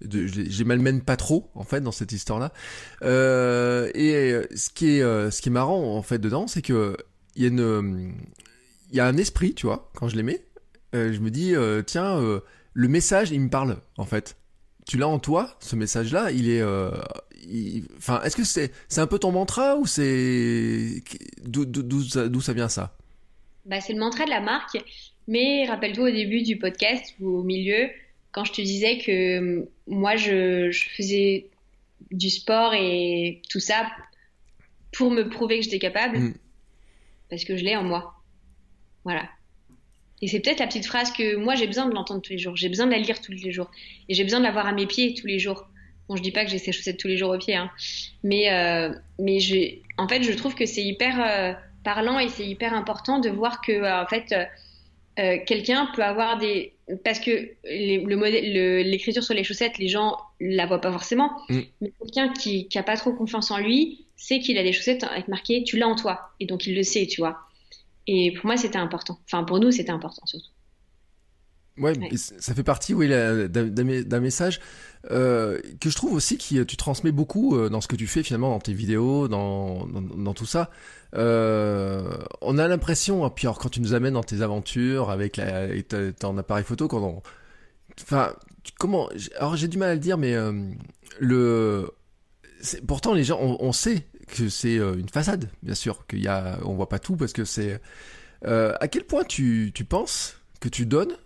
de, je, les, malmène pas trop en fait dans cette histoire là et ce qui est ce qui est marrant en fait dedans c'est que il y a une il y a un esprit tu vois quand je les mets je me dis tiens le message il me parle en fait. Tu l'as en toi ce message là il est enfin, est-ce que c'est c'est un peu ton mantra ou c'est d'où ça, ça vient ça? Bah, c'est le mantra de la marque. Mais rappelle-toi au début du podcast ou au milieu, quand je te disais que hum, moi je, je faisais du sport et tout ça pour me prouver que j'étais capable, mm. parce que je l'ai en moi. Voilà. Et c'est peut-être la petite phrase que moi j'ai besoin de l'entendre tous les jours, j'ai besoin de la lire tous les jours, et j'ai besoin de l'avoir à mes pieds tous les jours. Bon, je dis pas que j'ai ces chaussettes tous les jours au pied, hein. mais euh, mais je, en fait, je trouve que c'est hyper euh, parlant et c'est hyper important de voir que euh, en fait, quelqu'un peut avoir des parce que le l'écriture sur les chaussettes, les gens la voient pas forcément, mm. mais quelqu'un qui qui a pas trop confiance en lui, sait qu'il a des chaussettes avec marqué "tu l'as en toi" et donc il le sait, tu vois. Et pour moi, c'était important. Enfin, pour nous, c'était important surtout. Ouais, ça fait partie, oui, d'un message euh, que je trouve aussi que tu transmets beaucoup euh, dans ce que tu fais finalement dans tes vidéos, dans, dans, tout ça. Euh, on a l'impression, hein, puis alors quand tu nous amènes dans tes aventures avec la, ton appareil photo, quand on, enfin, comment, alors j'ai du mal à le dire, mais euh, le, pourtant les gens, on, on sait que c'est une façade, bien sûr, qu'il y a, on voit pas tout parce que c'est, à quel point tu, tu penses que tu donnes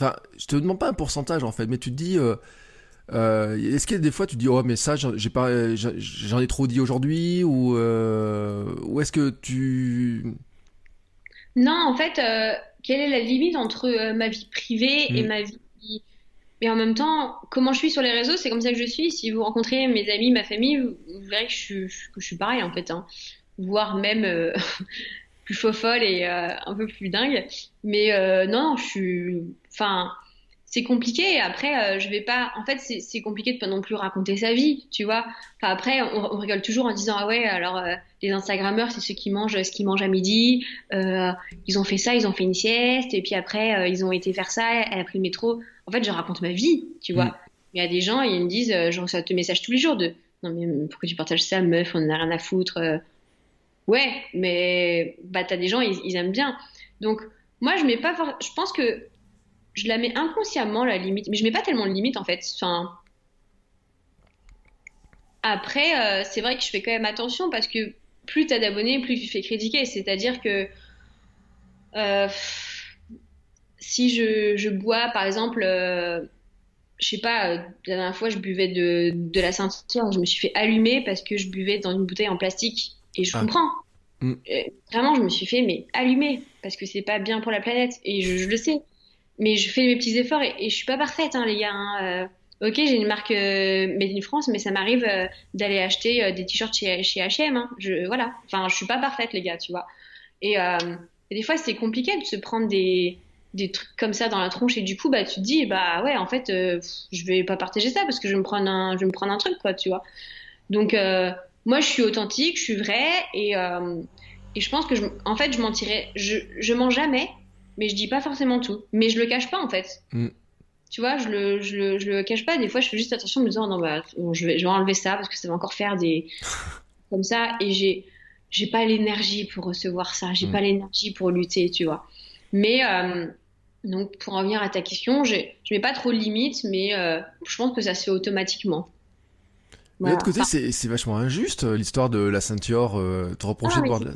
Enfin, je te demande pas un pourcentage en fait, mais tu te dis, euh, euh, est-ce qu'il y a des fois tu te dis, oh mais ça, j'ai pas, j'en ai trop dit aujourd'hui, ou euh, ou est-ce que tu Non, en fait, quelle est la limite entre ma vie privée et hmm. ma vie mais en même temps, comment je suis sur les réseaux, c'est comme ça que je suis. Si vous rencontrez mes amis, ma famille, vous, verrez que je, suis, que je suis pareil en fait, hein. voire même plus folle et euh, un peu plus dingue. Mais euh, non, je suis. Enfin, c'est compliqué. Et après, euh, je vais pas. En fait, c'est compliqué de pas non plus raconter sa vie, tu vois. Enfin, après, on, on rigole toujours en disant ah ouais, alors euh, les Instagrammeurs, c'est ceux qui mangent ce qu'ils mangent à midi. Euh, ils ont fait ça, ils ont fait une sieste, et puis après, euh, ils ont été faire ça. Elle a pris le métro. En fait, je raconte ma vie, tu vois. Mm. Il y a des gens, ils me disent, je reçois tes messages tous les jours de non mais pourquoi tu partages ça, meuf, on en a rien à foutre. Ouais, mais bah t'as des gens, ils, ils aiment bien. Donc moi, je mets pas. Je pense que je la mets inconsciemment la limite, mais je mets pas tellement de limite en fait. Enfin, après, euh, c'est vrai que je fais quand même attention parce que plus tu as d'abonnés, plus tu fais critiquer. C'est-à-dire que euh, si je, bois, par exemple, euh, je sais pas, la dernière fois, je buvais de, de la ceinture, je me suis fait allumer parce que je buvais dans une bouteille en plastique. Et je ah. comprends. Mm. Vraiment, je me suis fait mais allumer parce que c'est pas bien pour la planète et je le sais mais je fais mes petits efforts et, et je suis pas parfaite, hein, les gars. Hein. Euh, ok, j'ai une marque euh, Made in France, mais ça m'arrive euh, d'aller acheter des t-shirts chez, H&M. Hein. Voilà. Enfin, je suis pas parfaite, les gars, tu vois. Et, des fois, c'est compliqué de se prendre des, trucs comme ça dans la tronche et du coup, bah, tu te dis, bah ouais, en fait, je vais pas partager ça parce que je vais me prendre un, je vais me prendre un truc, quoi, tu vois. Donc, moi, je suis authentique, je suis vraie et, je pense que, en fait, je mentirais, je mens jamais mais je dis pas forcément tout. Mais je le cache pas en fait. Mm. Tu vois, je le, je, le, je le cache pas. Des fois, je fais juste attention en me disant non, bah, je, vais, je vais enlever ça parce que ça va encore faire des. comme ça. Et j'ai, j'ai pas l'énergie pour recevoir ça. J'ai mm. pas l'énergie pour lutter, tu vois. Mais. Euh, donc, pour revenir à ta question, je mets pas trop de limites, mais euh, je pense que ça se fait automatiquement. De l'autre côté, c'est vachement injuste l'histoire de la ceinture, euh, te reprocher ah, de boire de la.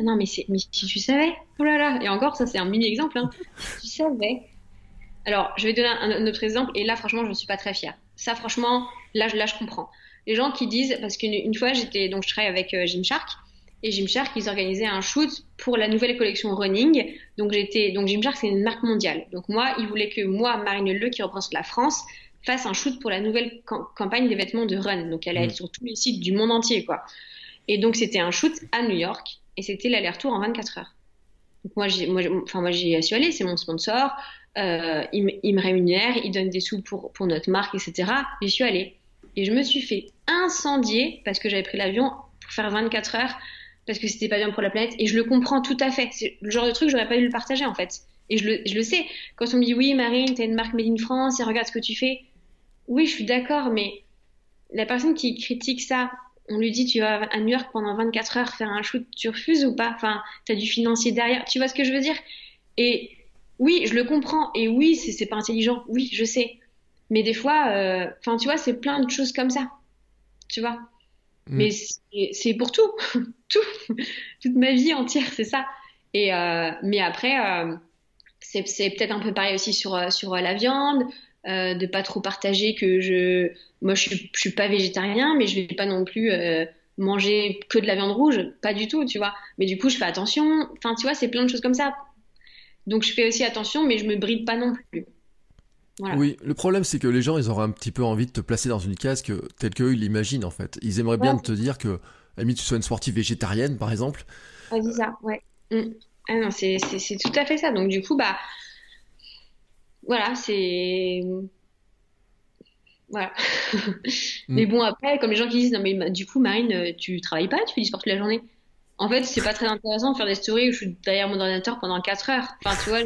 Non, mais, mais si tu savais, oh là là, et encore, ça c'est un mini exemple, hein. tu savais. Alors, je vais donner un, autre exemple, et là, franchement, je ne suis pas très fière. Ça, franchement, là, là, je comprends. Les gens qui disent, parce qu'une fois, j'étais, donc, je travaille avec euh, Gymshark, et Gymshark, ils organisaient un shoot pour la nouvelle collection running. Donc, j'étais, donc, Gymshark, c'est une marque mondiale. Donc, moi, ils voulaient que moi, Marine Le, qui représente la France, fasse un shoot pour la nouvelle campagne des vêtements de run. Donc, elle allait être mm. sur tous les sites du monde entier, quoi. Et donc, c'était un shoot à New York et c'était l'aller-retour en 24 heures. Donc moi, j'ai, moi, enfin, moi, j'ai su aller, c'est mon sponsor, euh, il, me rémunère, il donne des sous pour, pour notre marque, etc. J'y suis allée. Et je me suis fait incendier parce que j'avais pris l'avion pour faire 24 heures, parce que c'était pas bien pour la planète. Et je le comprends tout à fait. C'est le genre de truc, j'aurais pas dû le partager, en fait. Et je le, je le sais. Quand on me dit, oui, Marine, t'as une marque Made in France, et regarde ce que tu fais. Oui, je suis d'accord, mais la personne qui critique ça on lui dit tu vas à New York pendant 24 heures faire un shoot, tu refuses ou pas? Enfin, tu as du financier derrière. Tu vois ce que je veux dire? Et oui, je le comprends. Et oui, c'est pas intelligent. Oui, je sais. Mais des fois, euh, enfin, tu vois, c'est plein de choses comme ça. Tu vois? Mm. Mais c'est pour tout. tout. Toute ma vie entière, c'est ça. Et euh, mais après, euh, c'est peut-être un peu pareil aussi sur, sur la viande. De pas trop partager que je moi je suis, suis pas végétarien mais je vais pas non plus euh, manger que de la viande rouge pas du tout tu vois mais du coup je fais attention enfin tu vois c'est plein de choses comme ça donc je fais aussi attention mais je me bride pas non plus Oui, le problème c'est que les gens ils auraient un petit peu envie de te placer dans une case que, telle qu'eux ils l'imaginent en fait. Ils aimeraient bien te dire que, à tu sois une sportive végétarienne par exemple. Ouais, c'est ça, ouais. Mm. Ah non, c'est tout à fait ça. Donc du coup, bah, voilà, c'est. Voilà. mais bon, après, comme les gens qui disent, non, mais du coup, Marine, euh, tu travailles pas, tu fais du sport toute la journée. En fait, c'est pas très intéressant de faire des stories où je suis derrière mon ordinateur pendant 4 heures. Enfin, tu vois,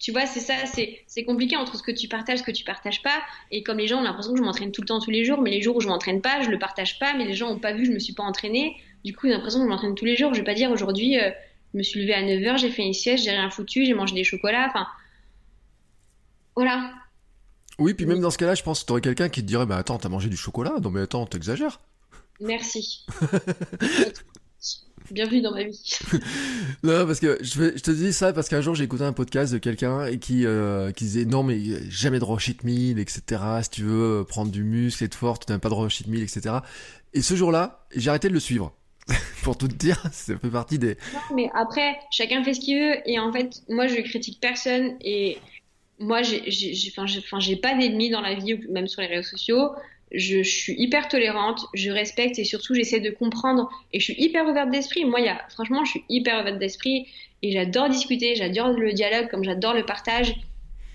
tu vois, c'est ça, c'est compliqué entre ce que tu partages, ce que tu partages pas. Et comme les gens ont l'impression que je m'entraîne tout le temps, tous les jours, mais les jours où je m'entraîne pas, je le partage pas, mais les gens ont pas vu, je me suis pas entraînée. Du coup, ils ont l'impression que je m'entraîne tous les jours. Je vais pas dire aujourd'hui, euh, je me suis levée à 9 heures, j'ai fait une sieste, j'ai rien foutu, j'ai mangé des chocolats. Enfin, voilà. Oui, puis même dans ce cas-là, je pense que tu aurais quelqu'un qui te dirait Bah attends, t'as mangé du chocolat? Non, mais attends, t'exagères. Merci. Bienvenue dans ma vie. non, parce que je, te dis ça parce qu'un jour j'ai écouté un podcast de quelqu'un qui, euh, qui disait non, mais jamais de meal, etc. Si tu veux prendre du muscle, être fort, tu n'as pas de meal, etc. Et ce jour-là, j'ai arrêté de le suivre. pour tout te dire, ça fait partie des. Non, mais après, chacun fait ce qu'il veut. Et en fait, moi, je critique personne. Et moi, j'ai pas d'ennemis dans la vie, même sur les réseaux sociaux. Je, suis hyper tolérante, je respecte et surtout j'essaie de comprendre et je suis hyper ouverte d'esprit. Moi, y a, franchement, je suis hyper ouverte d'esprit et j'adore discuter, j'adore le dialogue comme j'adore le partage.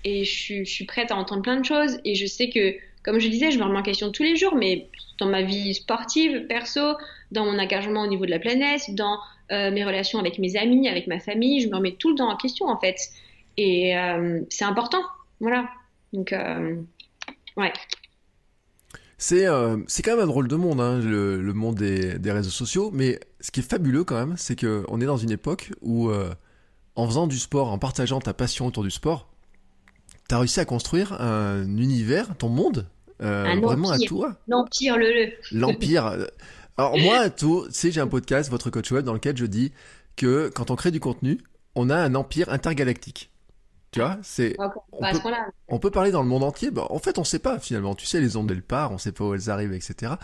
et je suis, prête à entendre plein de choses. Et je sais que, comme je disais, je me remets en question tous les jours, mais dans ma vie sportive, perso, dans mon engagement au niveau de la planète, dans euh, mes relations avec mes amis, avec ma famille, je me remets tout le temps en question en fait. Et euh, c'est important, voilà. Donc, euh, ouais. C'est euh, c'est quand même un drôle de monde, hein, le, le, monde des, des, réseaux sociaux. Mais ce qui est fabuleux quand même, c'est que on est dans une époque où, euh, en faisant du sport, en partageant ta passion autour du sport, t'as réussi à construire un univers, ton monde, un vraiment empire. à toi. L'empire, le le. L'empire. Alors moi, tout, tu sais, j'ai un podcast, votre coach web, dans lequel je dis que quand on crée du contenu, on a un empire intergalactique. Tu vois, c'est. On, peut, on peut parler dans le monde entier. Bah, en fait, on sait pas finalement. Tu sais, les ondes elles partent, on sait pas où elles arrivent, etc.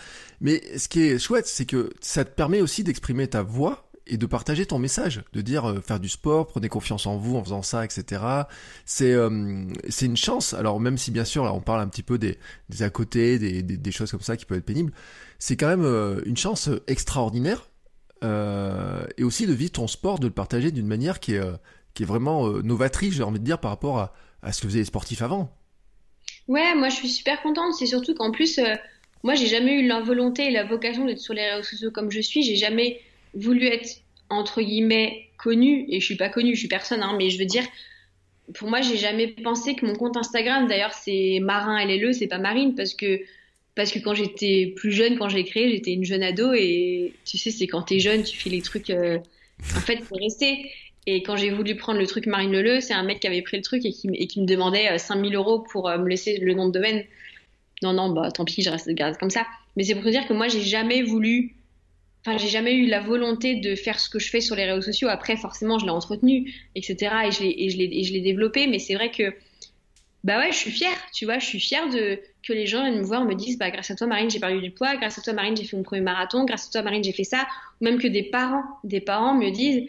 Mais ce qui est chouette, c'est que ça te permet aussi d'exprimer ta voix et de partager ton message, de dire euh, faire du sport, prenez confiance en vous en faisant ça, etc. C'est euh, c'est une chance. Alors même si bien sûr là on parle un petit peu des, des à côté, des, des, des choses comme ça qui peuvent être pénibles, c'est quand même euh, une chance extraordinaire et aussi de vivre ton sport, de le partager d'une manière qui est qui est vraiment euh, novatrice, j'ai envie de dire, par rapport à, ce que faisaient les sportifs avant. Ouais, moi je suis super contente. C'est surtout qu'en plus, euh, moi j'ai jamais eu la volonté et la vocation d'être sur les réseaux sociaux comme je suis. J'ai jamais voulu être entre guillemets connue et je suis pas connue, je suis personne, hein, mais je veux dire, pour moi j'ai jamais pensé que mon compte Instagram, d'ailleurs c'est Marin LLE, c'est pas Marine parce que parce que quand j'étais plus jeune, quand j'ai créé, j'étais une jeune ado et tu sais, c'est quand t'es jeune, tu fais les trucs. Euh, en fait, c'est resté. Et quand j'ai voulu prendre le truc Marine Leleu, c'est un mec qui avait pris le truc et qui, me demandait 5000 euros pour me laisser le nom de domaine. Non, non, bah tant pis, je reste garde comme ça. Mais c'est pour te dire que moi, j'ai jamais voulu, enfin, j'ai jamais eu la volonté de faire ce que je fais sur les réseaux sociaux. Après, forcément, je l'ai entretenu, etc. Et je l'ai, développé. Mais c'est vrai que, bah ouais, je suis fière, tu vois, je suis fière que les gens viennent me voir, me disent, bah grâce à toi, Marine, j'ai perdu du poids, grâce à toi, Marine, j'ai fait mon premier marathon, grâce à toi, Marine, j'ai fait ça. Ou même que des parents, des parents me disent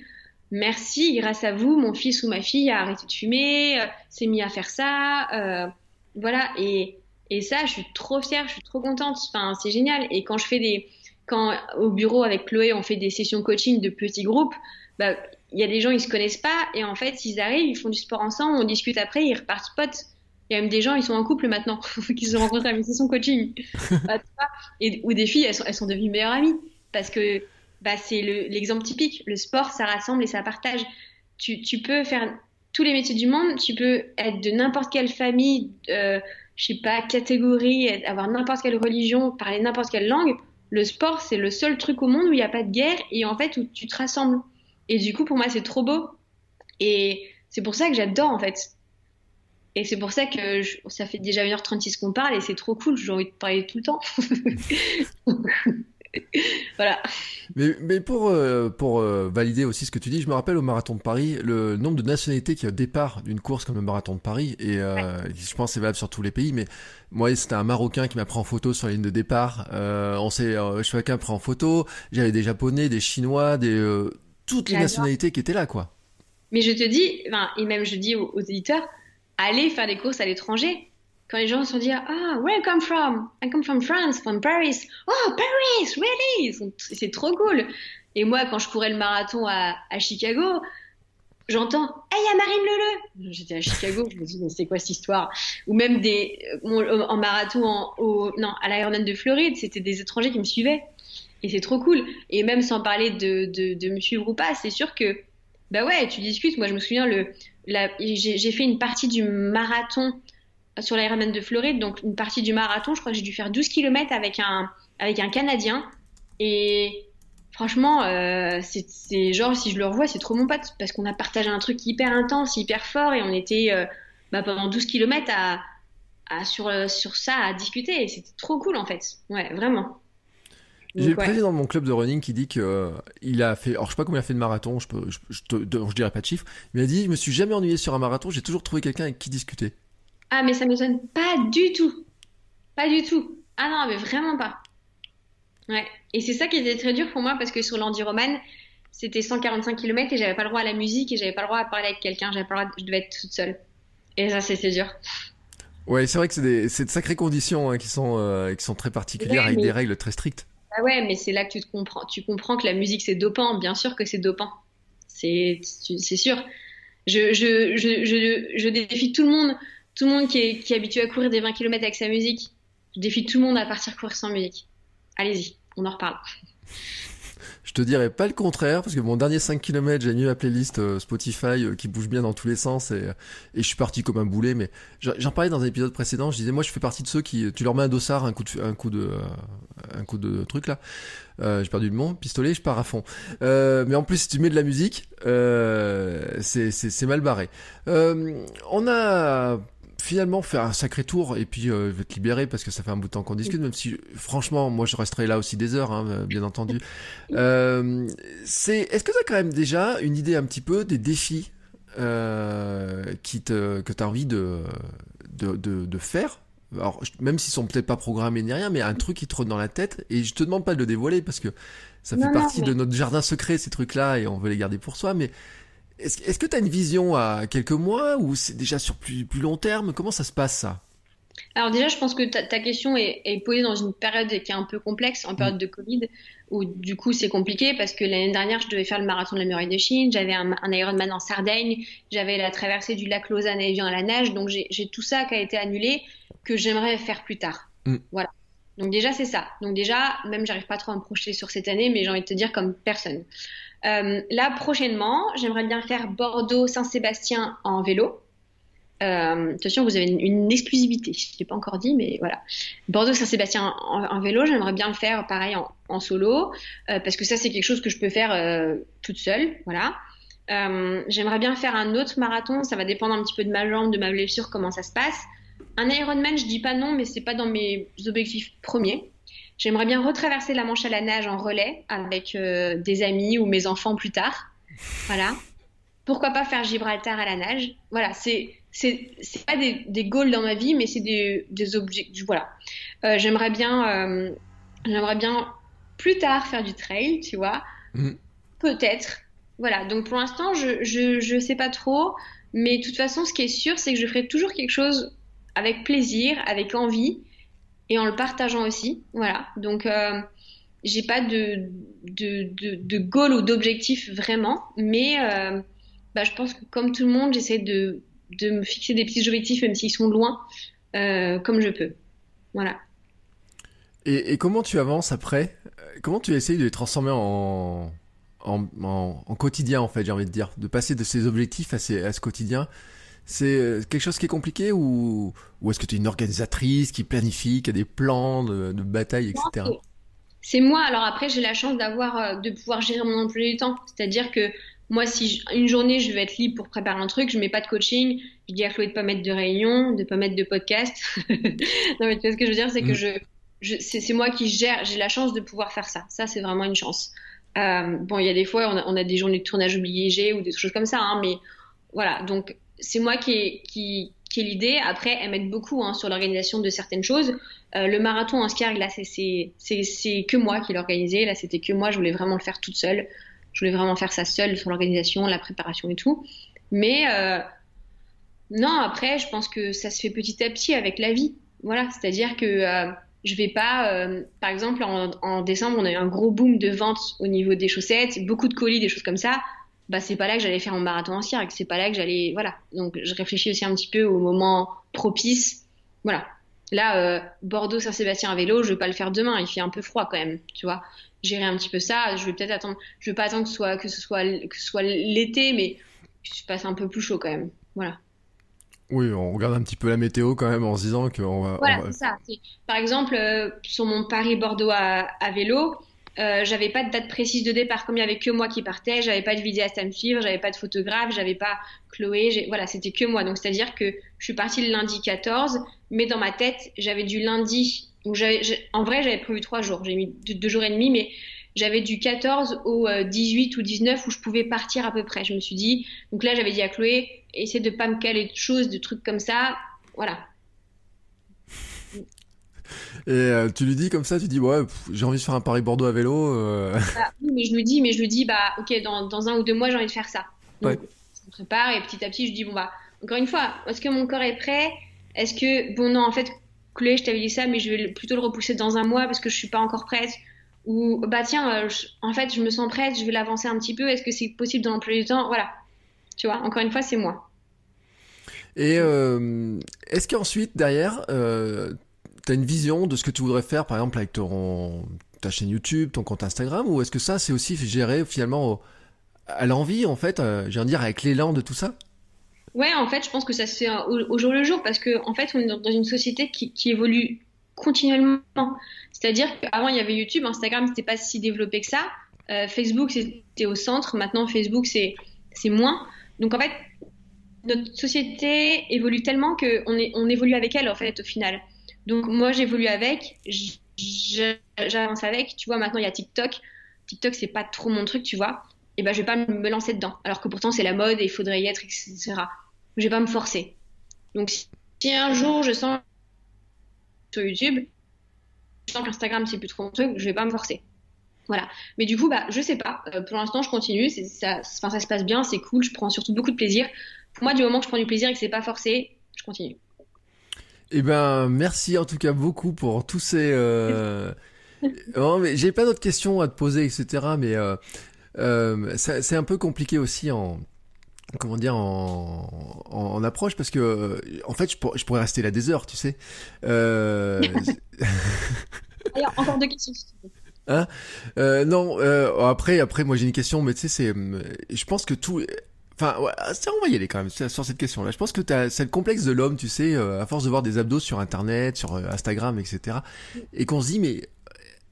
merci, grâce à vous, mon fils ou ma fille a arrêté de fumer, euh, s'est mis à faire ça, euh, voilà. Et, et ça, je suis trop fière, je suis trop contente. Enfin, c'est génial. Et quand je fais des, quand au bureau avec Chloé, on fait des sessions coaching de petits groupes, bah, il y a des gens ils se connaissent pas et en fait, ils arrivent, ils font du sport ensemble, on discute après, ils repartent potes. Il y a même des gens, ils sont en couple maintenant, qui se rencontrent à mes sessions coaching. bah, et, ou des filles, elles sont, elles sont devenues meilleures amies parce que bah, c'est l'exemple le, typique. Le sport, ça rassemble et ça partage. Tu, peux faire tous les métiers du monde, tu peux être de n'importe quelle famille, euh, je sais pas, catégorie, avoir n'importe quelle religion, parler n'importe quelle langue. Le sport, c'est le seul truc au monde où il n'y a pas de guerre et en fait où tu te rassembles. Et du coup, pour moi, c'est trop beau. Et c'est pour ça que j'adore en fait. Et c'est pour ça que ça fait déjà 1h36 qu'on parle et c'est trop cool, j'ai envie de parler tout le temps. voilà. Mais, mais pour, euh, pour euh, valider aussi ce que tu dis, je me rappelle au marathon de Paris, le nombre de nationalités qui au départ d'une course comme le marathon de Paris, et euh, ouais. je pense que c'est valable sur tous les pays, mais moi c'était un Marocain qui m'a pris en photo sur la ligne de départ, on s'est chacun pris en photo, j'avais des Japonais, des Chinois, des toutes les nationalités qui étaient là, quoi. Mais je te dis, et même je dis aux, aux éditeurs, allez faire des courses à l'étranger quand les gens se disent ah where I come from? I come from France from Paris. Oh Paris really c'est trop cool. Et moi quand je courais le marathon à, à Chicago j'entends hey il y a Marine Leleu. J'étais à Chicago je me dis mais c'est quoi cette histoire? Ou même des en marathon au, non à l'Ironman de Floride c'était des étrangers qui me suivaient. Et c'est trop cool. Et même sans parler de de, de me suivre ou pas c'est sûr que bah ouais tu discutes. Moi je me souviens le j'ai fait une partie du marathon sur l'Ironman de Floride, donc une partie du marathon, je crois que j'ai dû faire 12 km avec un, avec un Canadien. Et franchement, euh, c'est genre, si je le revois, c'est trop mon pote, parce qu'on a partagé un truc hyper intense, hyper fort, et on était euh, bah, pendant 12 km à, à, sur, euh, sur ça à discuter, et c'était trop cool en fait. Ouais, vraiment. J'ai le président de mon club de running qui dit que euh, il a fait, alors je sais pas combien il a fait de marathon, je peux, je, je, te, je dirais pas de chiffre, mais il a dit, je me suis jamais ennuyé sur un marathon, j'ai toujours trouvé quelqu'un avec qui discuter. Ah, mais ça me sonne pas du tout. Pas du tout. Ah non, mais vraiment pas. Ouais. Et c'est ça qui était très dur pour moi parce que sur l'endiroman, c'était 145 km et j'avais pas le droit à la musique et j'avais pas le droit à parler avec quelqu'un. J'avais pas le droit, je devais être toute seule. Et ça, c'était dur. Ouais, c'est vrai que c'est des, de sacrées conditions hein, qui sont, euh, qui sont très particulières ouais, avec des règles très strictes. Ah ouais, mais c'est là que tu te comprends, tu comprends que la musique c'est dopant. Bien sûr que c'est dopant. C'est, c'est sûr. Je, je, je, je défie tout le monde tout le monde qui est, habitué à courir des 20 km avec sa musique, je défie tout le monde à partir courir sans musique. Allez-y, on en reparle. Je te dirais pas le contraire, parce que mon dernier 5 km, j'ai mis ma playlist euh, Spotify euh, qui bouge bien dans tous les sens et, et je suis parti comme un boulet. Mais j'en parlais dans un épisode précédent, je disais moi je fais partie de ceux qui, tu leur mets un dossard, un coup de, un coup de, euh, un coup de truc là. j'ai perdu le mot, pistolet, je pars à fond. mais en plus, si tu mets de la musique, c'est mal barré. on a finalement faire un sacré tour et puis euh, je vais te libérer parce que ça fait un bout de temps qu'on discute, même si franchement moi je resterai là aussi des heures, hein, euh, bien entendu. Euh, c'est, est-ce que tu as quand même déjà une idée un petit peu des défis euh, qui te, que tu as envie de, de, de, de faire? Alors, même s'ils sont peut-être pas programmés ni rien, mais un truc qui te trotte dans la tête, et je te demande pas de le dévoiler parce que ça fait partie de notre jardin secret, ces trucs-là, et on veut les garder pour soi, mais est-ce que tu as une vision à quelques mois ou c'est déjà sur plus, plus long terme? Comment ça se passe ça? Alors déjà, je pense que ta, question est, posée dans une période qui est un peu complexe, en période de Covid, où du coup c'est compliqué parce que l'année dernière, je devais faire le marathon de la muraille de Chine, j'avais un, un, Ironman en Sardaigne, j'avais la traversée du lac Lausanne Evian à la nage, donc j'ai tout ça qui a été annulé que j'aimerais faire plus tard. Mm. Voilà. Donc déjà c'est ça. Donc déjà, même j'arrive pas trop à me projeter sur cette année, mais j'ai envie de te dire comme personne. Euh, là, prochainement, j'aimerais bien faire Bordeaux-Saint-Sébastien en vélo. Euh, attention, vous avez une, exclusivité. Je ne l'ai pas encore dit, mais voilà. Bordeaux-Saint-Sébastien en, vélo, j'aimerais bien le faire pareil en, solo, euh, parce que ça, c'est quelque chose que je peux faire euh, toute seule. Voilà. j'aimerais bien faire un autre marathon. Ça va dépendre un petit peu de ma jambe, de ma blessure, comment ça se passe. Un Ironman, je dis pas non, mais c'est pas dans mes objectifs premiers. J'aimerais bien retraverser la Manche à la nage en relais avec euh, des amis ou mes enfants plus tard. Voilà. Pourquoi pas faire Gibraltar à la nage Voilà, c'est c'est pas des, des goals dans ma vie, mais c'est des, des objectifs. Voilà. Euh, j'aimerais bien euh, j'aimerais bien plus tard faire du trail, tu vois. Mm. Peut-être. Voilà. Donc pour l'instant, je, je je sais pas trop, mais de toute façon, ce qui est sûr, c'est que je ferai toujours quelque chose avec plaisir, avec envie et en le partageant aussi. Voilà. Donc, euh, j'ai pas de, de, de, goal ou d'objectif vraiment, mais euh, bah, je pense que comme tout le monde, j'essaie de, de me fixer des petits objectifs, même s'ils sont loin, euh, comme je peux. Voilà. Et, et, comment tu avances après? Comment tu essayes de les transformer en, en, en, quotidien, en fait, j'ai envie de dire? De passer de ces objectifs à, ces, à ce quotidien c'est euh, quelque chose qui est compliqué ou, ou est-ce que tu es une organisatrice qui planifie, qui a des plans de, de bataille, etc. C'est moi. Alors après, j'ai la chance d'avoir, euh, de pouvoir gérer mon emploi du temps. C'est-à-dire que moi, si une journée je veux être libre pour préparer un truc, je mets pas de coaching. Je dis à Chloé de pas mettre de réunion, de pas mettre de podcast. non mais tu vois ce que je veux dire, c'est que mm. je, je c'est moi qui gère. J'ai la chance de pouvoir faire ça. Ça, c'est vraiment une chance. Euh, bon, il y a des fois, on a, on a, des journées de tournage obligées ou des choses comme ça, hein, mais voilà. Donc c'est moi qui ai, qui, qui l'idée. Après, elle m'aide beaucoup hein, sur l'organisation de certaines choses. Euh, le marathon en skier, là, c'est que moi qui l'ai organisé. Là, c'était que moi. Je voulais vraiment le faire toute seule. Je voulais vraiment faire ça seule sur l'organisation, la préparation et tout. Mais euh, non, après, je pense que ça se fait petit à petit avec la vie. Voilà, c'est-à-dire que euh, je vais pas, euh, par exemple, en, en, décembre, on a eu un gros boom de vente au niveau des chaussettes, beaucoup de colis, des choses comme ça bah c'est pas là que j'allais faire mon marathon en cirque, c'est pas là que j'allais voilà. Donc je réfléchis aussi un petit peu au moment propice. Voilà. Là euh, Bordeaux Saint-Sébastien à vélo, je vais pas le faire demain, il fait un peu froid quand même, tu vois. Gérer un petit peu ça, je vais peut-être attendre, je vais pas attendre que ce soit que ce soit que ce soit l'été mais que je passe un peu plus chaud quand même. Voilà. Oui, on regarde un petit peu la météo quand même en se disant qu'on va. Voilà, c'est ça. Par exemple, euh, sur mon Paris-Bordeaux à, à, vélo, euh, j'avais pas de date précise de départ, comme il y avait que moi qui partais, j'avais pas de vidéaste à me suivre, j'avais pas de photographe, j'avais pas Chloé, voilà, c'était que moi. Donc c'est-à-dire que je suis partie le lundi 14, mais dans ma tête, j'avais du lundi, j'avais, en vrai, j'avais prévu trois jours, j'ai mis deux, jours et demi, mais j'avais du 14 au 18 euh, ou 19 où je pouvais partir à peu près. Je me suis dit, donc là, j'avais dit à Chloé, essaie de pas me caler de choses, de trucs comme ça, voilà. Et euh, tu lui dis comme ça, tu dis ouais, j'ai envie de faire un Paris-Bordeaux à vélo. Euh... Bah, oui, mais je lui dis, mais je lui dis bah ok, dans, dans un ou deux mois j'ai envie de faire ça. Donc, ouais. je me prépare et petit à petit je dis bon bah encore une fois, est-ce que mon corps est prêt? Est-ce que bon non en fait Chloé, je t'avais dit ça, mais je vais plutôt le repousser dans un mois parce que je suis pas encore prête. Ou bah tiens, euh, en fait je me sens prête, je vais l'avancer un petit peu. Est-ce que c'est possible dans l'emploi du temps? Voilà. Tu vois, encore une fois c'est moi. Et euh, est-ce qu'ensuite, derrière, euh, tu as une vision de ce que tu voudrais faire, par exemple, avec ton, ta chaîne YouTube, ton compte Instagram, ou est-ce que ça, c'est aussi géré finalement à l'envie, en fait, euh, j'ai envie de dire, avec l'élan de tout ça? Ouais, en fait, je pense que ça se fait au, jour le jour parce que en fait, on est dans une société qui, qui évolue continuellement. C'est-à-dire qu'avant, il y avait YouTube, Instagram, c'était pas si développé que ça. Euh, Facebook, c'était au centre. Maintenant, Facebook, c'est moins. Donc, en fait, notre société évolue tellement qu'on on évolue avec elle, en fait, au final. Donc, moi, j'évolue avec, j'avance avec. Tu vois, maintenant, il y a TikTok. TikTok, c'est pas trop mon truc, tu vois. Et ben, je vais pas me lancer dedans. Alors que pourtant, c'est la mode et il faudrait y être, etc. Je vais pas me forcer. Donc, si un jour je sens sur YouTube, je sens qu'Instagram c'est plus trop mon truc, je vais pas me forcer. Voilà. Mais du coup, bah, je sais pas. Euh, pour l'instant, je continue. Ça, ça se passe bien, c'est cool. Je prends surtout beaucoup de plaisir. Pour moi, du moment que je prends du plaisir et que c'est pas forcé, je continue. Eh ben, merci en tout cas beaucoup pour tous ces. Euh... non, mais j'ai pas d'autres questions à te poser, etc. Mais euh, euh, c'est un peu compliqué aussi en comment dire en, en, approche parce que en fait je, je, pourrais rester là des heures tu sais. Alors, encore deux questions hein? Non après après moi j'ai une question mais tu sais c'est je pense que tout Enfin, ouais, on va y aller quand même sur cette question-là. Je pense que c'est le complexe de l'homme, tu sais, à force de voir des abdos sur Internet, sur Instagram, etc. Et qu'on se dit, mais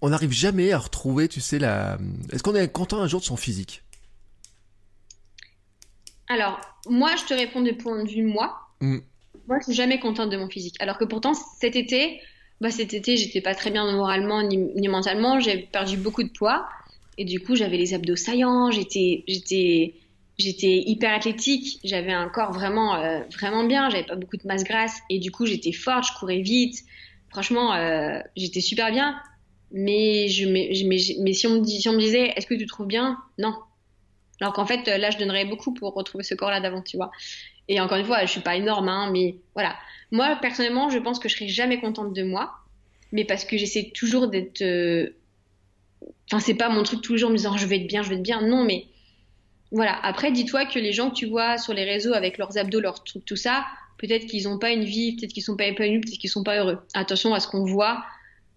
on n'arrive jamais à retrouver, tu sais, la. Est-ce qu'on est content un jour de son physique? Alors, moi, je te réponds du point de vue moi. Mm. Moi, je suis jamais contente de mon physique. Alors que pourtant, cet été, bah, cet été, j'étais pas très bien moralement ni, mentalement. J'ai perdu beaucoup de poids. Et du coup, j'avais les abdos saillants. J'étais, j'étais, j'étais hyper athlétique. J'avais un corps vraiment, euh, vraiment bien. J'avais pas beaucoup de masse grasse. Et du coup, j'étais forte. Je courais vite. Franchement, euh, j'étais super bien. Mais, si, on me disait, est-ce que tu trouves bien? Non. Alors qu'en fait, là, je donnerais beaucoup pour retrouver ce corps-là d'avant, tu vois. Et encore une fois, je suis pas énorme, hein, mais voilà. Moi, personnellement, je pense que je serai jamais contente de moi, mais parce que j'essaie toujours d'être. Euh, enfin, c'est pas mon truc toujours me disant je vais être bien, je vais être bien. Non, mais voilà. Après, dis-toi que les gens que tu vois sur les réseaux avec leurs abdos, leurs trucs, tout ça, peut-être qu'ils n'ont pas une vie, peut-être qu'ils sont pas épanouis, peut-être qu'ils sont pas heureux. Attention à ce qu'on voit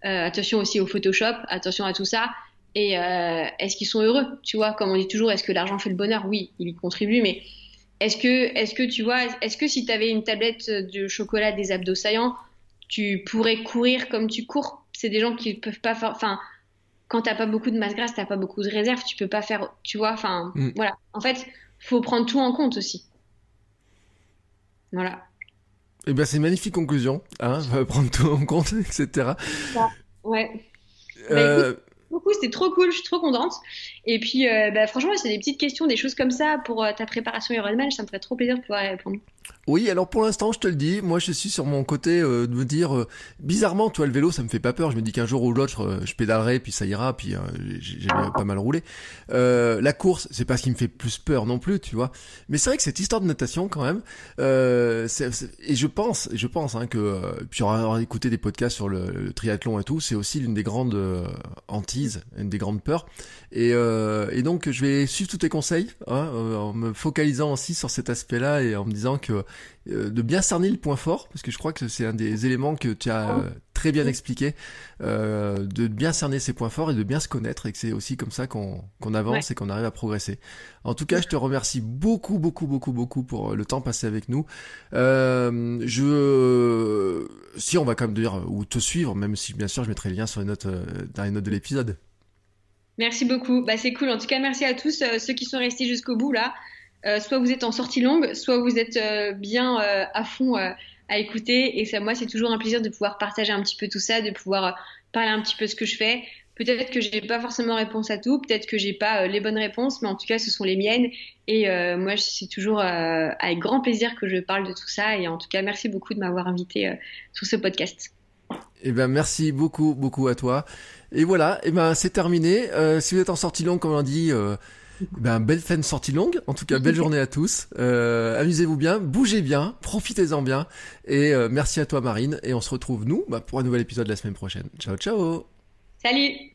euh, attention aussi au Photoshop, attention à tout ça. Et euh, est-ce qu'ils sont heureux Tu vois, comme on dit toujours, est-ce que l'argent fait le bonheur? Oui, il y contribue, mais est-ce que, est-ce que tu vois, est-ce que si tu avais une tablette de chocolat des abdos saillants, tu pourrais courir comme tu cours? C'est des gens qui peuvent pas faire. Enfin, quand t'as pas beaucoup de masse grasse, t'as pas beaucoup de réserve, tu peux pas faire. Tu vois, enfin, mm. voilà. En fait, faut prendre tout en compte aussi. Voilà. Eh bien, c'est une magnifique conclusion. Hein, prendre tout en compte, etc. Ouais. Euh... Bah, beaucoup, c'était trop cool, je suis trop contente. Et puis, euh, bah, franchement, c'est des petites questions, des choses comme ça pour euh, ta préparation Ironman, ça me ferait trop plaisir de pouvoir y répondre. Oui, alors pour l'instant, je te le dis, moi je suis sur mon côté euh, de me dire, euh, bizarrement, toi le vélo, ça me fait pas peur. Je me dis qu'un jour ou l'autre, je pédalerai, puis ça ira, puis j'ai pas mal roulé. la course, c'est pas ce qui me fait plus peur non plus, tu vois. Mais c'est vrai que cette histoire de natation, quand même, et je pense, je pense hein, que, puis on aura écouté des podcasts sur le, triathlon et tout, c'est aussi l'une des grandes une des grandes peurs. Et, et, donc, je vais suivre tous tes conseils, hein, en me focalisant aussi sur cet aspect-là et en me disant que euh, de bien cerner le point fort, parce que je crois que c'est un des éléments que tu as euh, très bien expliqué, euh, de bien cerner ses points forts et de bien se connaître, et que c'est aussi comme ça qu'on avance et qu'on arrive à progresser. En tout cas, je te remercie beaucoup, beaucoup, beaucoup, beaucoup pour le temps passé avec nous. je, si on va quand même dire ou te suivre, même si bien sûr je mettrai le lien sur les notes dans les notes de l'épisode. Merci beaucoup. Bah, c'est cool. En tout cas, merci à tous ceux qui sont restés jusqu'au bout là. Euh, soit vous êtes en sortie longue, soit vous êtes euh, bien euh, à fond à écouter. Et ça, moi, c'est toujours un plaisir de pouvoir partager un petit peu tout ça, de pouvoir parler un petit peu ce que je fais. Peut-être que j'ai pas forcément réponse à tout, peut-être que j'ai pas les bonnes réponses, mais en tout cas, ce sont les miennes. Et moi, c'est toujours avec grand plaisir que je parle de tout ça. Et en tout cas, merci beaucoup de m'avoir invité sur ce podcast. Eh ben, merci beaucoup, beaucoup à toi. Et voilà, eh ben, c'est terminé. si vous êtes en sortie longue, comme on dit, ben, belle fin de sortie longue. En tout cas, belle journée à tous. Euh, amusez-vous bien, bougez bien, profitez-en bien. Et euh, merci à toi, Marine. Et on se retrouve, nous, bah, pour un nouvel épisode la semaine prochaine. Ciao, ciao. Salut.